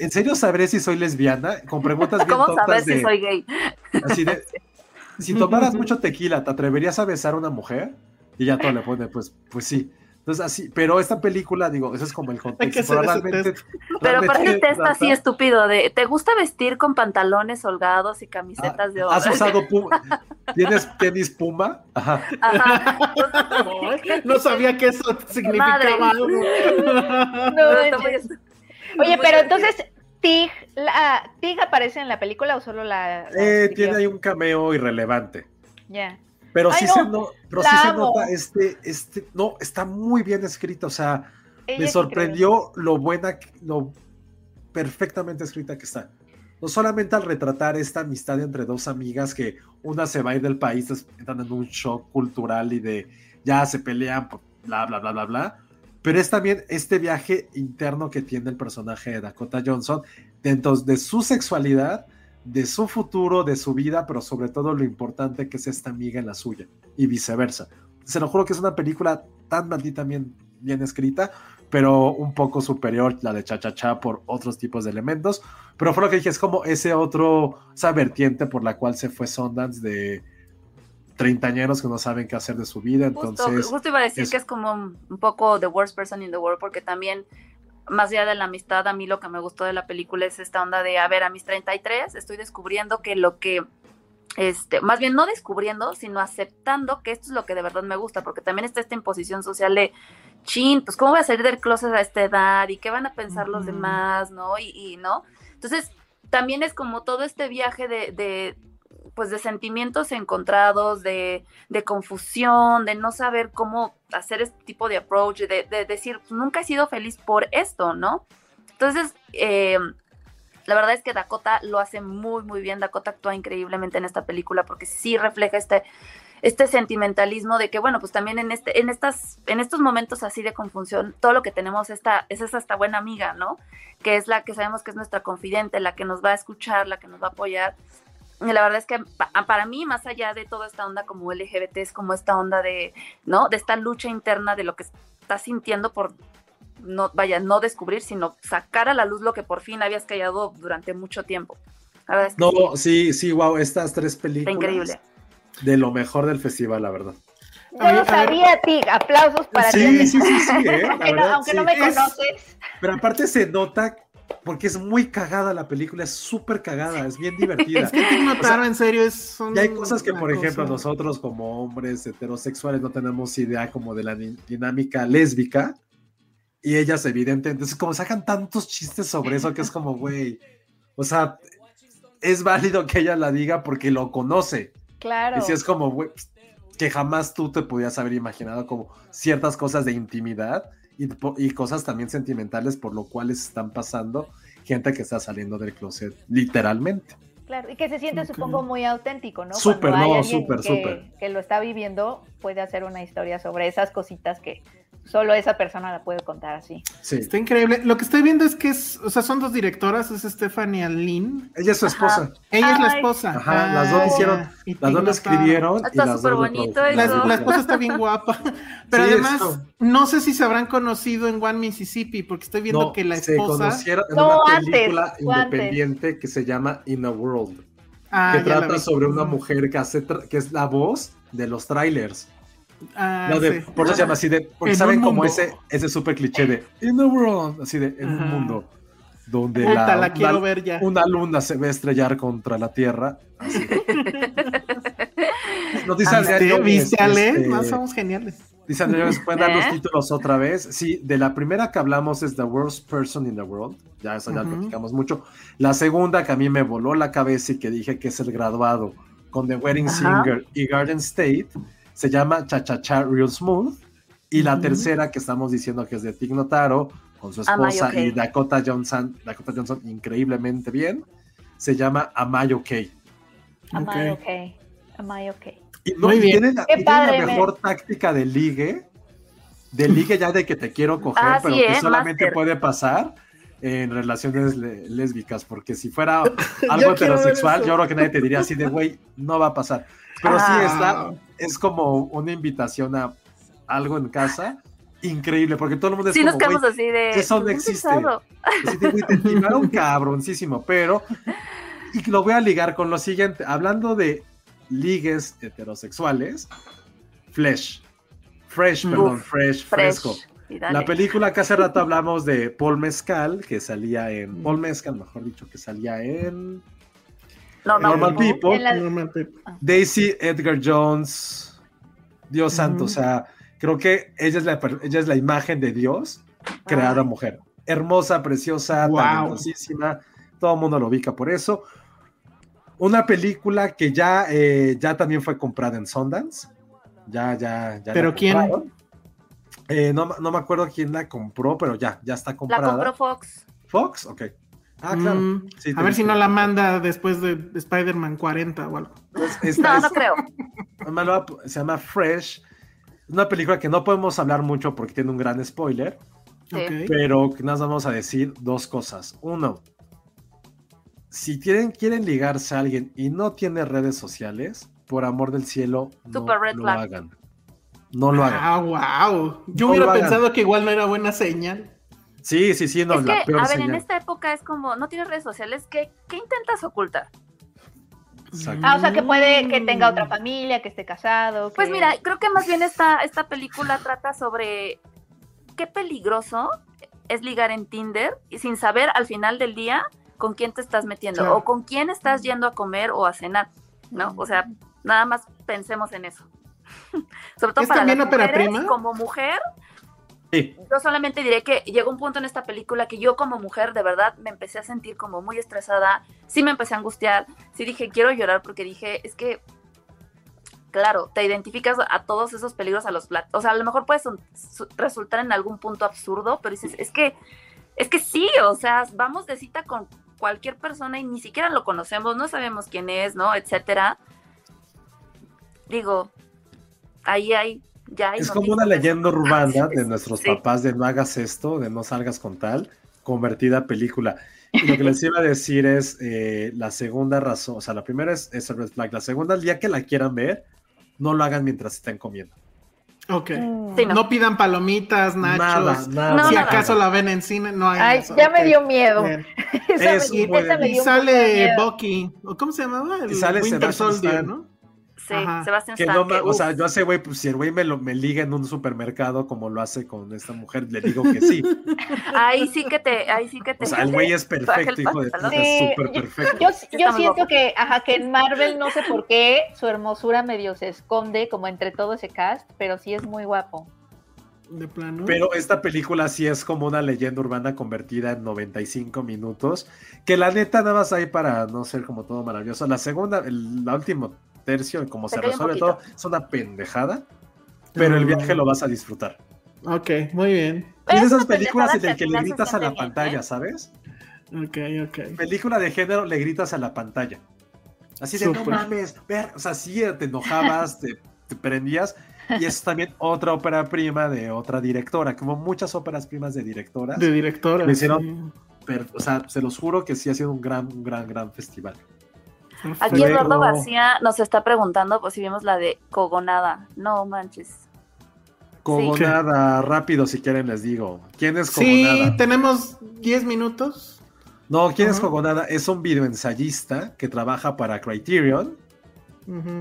¿En serio sabré si soy lesbiana? Con preguntas bien ¿Cómo saber si soy gay? Así de, si tomaras mucho tequila, ¿te atreverías a besar a una mujer? Y ya todo le pone, pues, pues sí. Entonces, así, pero esta película, digo, eso es como el contexto. Pero, realmente, pero para el test así estúpido de, ¿te gusta vestir con pantalones holgados y camisetas de oro? ¿Has usado puma? ¿Tienes tenis puma? Ajá. no sabía que eso significaba algo. Oye, pero entonces, Tig, la, ¿Tig aparece en la película o solo la.? eh, tiene ahí un cameo irrelevante. Ya. Pero, sí, se, no, pero sí se nota este, este. No, está muy bien escrito. O sea, me sorprendió lo buena, lo perfectamente escrita que está. No solamente al retratar esta amistad entre dos amigas que una se va a ir del país, están en un shock cultural y de ya se pelean, bla, bla, bla, bla, bla pero es también este viaje interno que tiene el personaje de Dakota Johnson dentro de su sexualidad, de su futuro, de su vida, pero sobre todo lo importante que es esta amiga en la suya y viceversa. Se lo juro que es una película tan maldita bien, bien escrita, pero un poco superior la de Cha Cha Cha por otros tipos de elementos. Pero fue lo que dije, es como ese otro, esa vertiente por la cual se fue Sundance de treintañeros que no saben qué hacer de su vida. Entonces, justo, iba a decir que es como un, poco The Worst Person in the World, porque también, más allá de la amistad, a mí lo que me gustó de la película es esta onda de, a ver, a mis 33 estoy descubriendo que lo que, este, más bien no descubriendo, sino aceptando que esto es lo que de verdad me gusta, porque también está esta imposición social de, chin, pues cómo voy a salir del closet a esta edad y qué van a pensar los demás, ¿no? Y, y, ¿no? Entonces, también es como todo este viaje de, pues de sentimientos encontrados, de, confusión, de no saber cómo hacer este tipo de approach, de, decir, pues, nunca he sido feliz por esto, ¿no? Entonces, em, la verdad es que Dakota lo hace muy, muy bien. Dakota actúa increíblemente en esta película porque sí refleja este, este sentimentalismo de que, bueno, pues también en, este, en, estas, en estos momentos así de confusión, todo lo que tenemos esta, es esta buena amiga, ¿no? Que es la que sabemos que es nuestra confidente, la que nos va a escuchar, la que nos va a apoyar la verdad es que para mí, más allá de toda esta onda como LGBT, es como esta onda de, ¿no? De esta lucha interna de lo que estás sintiendo por no, vaya, no descubrir, sino sacar a la luz lo que por fin habías callado durante mucho tiempo. no, sí. sí, wow, estas tres películas. increíble. De lo mejor del festival, la verdad. Yo lo sabía, ti. Aplausos para ti. Sí, sí, sí, sí. ¿eh? aunque, no, me conoces. Pero aparte se nota porque es muy cagada la película, es súper cagada, es bien divertida. es que te notaron, en serio, es. Y hay cosas que, por ejemplo, nosotros como hombres heterosexuales no tenemos idea como de la dinámica lésbica. Y ellas, evidentemente, es como sacan tantos chistes sobre eso que es como, güey. O sea, es válido que ella la diga porque lo conoce. Claro. Y si es como, güey, que jamás tú te podías haber imaginado como ciertas cosas de intimidad y, cosas también sentimentales por lo cual están pasando gente que está saliendo del closet, literalmente. Claro, y que se siente, supongo, muy auténtico, ¿no? Súper, no, súper, súper. Que lo está viviendo, puede hacer una historia sobre esas cositas que solo esa persona la puede contar así. Sí. Está increíble. Lo que estoy viendo es que es, o sea, son dos directoras, es Stephanie Lynn. Ella es su esposa. Ella es la esposa. Ajá, las dos hicieron, las dos lo escribieron. Está súper bonito eso. La, esposa está bien guapa. Pero además, no sé si se habrán conocido en One Mississippi, porque estoy viendo que la esposa. Se conocieron en una película independiente que se llama In a World. Ah, que trata sobre una mujer que hace que es la voz de los trailers. Ah, Por eso se llama así de. Porque saben como ese, ese súper cliché de In the world, así de en un mundo donde la, quiero ver ya. una luna se ve estrellar contra la Tierra. Nos dice Adrián ¿Viste, Ale? Más somos geniales. Dice Andrea, ¿pueden dar los ¿Eh? títulos otra vez? Sí, de la primera que hablamos es The Worst Person in the World. Ya eso ya lo platicamos mucho. La segunda que a mí me voló la cabeza y que dije que es el graduado con The Wedding Singer y Garden State se llama Cha Cha Cha Real Smooth. Y la tercera que estamos diciendo que es de Tig Notaro con su esposa y Dakota Johnson, Dakota Johnson increíblemente bien, se llama Am I Okay. Am I Okay. Am I Okay. Y no, Muy bien. la, la mejor táctica de ligue, de ligue ya de que te quiero coger, pero que solamente puede pasar en relaciones lésbicas, porque si fuera algo heterosexual, yo creo que nadie te diría así de, güey, no va a pasar. Pero sí ah. está, es como una invitación a algo en casa increíble, porque todo el mundo es sí, nos quedamos así de. Eso no existe. Así te, te cabroncísimo, pero. Y lo voy a ligar con lo siguiente. Hablando de ligues heterosexuales, Flesh. Fresh, perdón, Fresh, fresco. La película que hace rato hablamos de Paul Mezcal, que salía en. Paul Mezcal, mejor dicho, que salía en. Normal, People. Daisy Edgar Jones. Dios santo, o sea, creo que ella es la, ella es la imagen de Dios creada mujer. Hermosa, preciosa, talentosísima. Todo el mundo lo ubica por eso. Una película que ya, eh, ya también fue comprada en Sundance. Ya, ya, ya. ¿Pero quién? Eh, no, no, me acuerdo quién la compró, pero ya, ya está comprada. La compró Fox. ¿Fox? Ok. Ah, claro. Mm, a ver si no la manda después de, Spider-Man 40 o algo. Pues no, no creo. Se llama Fresh. Una película que no podemos hablar mucho porque tiene un gran spoiler. Pero que nos vamos a decir dos cosas. Uno, si quieren, quieren ligarse a alguien y no tiene redes sociales, por amor del cielo, no lo hagan. No lo hagan. Ah, wow. Yo hubiera pensado que igual no era buena señal. Sí, sí, sí, no, es la que, A ver, en esta época es como, no tienes redes sociales, ¿qué, qué intentas ocultar? Ah, o sea, que puede que tenga otra familia, que esté casado. Pues mira, creo que más bien esta, esta película trata sobre qué peligroso es ligar en Tinder y sin saber al final del día con quién te estás metiendo o con quién estás yendo a comer o a cenar, ¿no? O sea, nada más pensemos en eso. Sobre todo para las mujeres, como mujer, yo solamente diré que llegó un punto en esta película que yo como mujer de verdad me empecé a sentir como muy estresada, sí me empecé a angustiar, sí dije quiero llorar porque dije, es que, claro, te identificas a todos esos peligros a los platos, o sea, a lo mejor puede resultar en algún punto absurdo, pero dices, es que, es que sí, o sea, vamos de cita con cualquier persona y ni siquiera lo conocemos, no sabemos quién es, ¿no? Etcétera. Digo, ahí hay es como una leyenda urbana de nuestros papás de no hagas esto, de no salgas con tal, convertida a película. Y lo que les iba a decir es eh, la segunda razón, o sea, la primera es, el red flag, la segunda, el día que la quieran ver, no lo hagan mientras estén comiendo. Ok. Mm. no. pidan palomitas, nachos. Nada, nada, si acaso la ven en cine, no hay. Ay, ya me dio miedo. y sale Bucky. ¿Cómo se llamaba? El y sale Winter Soldier, ¿no? Sí, Sebastián que no, O sea, yo hace, güey, pues si el güey me, lo, me liga en un supermercado como lo hace con esta mujer, le digo que sí. ahí sí que te, ahí sí que te. O sea, el güey es perfecto, hijo de puta, es súper perfecto. Yo, yo siento que, ajá, que en Marvel no sé por qué su hermosura medio se esconde como entre todo ese cast, pero sí es muy guapo. De plano. Pero esta película sí es como una leyenda urbana convertida en 95 minutos. Que la neta nada más hay para no ser como todo maravilloso. La segunda, el, la última tercio y cómo se, resuelve todo, es una pendejada, pero el viaje lo vas a disfrutar. Ok, muy bien. Es esas películas en las que le gritas a la pantalla, ¿eh? ¿sabes? Ok, ok. Película de género, le gritas a la pantalla. Así de, no mames, ver, o sea, sí te enojabas, te, prendías, y es también otra ópera prima de otra directora, como muchas óperas primas de directoras. De directoras. hicieron, o sea, se los juro que sí ha sido un gran, un gran, gran festival. Aquí Eduardo García nos está preguntando pues, si vimos la de Cogonada. No manches. Cogonada, rápido si quieren les digo. ¿Quién es Cogonada? Sí, tenemos 10 minutos. No, ¿quién es Cogonada? Es un videoensayista que trabaja para Criterion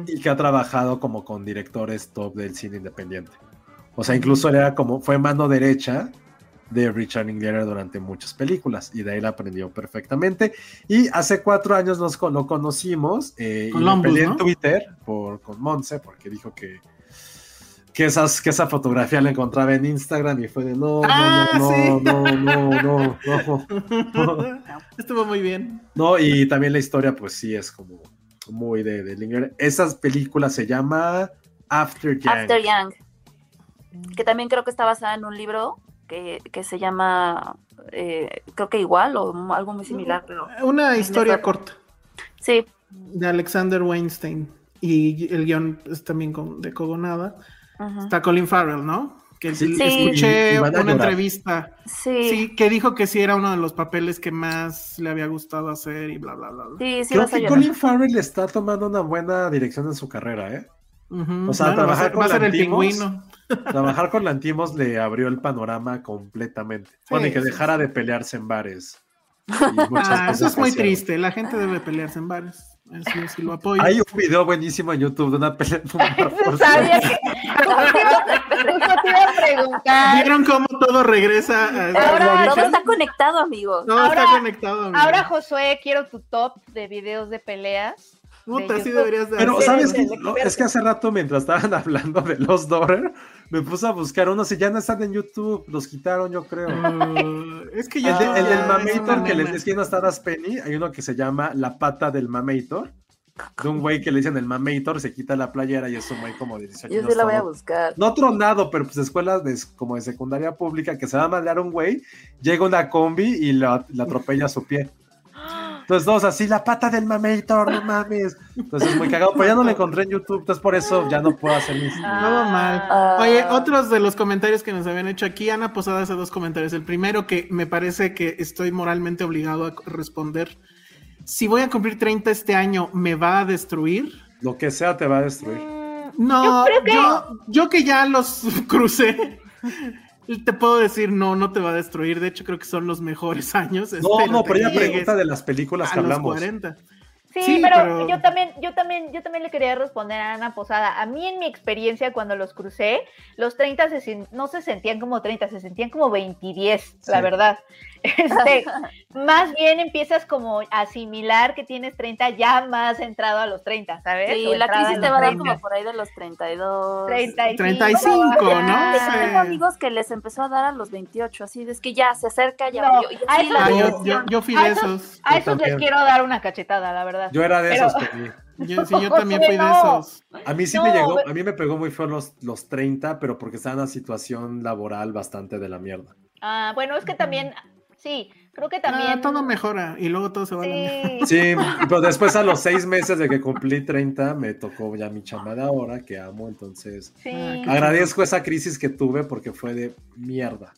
y que ha trabajado como con directores top del cine independiente. O sea, incluso era como, fue mano derecha de Richard Linklater durante muchas películas y de ahí la aprendió perfectamente. Y hace cuatro años nos lo conocimos eh, y lo peleé en Twitter por, con Monse porque dijo que, que, esas, que esa fotografía la encontraba en Instagram y fue de no, no, ah, no, no, no, no, no, Estuvo muy bien. No, y también la historia pues sí es como muy de, de Linklater. Esas películas se llama After Young. After Young. Que también creo que está basada en un libro que, se llama, eh, creo que igual o algo muy similar. Pero Una historia corta. Sí. De Alexander Weinstein. Y el guion es también con, de Cogonada. Está Colin Farrell, ¿no? Que escuché una entrevista. Sí. que dijo que sí era uno de los papeles que más le había gustado hacer y bla, bla, bla. Sí, sí, Creo que Colin Farrell está tomando una buena dirección en su carrera, ¿eh? O sea, trabajar con el pingüino. Trabajar con Lantimos le abrió el panorama completamente. bueno, y que dejara de pelearse en bares. Ah, eso es muy triste. La gente debe pelearse en bares. Eso lo apoyo. Hay un video buenísimo en YouTube de una pelea. Sabía que. te iba a preguntar. ¿Vieron cómo todo regresa? ahora todo está conectado, amigos. Todo ahora, está conectado. Amigo. Ahora, Josué, quiero tu top de videos de peleas. Puta, sí deberías de Pero, ¿sabes qué? Es que hace rato, mientras estaban hablando de los Daughter, me puse a buscar unos y ya no están en YouTube, los quitaron, yo creo. Uh, es que ya. El, del Mamator que les decía no está Penny, hay uno que se llama La pata del Mamator. De un güey que le dicen el Mamator, se quita la playera y es un güey como de 18 Yo sí la voy a buscar. No tronado, pero pues escuelas de, como de secundaria pública que se va a mandar un güey, llega una combi y la, la atropella a su pie. Entonces, dos así, la pata del mamator, no mames. Entonces, muy cagado, pero ya no lo encontré en YouTube, entonces por eso ya no puedo hacer mis. Nada mal. Ah. Oye, otros de los comentarios que nos habían hecho aquí, Ana Posada hace dos comentarios. El primero que me parece que estoy moralmente obligado a responder. Si voy a cumplir 30 este año, ¿me va a destruir? Lo que sea te va a destruir. No, yo, yo que ya los crucé te puedo decir, no, no te va a destruir. De hecho, creo que son los mejores años. No, no, pero ella pregunta de las películas que hablamos. Sí, pero, yo también, yo también, yo también le quería responder a Ana Posada. A mí en mi experiencia cuando los crucé, los 30 no se sentían como 30, se sentían como 20 10, la verdad. Este, más bien empiezas como a asimilar que tienes 30 ya más entrado a los 30, ¿sabes? Sí, la crisis te va a dar como por ahí de los 32. 35, 35 ¿no? Tengo amigos que les empezó a dar a los 28, así es que ya se acerca, ya. yo, yo, yo, fui de esos. A esos les quiero dar una cachetada, la verdad. Yo era de esos, Yo, sí, yo también fui de esos. A mí sí me llegó, a mí me pegó muy feo los, los 30, pero porque estaba en una situación laboral bastante de la mierda. Ah, bueno, es que también Sí, creo que también. Ah, todo mejora y luego todo se va a la Sí, pero después a los seis meses de que cumplí 30, me tocó ya mi chamba de ahora, que amo. Entonces, agradezco esa crisis que tuve porque fue de mierda.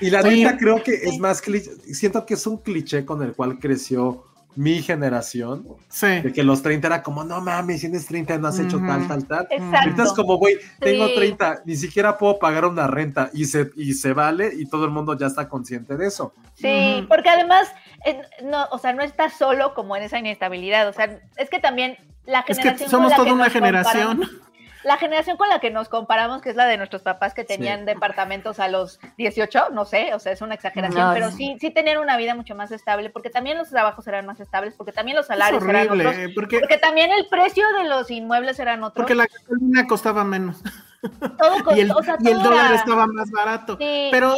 Y la neta creo que es más cliché, siento que es un cliché con el cual creció mi generación, sí. de que los 30 era como, no mames, tienes 30, no has hecho tal, tal, tal. Exacto. Ahorita es como, güey, tengo 30, ni siquiera puedo pagar una renta y se, y se vale y todo el mundo ya está consciente de eso. Sí, porque además, no, o sea, no estás solo como en esa inestabilidad, o sea, es que también la generación... Es que somos toda una generación la generación con la que nos comparamos, que es la de nuestros papás que tenían departamentos a los 18, no sé, o sea, es una exageración, pero sí, sí tenían una vida mucho más estable, porque también los trabajos eran más estables, porque también los salarios eran otros, porque, también el precio de los inmuebles eran otros. Porque la gasolina costaba menos. y el, dólar estaba más barato. pero,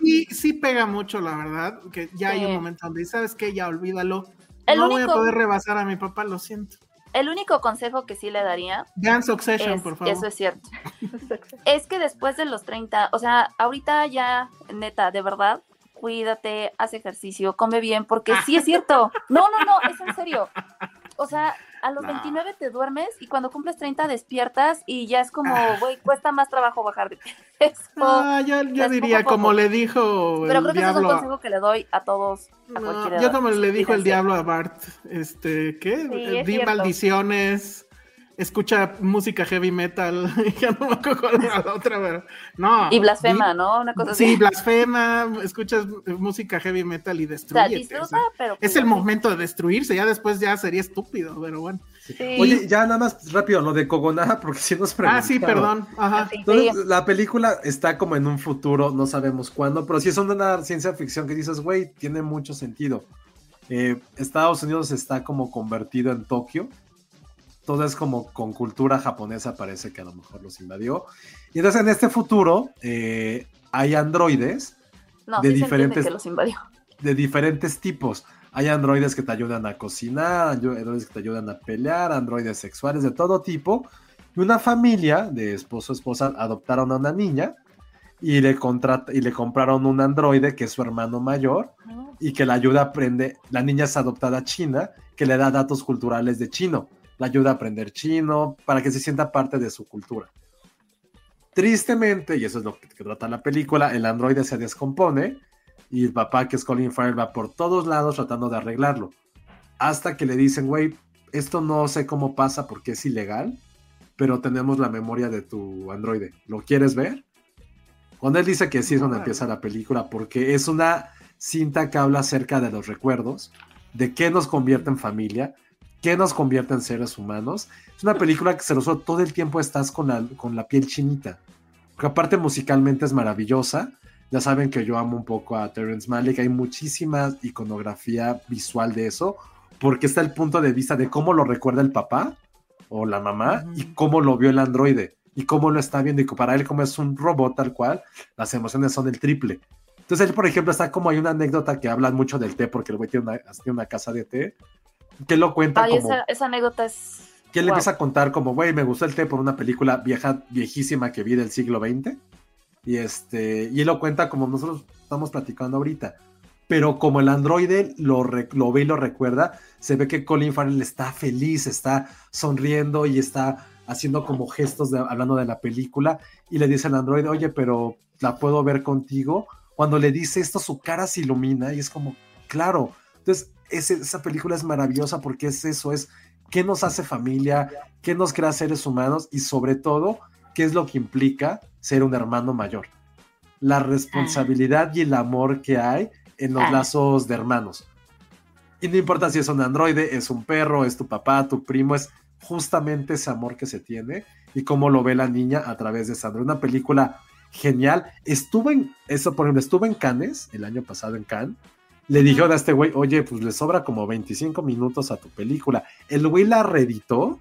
sí, sí, pega mucho, la verdad, que ya hay un momento donde, ¿sabes qué? Ya olvídalo. no voy a poder rebasar a mi papá, lo siento. El único consejo que sí le daría. Vean Succession, por favor. Eso es cierto. es que después de los 30, o sea, ahorita ya, neta, de verdad, cuídate, haz ejercicio, come bien, porque sí es cierto. No, no, no, es en serio. O sea, a los 29 te duermes y cuando cumples 30 despiertas y ya es como, ah. güey, cuesta más trabajo bajar de peso. Ah, yo, diría, como le dijo. Pero creo que ese es un consejo que le doy a todos, a no, Yo como le dijo el diablo a Bart, este, ¿qué? Di maldiciones escucha música heavy metal, ya no me acuerdo la otra, pero no. Y blasfema, ¿no? Una cosa sí, blasfema, escuchas música heavy metal y destruye. es el momento de destruirse, ya después ya sería estúpido, pero bueno. Oye, ya nada más rápido, lo de Kogonada, porque si nos preguntaron. Ah, sí, perdón. Ajá. la película está como en un futuro, no sabemos cuándo, pero si es una ciencia ficción que dices, güey, tiene mucho sentido. Eh, Estados Unidos está como convertido en Tokio todo es como con cultura japonesa, parece que a lo mejor los invadió. Y entonces en este futuro eh, hay androides de diferentes de diferentes tipos. Hay androides que te ayudan a cocinar, androides que te ayudan a pelear, androides sexuales de todo tipo. Y una familia de esposo esposa adoptaron a una niña y le, y le compraron un androide que es su hermano mayor ah. y que la ayuda a aprender. La niña es adoptada a china, que le da datos culturales de chino la ayuda a aprender chino, para que se sienta parte de su cultura. Tristemente, y eso es lo que, trata la película, el androide se descompone y el papá, que es Colin Farrell, va por todos lados tratando de arreglarlo. Hasta que le dicen, güey, esto no sé cómo pasa porque es ilegal, pero tenemos la memoria de tu androide. ¿Lo quieres ver? Cuando él dice que sí es donde empieza la película, porque es una cinta que habla acerca de los recuerdos, de qué nos convierte en familia, ¿Qué nos convierte en seres humanos? Es una película que se lo todo el tiempo estás con la, con la piel chinita. Porque aparte musicalmente es maravillosa. Ya saben que yo amo un poco a Terrence Malick. Hay muchísima iconografía visual de eso. Porque está el punto de vista de cómo lo recuerda el papá o la mamá y cómo lo vio el androide y cómo lo está viendo. Y para él, como es un robot tal cual, las emociones son el triple. Entonces él, por ejemplo, está como hay una anécdota que hablan mucho del té porque el güey tiene una, tiene una casa de té que lo cuenta Ay, como... Esa, esa, anécdota es... Que le empieza a contar como, güey, me gustó el té por una película vieja, viejísima que vi del siglo XX. Y este, y él lo cuenta como nosotros estamos platicando ahorita. Pero como el androide lo, lo ve y lo recuerda, se ve que Colin Farrell está feliz, está sonriendo y está haciendo como gestos hablando de la película. Y le dice al androide, oye, pero la puedo ver contigo. Cuando le dice esto, su cara se ilumina y es como, claro. Entonces, esa película es maravillosa porque es eso, es qué nos hace familia, qué nos crea seres humanos y sobre todo, qué es lo que implica ser un hermano mayor. La responsabilidad y el amor que hay en los ah. lazos de hermanos. Y no importa si es un androide, es un perro, es tu papá, tu primo, es justamente ese amor que se tiene y cómo lo ve la niña a través de Sandra. Una película genial. Estuve en, eso por ejemplo, estuve en Cannes, el año pasado en Cannes, le dijeron a este güey, oye, pues le sobra como 25 minutos a tu película. El güey la reeditó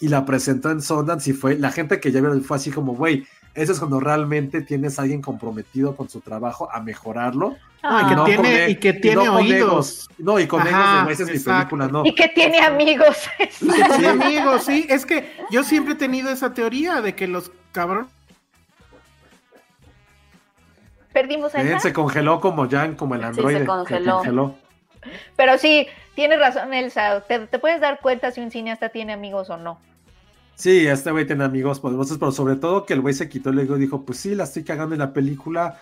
y la presentó en Sundance y fue, la gente que ya vio fue así como, güey, eso es cuando realmente tienes a alguien comprometido con su trabajo a mejorarlo. Ah, y, que tiene, y que tiene oídos. no, y con Ajá, esa es mi película, no. Y que tiene amigos. Y que tiene amigos, sí. Es que yo siempre he tenido esa teoría de que los cabrones perdimos a Se congeló como Jan, como el androide. se, congeló. Pero sí, tienes razón, Elsa. Te, puedes dar cuenta si un cineasta tiene amigos o no. Sí, este güey tiene amigos poderosos, pero sobre todo que el güey se quitó el ego y dijo, pues sí, la estoy cagando en la película.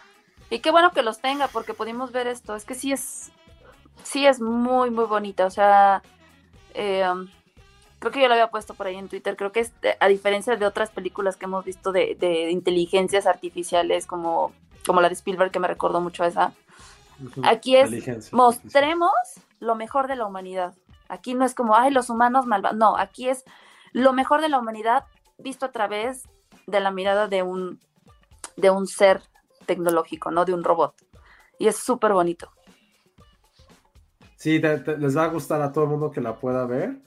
Y qué bueno que los tenga, porque pudimos ver esto. Es que sí es sí es muy, muy bonita. O sea, eh, creo que yo lo había puesto por ahí en Twitter. Creo que es, a diferencia de otras películas que hemos visto de, de inteligencias artificiales, como, como la de Spielberg, que me recordó mucho a esa, aquí es mostremos lo mejor de la humanidad. Aquí no es como, ay, los humanos malvados. No, aquí es lo mejor de la humanidad visto a través de la mirada de un, de un ser tecnológico, no de un robot. Y es súper bonito. Sí, les va a gustar a todo el mundo que la pueda ver.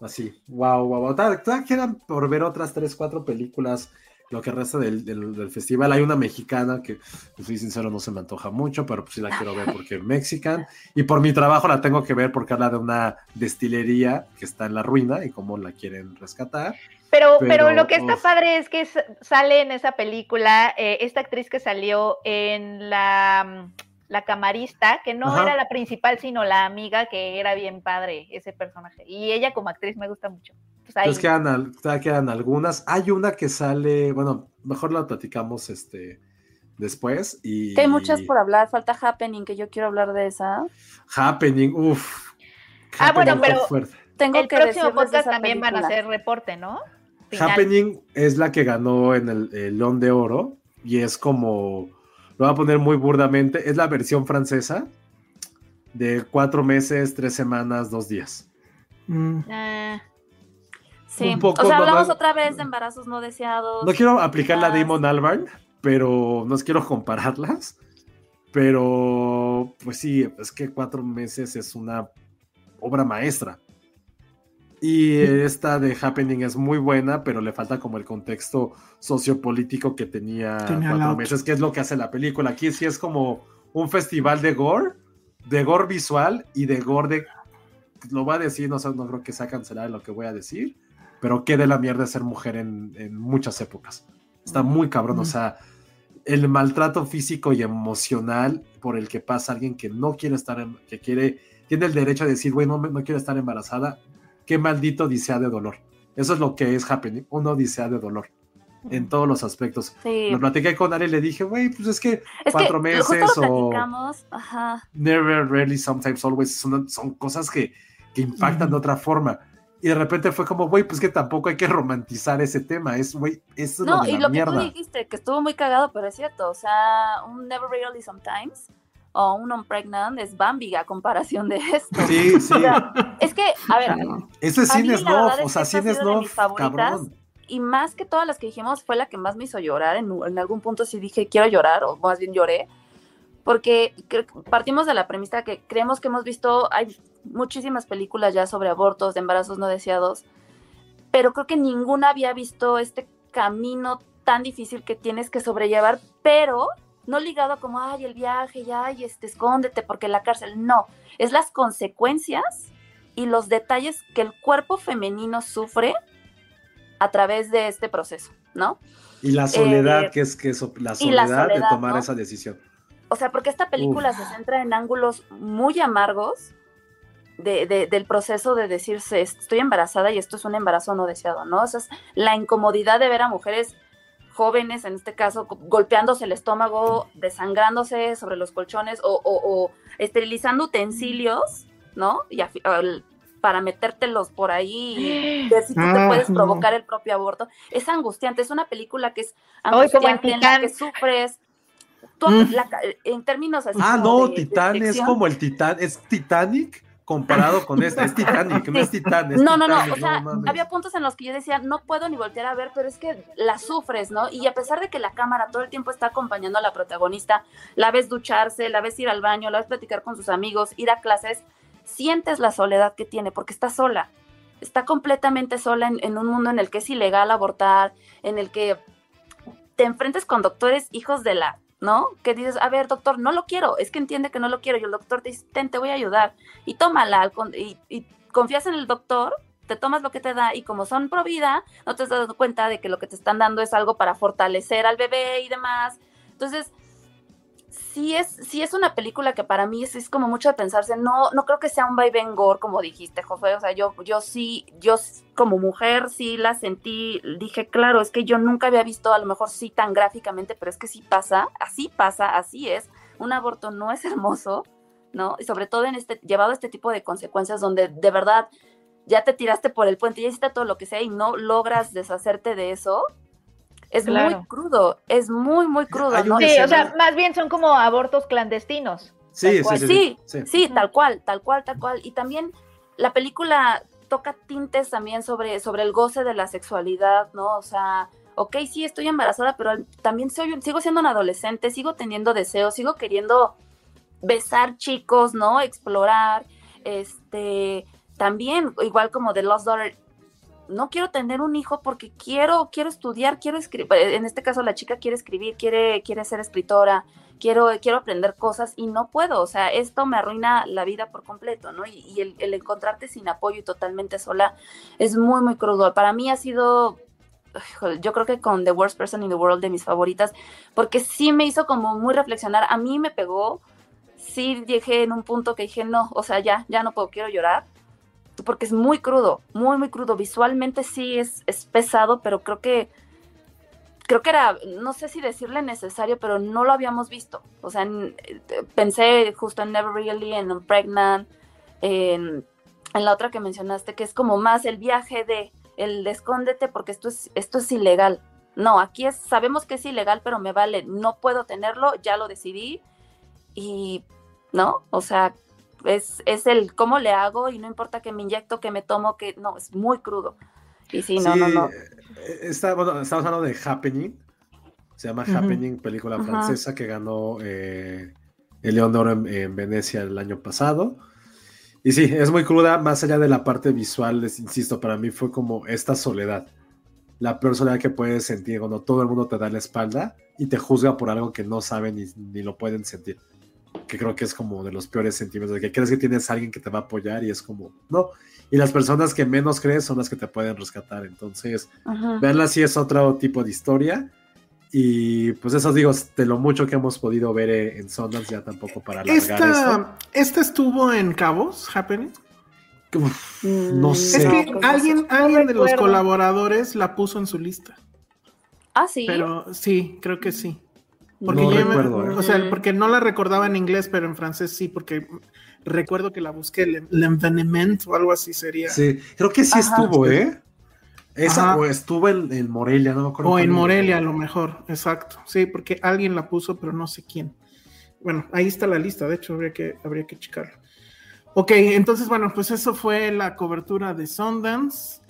Así, wow, wow. Todavía quedan por ver otras tres, cuatro películas lo que resta del, festival. Hay una mexicana que, soy sincero, no se me antoja mucho, pero pues sí la quiero ver porque es mexican. Y por mi trabajo la tengo que ver porque habla de una destilería que está en la ruina y cómo la quieren rescatar. Pero, pero, lo que está padre es que sale en esa película eh, esta actriz que salió en la la camarista, que no era la principal, sino la amiga, que era bien padre ese personaje. Y ella como actriz me gusta mucho. Pues ahí... quedan, quedan algunas. Hay una que sale, bueno, mejor la platicamos este después. Y, hay muchas por hablar, falta Happening, que yo quiero hablar de esa. Happening, uff. Ah, bueno, pero tengo el próximo podcast también van a hacer reporte, ¿no? Happening es la que ganó en el, el León de Oro y es como lo voy a poner muy burdamente, es la versión francesa de cuatro meses, tres semanas, dos días. Mm. Ah, sí, o sea, hablamos otra vez de embarazos no deseados. No quiero aplicar la Damon Albarn, pero no quiero compararlas. Pero, pues sí, es que cuatro meses es una obra maestra. Y esta de Happening es muy buena, pero le falta como el contexto sociopolítico que tenía, cuatro meses, que es lo que hace la película. Aquí sí es como un festival de gore, de gore visual y de gore de. Lo voy a decir, no, no creo que sea cancelar lo que voy a decir, pero qué de la mierda ser mujer en, muchas épocas. Está muy cabrón, o sea, el maltrato físico y emocional por el que pasa alguien que no quiere estar, que quiere, tiene el derecho a decir, güey, no, no quiero estar embarazada, qué maldito odisea de dolor. Eso es lo que es Happening, una odisea de dolor en todos los aspectos. Lo platiqué con Ari y le dije, güey, pues es que cuatro meses o never, rarely, sometimes, always son, cosas que, impactan de otra forma. Y de repente fue como, güey, pues que tampoco hay que romantizar ese tema. Es, güey, es no, y lo que tú dijiste, que estuvo muy cagado, pero es cierto. O sea, un never really sometimes o un on pregnant es Bambi a comparación de esto. Sí, sí. es que, a ver. Ese cine es no, o sea, cine es no, cabrón. Y más que todas las que dijimos, fue la que más me hizo llorar. En, en algún punto sí dije, quiero llorar, o más bien lloré. Porque partimos de la premisa que creemos que hemos visto, hay muchísimas películas ya sobre abortos, de embarazos no deseados, pero creo que ninguna había visto este camino tan difícil que tienes que sobrellevar, pero no ligado a como, ay, el viaje, ya, ay, este, escóndete porque la cárcel, no, es las consecuencias y los detalles que el cuerpo femenino sufre a través de este proceso, ¿no? Y la soledad, eh, que es que eso, la soledad, de tomar esa decisión. O sea, porque esta película se centra en ángulos muy amargos de, del proceso de decirse, estoy embarazada y esto es un embarazo no deseado, ¿no? O sea, es la incomodidad de ver a mujeres jóvenes, en este caso, golpeándose el estómago, desangrándose sobre los colchones o, esterilizando utensilios, ¿no? Y para metértelos por ahí y ver si tú te ah, puedes provocar el propio aborto. Es angustiante, es una película que es angustiante, en la que sufres. Mm. en términos así. Ah, no, Titán es como el Titán, es Titanic comparado con esta, es Titanic, no es Titanic. no, no, no, o sea, había puntos en los que yo decía, no puedo ni voltear a ver, pero es que la sufres, ¿no? Y a pesar de que la cámara todo el tiempo está acompañando a la protagonista, la ves ducharse, la ves ir al baño, la ves platicar con sus amigos, ir a clases, sientes la soledad que tiene, porque está sola, está completamente sola en, en un mundo en el que es ilegal abortar, en el que te enfrentes con doctores hijos de la ¿no? Que dices, a ver, doctor, no lo quiero, es que entiende que no lo quiero, y el doctor te dice, te voy a ayudar, y tómala, y, y confías en el doctor, te tomas lo que te da, y como son pro vida, no te has dado cuenta de que lo que te están dando es algo para fortalecer al bebé y demás. Entonces, sí es, sí es una película que para mí es, como mucho de pensarse, no, no creo que sea un vaivén gore, como dijiste, José, o sea, yo, yo sí, yo como mujer sí la sentí, dije, claro, es que yo nunca había visto a lo mejor sí tan gráficamente, pero es que sí pasa, así pasa, así es, un aborto no es hermoso, ¿no? Y sobre todo en este, llevado a este tipo de consecuencias donde de verdad ya te tiraste por el puente, ya hiciste todo lo que sea y no logras deshacerte de eso, es muy crudo, es muy, muy crudo. ¿no? Sí, o sea, más bien son como abortos clandestinos. Sí, sí, sí, sí, tal cual, tal cual, tal cual. Y también la película toca tintes también sobre, sobre el goce de la sexualidad, ¿no? O sea, ok, sí, estoy embarazada, pero también soy, sigo siendo un adolescente, sigo teniendo deseos, sigo queriendo besar chicos, ¿no? Explorar, este, también, igual como The Lost Daughter, no quiero tener un hijo porque quiero, quiero estudiar, quiero escribir, en este caso la chica quiere escribir, quiere, quiere ser escritora, quiero, quiero aprender cosas y no puedo, o sea, esto me arruina la vida por completo, ¿no? Y, el, el, encontrarte sin apoyo y totalmente sola es muy, muy crudo. Para mí ha sido, yo creo que con The Worst Person in the World de mis favoritas, porque sí me hizo como muy reflexionar, a mí me pegó, sí llegué en un punto que dije, no, o sea, ya, ya no puedo, quiero llorar porque es muy crudo, muy, muy crudo. Visualmente sí es, es pesado, pero creo que creo que era, no sé si decirle necesario, pero no lo habíamos visto. O sea, pensé justo en Never Really, en Pregnant, en, en, la otra que mencionaste, que es como más el viaje de el de escóndete porque esto es, esto es ilegal. No, aquí es, sabemos que es ilegal, pero me vale, no puedo tenerlo, ya lo decidí. Y, ¿no? O sea, es, es el cómo le hago y no importa que me inyecto, que me tomo, que no, es muy crudo. Y sí, no, no, no. Eh, está, bueno, estamos hablando de Happening. Se llama Happening, película francesa que ganó eh, el León de Oro en, Venecia el año pasado. Y sí, es muy cruda, más allá de la parte visual, les insisto, para mí fue como esta soledad. La peor soledad que puedes sentir cuando todo el mundo te da la espalda y te juzga por algo que no saben ni, ni lo pueden sentir que creo que es como de los peores sentimientos, de que crees que tienes a alguien que te va a apoyar y es como, no. Y las personas que menos crees son las que te pueden rescatar. Entonces, verla así es otro tipo de historia. Y pues eso digo, de lo mucho que hemos podido ver eh, en Sundance, ya tampoco para alargar esta, ¿Esta estuvo en Cabos, Happening? no sé. Es que alguien, alguien de los colaboradores la puso en su lista. Ah, sí. Pero sí, creo que sí. Porque no recuerdo, ¿eh? O sea, porque no la recordaba en inglés, pero en francés sí, porque recuerdo que la busqué, L'Envenement o algo así sería. Sí, creo que sí estuvo, ¿eh? Esa o estuvo en, Morelia, no me acuerdo. O en Morelia, a lo mejor, exacto. Sí, porque alguien la puso, pero no sé quién. Bueno, ahí está la lista, de hecho, habría que, habría que checarlo. Ok, entonces, bueno, pues eso fue la cobertura de Sundance.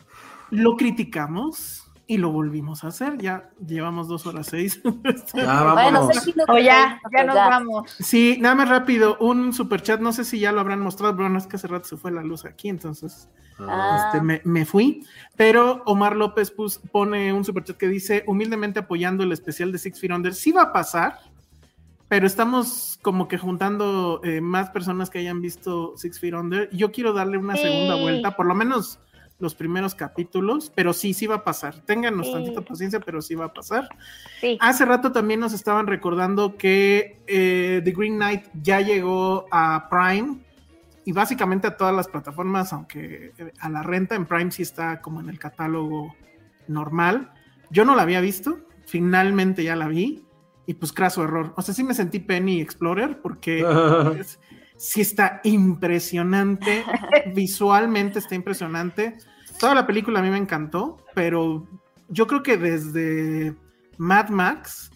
Lo criticamos y lo volvimos a hacer. Ya llevamos dos horas seis. Ya, bueno, o ya, ya nos vamos. Sí, nada más rápido, un super chat, no sé si ya lo habrán mostrado, pero no es que hace rato se fue la luz aquí, entonces ah. este, me, fui. Pero Omar López pone un super chat que dice, humildemente apoyando el especial de Six Feet Under, sí va a pasar, pero estamos como que juntando eh, más personas que hayan visto Six Feet Under. Yo quiero darle una segunda vuelta, por lo menos los primeros capítulos, pero sí, sí va a pasar. Ténganos tantita paciencia, pero sí va a pasar. Hace rato también nos estaban recordando que eh, The Green Knight ya llegó a Prime y básicamente a todas las plataformas, aunque eh, a la renta en Prime sí está como en el catálogo normal. Yo no la había visto, finalmente ya la vi y pues craso error. O sea, sí me sentí Penny Explorer porque sí está impresionante, visualmente está impresionante. Toda la película a mí me encantó, pero yo creo que desde Mad Max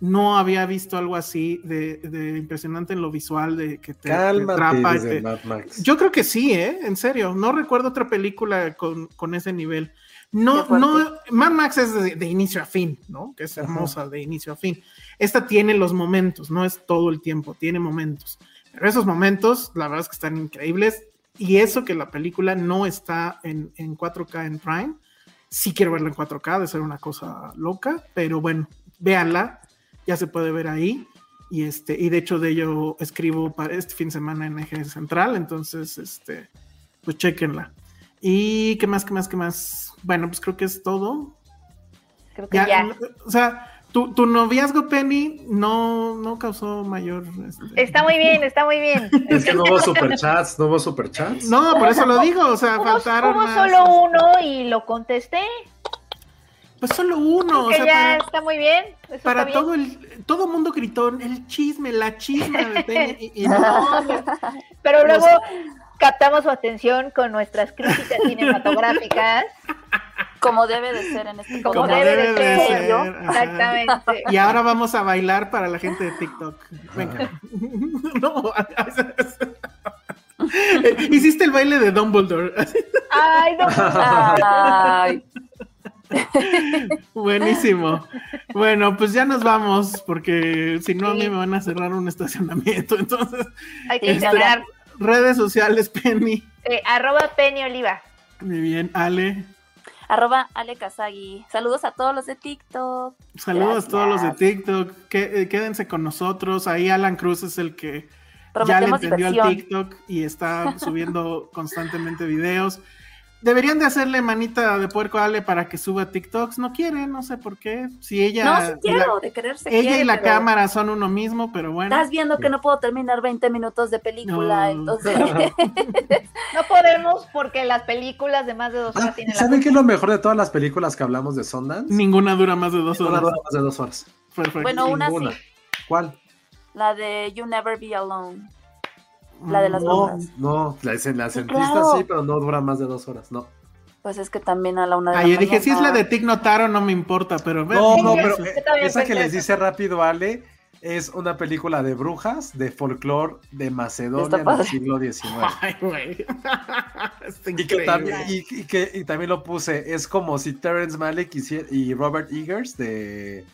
no había visto algo así de, impresionante en lo visual, de que te, atrapa. Yo creo que sí, ¿eh? En serio, no recuerdo otra película con, ese nivel. No, no, Mad Max es de, inicio a fin, ¿no? Que es hermosa de inicio a fin. Esta tiene los momentos, no es todo el tiempo, tiene momentos. Esos momentos, la verdad es que están increíbles. Y eso que la película no está en, 4K en Prime. Sí quiero verla en 4K, de ser una cosa loca, pero bueno, véanla, ya se puede ver ahí. Y, este, y de hecho de ello escribo para este fin de semana en Eje Central, entonces, este, pues chequenla. ¿Y qué más, qué más, qué más? Bueno, pues creo que es todo. Creo que ya. O sea, tu, noviazgo, Penny, no, no causó mayor. Este, está muy bien, está muy bien. Es que no hubo superchats, no hubo superchats. No, por eso lo digo, o sea, faltaron. Hubo solo uno y lo contesté. Pues solo uno. o sea, ya está muy bien. para todo el todo mundo gritó el chisme, la chisma de Penny. pero luego captamos su atención con nuestras críticas cinematográficas. Como debe de ser en este Como, debe, de, ser. Exactamente. Y ahora vamos a bailar para la gente de TikTok. Venga. no, Hiciste el baile de Dumbledore. Ay, no. Ay. Buenísimo. Bueno, pues ya nos vamos, porque si no, a mí me van a cerrar un estacionamiento. Entonces, hay que este, redes sociales, Penny. Eh, arroba Penny Oliva. Muy bien, Ale. Arroba Ale Kazagi. Saludos a todos los de TikTok. Saludos a todos los de TikTok. Eh, quédense con nosotros. Ahí Alan Cruz es el que ya le entendió al TikTok y está subiendo constantemente videos. Deberían de hacerle manita de puerco a Ale para que suba TikToks. No quiere, no sé por qué. Si ella. No, si quiero, de quererse. Ella y la cámara son uno mismo, pero bueno. Estás viendo que no puedo terminar 20 minutos de película, entonces. no podemos porque las películas de más de dos horas ah, tienen ¿Saben qué es lo mejor de todas las películas que hablamos de Sundance? Ninguna dura más de dos horas. Ninguna dura más de dos horas. Bueno, una sí. ¿Cuál? La de You Never Be Alone. La de las no, No, la, la sí, sí, pero no dura más de dos horas, no. Pues es que también a la una de ah, la yo dije, si es la de Tig Notaro, no me importa, pero... No, no, pero esa que les dice rápido Ale es una película de brujas, de folclore de Macedonia del siglo XIX. Ay, güey. y, que también, y, que, y también lo puse, es como si Terrence Malick y Robert Eggers de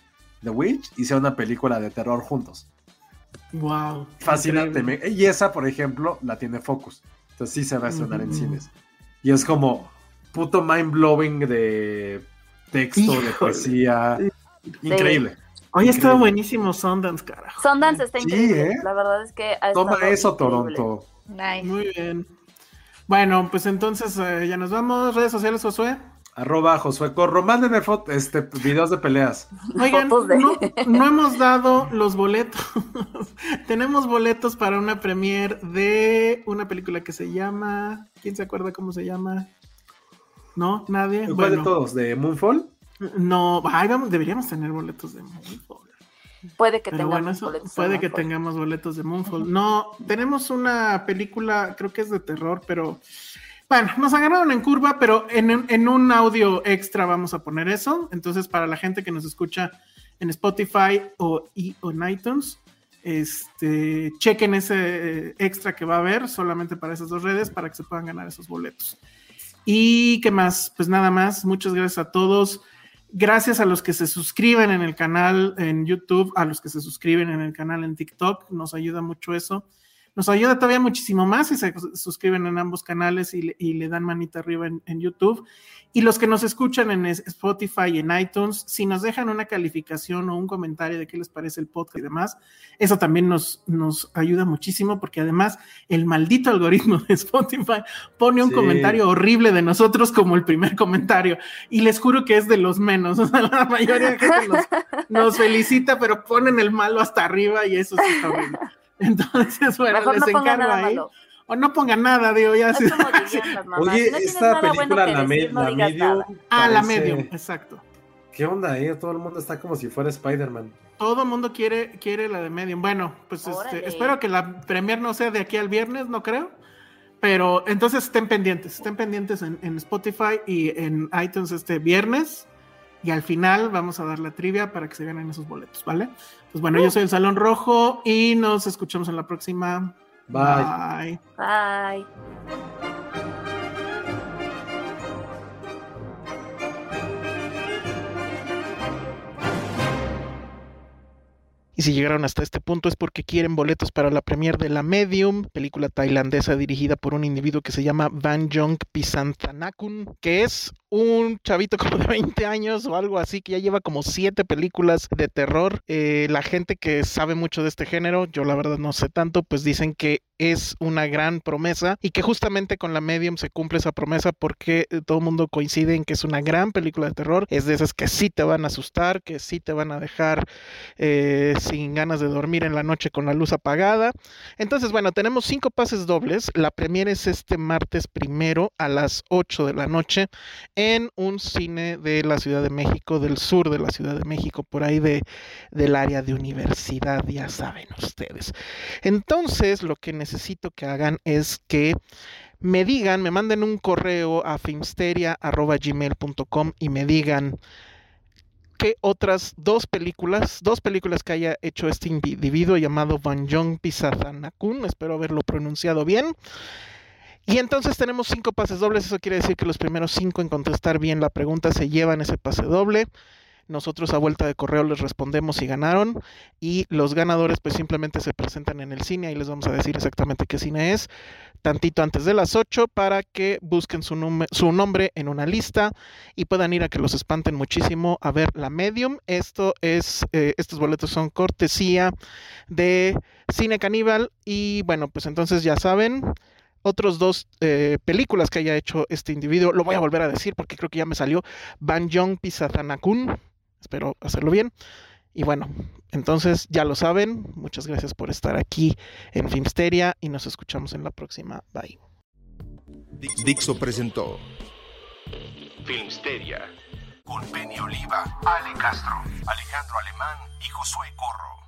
The Witch hicieron una película de terror juntos. Wow. Fascinante. Y esa, por ejemplo, la tiene Focus. Entonces sí se va a estrenar en cines. Y es como puto mind blowing de texto, de poesía. Increíble. Hoy está buenísimo Sundance, carajo. Sundance está increíble. ¿eh? La verdad es que. Toma eso, Toronto. Muy bien. Bueno, pues entonces eh, ya nos vamos. Redes sociales, Josué. Arroba Josué Corro. Mándenme este, videos de peleas. Oigan, no, hemos dado los boletos. Tenemos boletos para una premiere de una película que se llama. ¿Quién se acuerda cómo se llama? ¿No? ¿Nadie? ¿Cuál de todos? ¿De Moonfall? No, deberíamos tener boletos de Moonfall. Puede que tengamos boletos. Puede que tengamos boletos de Moonfall. No, tenemos una película, creo que es de terror, pero bueno, nos agarraron en curva, pero en, un audio extra vamos a poner eso. Entonces, para la gente que nos escucha en Spotify o, en iTunes, este, chequen ese extra que va a haber solamente para esas dos redes para que se puedan ganar esos boletos. Y qué más, pues nada más, muchas gracias a todos. Gracias a los que se suscriben en el canal en YouTube, a los que se suscriben en el canal en TikTok, nos ayuda mucho eso. Nos ayuda todavía muchísimo más si se suscriben en ambos canales y, le dan manita arriba en, YouTube. Y los que nos escuchan en Spotify y en iTunes, si nos dejan una calificación o un comentario de qué les parece el podcast y demás, eso también nos, nos ayuda muchísimo porque además el maldito algoritmo de Spotify pone un comentario horrible de nosotros como el primer comentario. Y les juro que es de los menos. O sea, la mayoría de gente nos, nos felicita, pero ponen el malo hasta arriba y eso sí está horrible. Entonces, bueno, les no encargo ahí. O no pongan nada, digo, ya. Sí. Oye, esta película, la, Medium. Ah, la Medium, exacto. ¿Qué onda, eh? Todo el mundo está como si fuera Spider-Man. Todo el mundo quiere, quiere la de Medium. Bueno, pues este, espero que la premier no sea de aquí al viernes, no creo. Pero entonces estén pendientes, estén pendientes en, en Spotify y en iTunes este viernes. Y al final vamos a dar la trivia para que se ganen esos boletos, ¿vale? Pues bueno, yo soy el Salón Rojo y nos escuchamos en la próxima. Bye. Bye. Y si llegaron hasta este punto es porque quieren boletos para la premier de La Medium, película tailandesa dirigida por un individuo que se llama Van Jong Pisanthanakun, que es un chavito como de 20 años o algo así que ya lleva como 7 películas de terror. Eh, la gente que sabe mucho de este género, yo la verdad no sé tanto, pues dicen que es una gran promesa y que justamente con la Medium se cumple esa promesa porque eh, todo el mundo coincide en que es una gran película de terror. Es de esas que sí te van a asustar, que sí te van a dejar eh, sin ganas de dormir en la noche con la luz apagada. Entonces, bueno, tenemos cinco pases dobles. La premiere es este martes primero a las 8 de la noche en un cine de la Ciudad de México, del sur de la Ciudad de México, por ahí de, del área de universidad, ya saben ustedes. Entonces, lo que necesito que hagan es que me digan, me manden un correo a filmsteria.gmail.com y me digan qué otras dos películas, dos películas que haya hecho este individuo llamado Van Jong Pisazanakun, espero haberlo pronunciado bien. Y entonces tenemos cinco pases dobles, eso quiere decir que los primeros cinco en contestar bien la pregunta se llevan ese pase doble. Nosotros a vuelta de correo les respondemos si ganaron y los ganadores pues simplemente se presentan en el cine y les vamos a decir exactamente qué cine es, tantito antes de las 8 para que busquen su, nombre en una lista y puedan ir a que los espanten muchísimo a ver la Medium. Esto es, eh, estos boletos son cortesía de Cine Caníbal y bueno, pues entonces ya saben otros dos eh, películas que haya hecho este individuo. Lo voy a volver a decir porque creo que ya me salió. Banjong Pisazanakun Espero hacerlo bien. Y bueno, entonces ya lo saben. Muchas gracias por estar aquí en Filmsteria y nos escuchamos en la próxima. Bye. Dixo presentó Filmsteria con Oliva, Ale Castro, Alejandro Alemán y Josué Corro.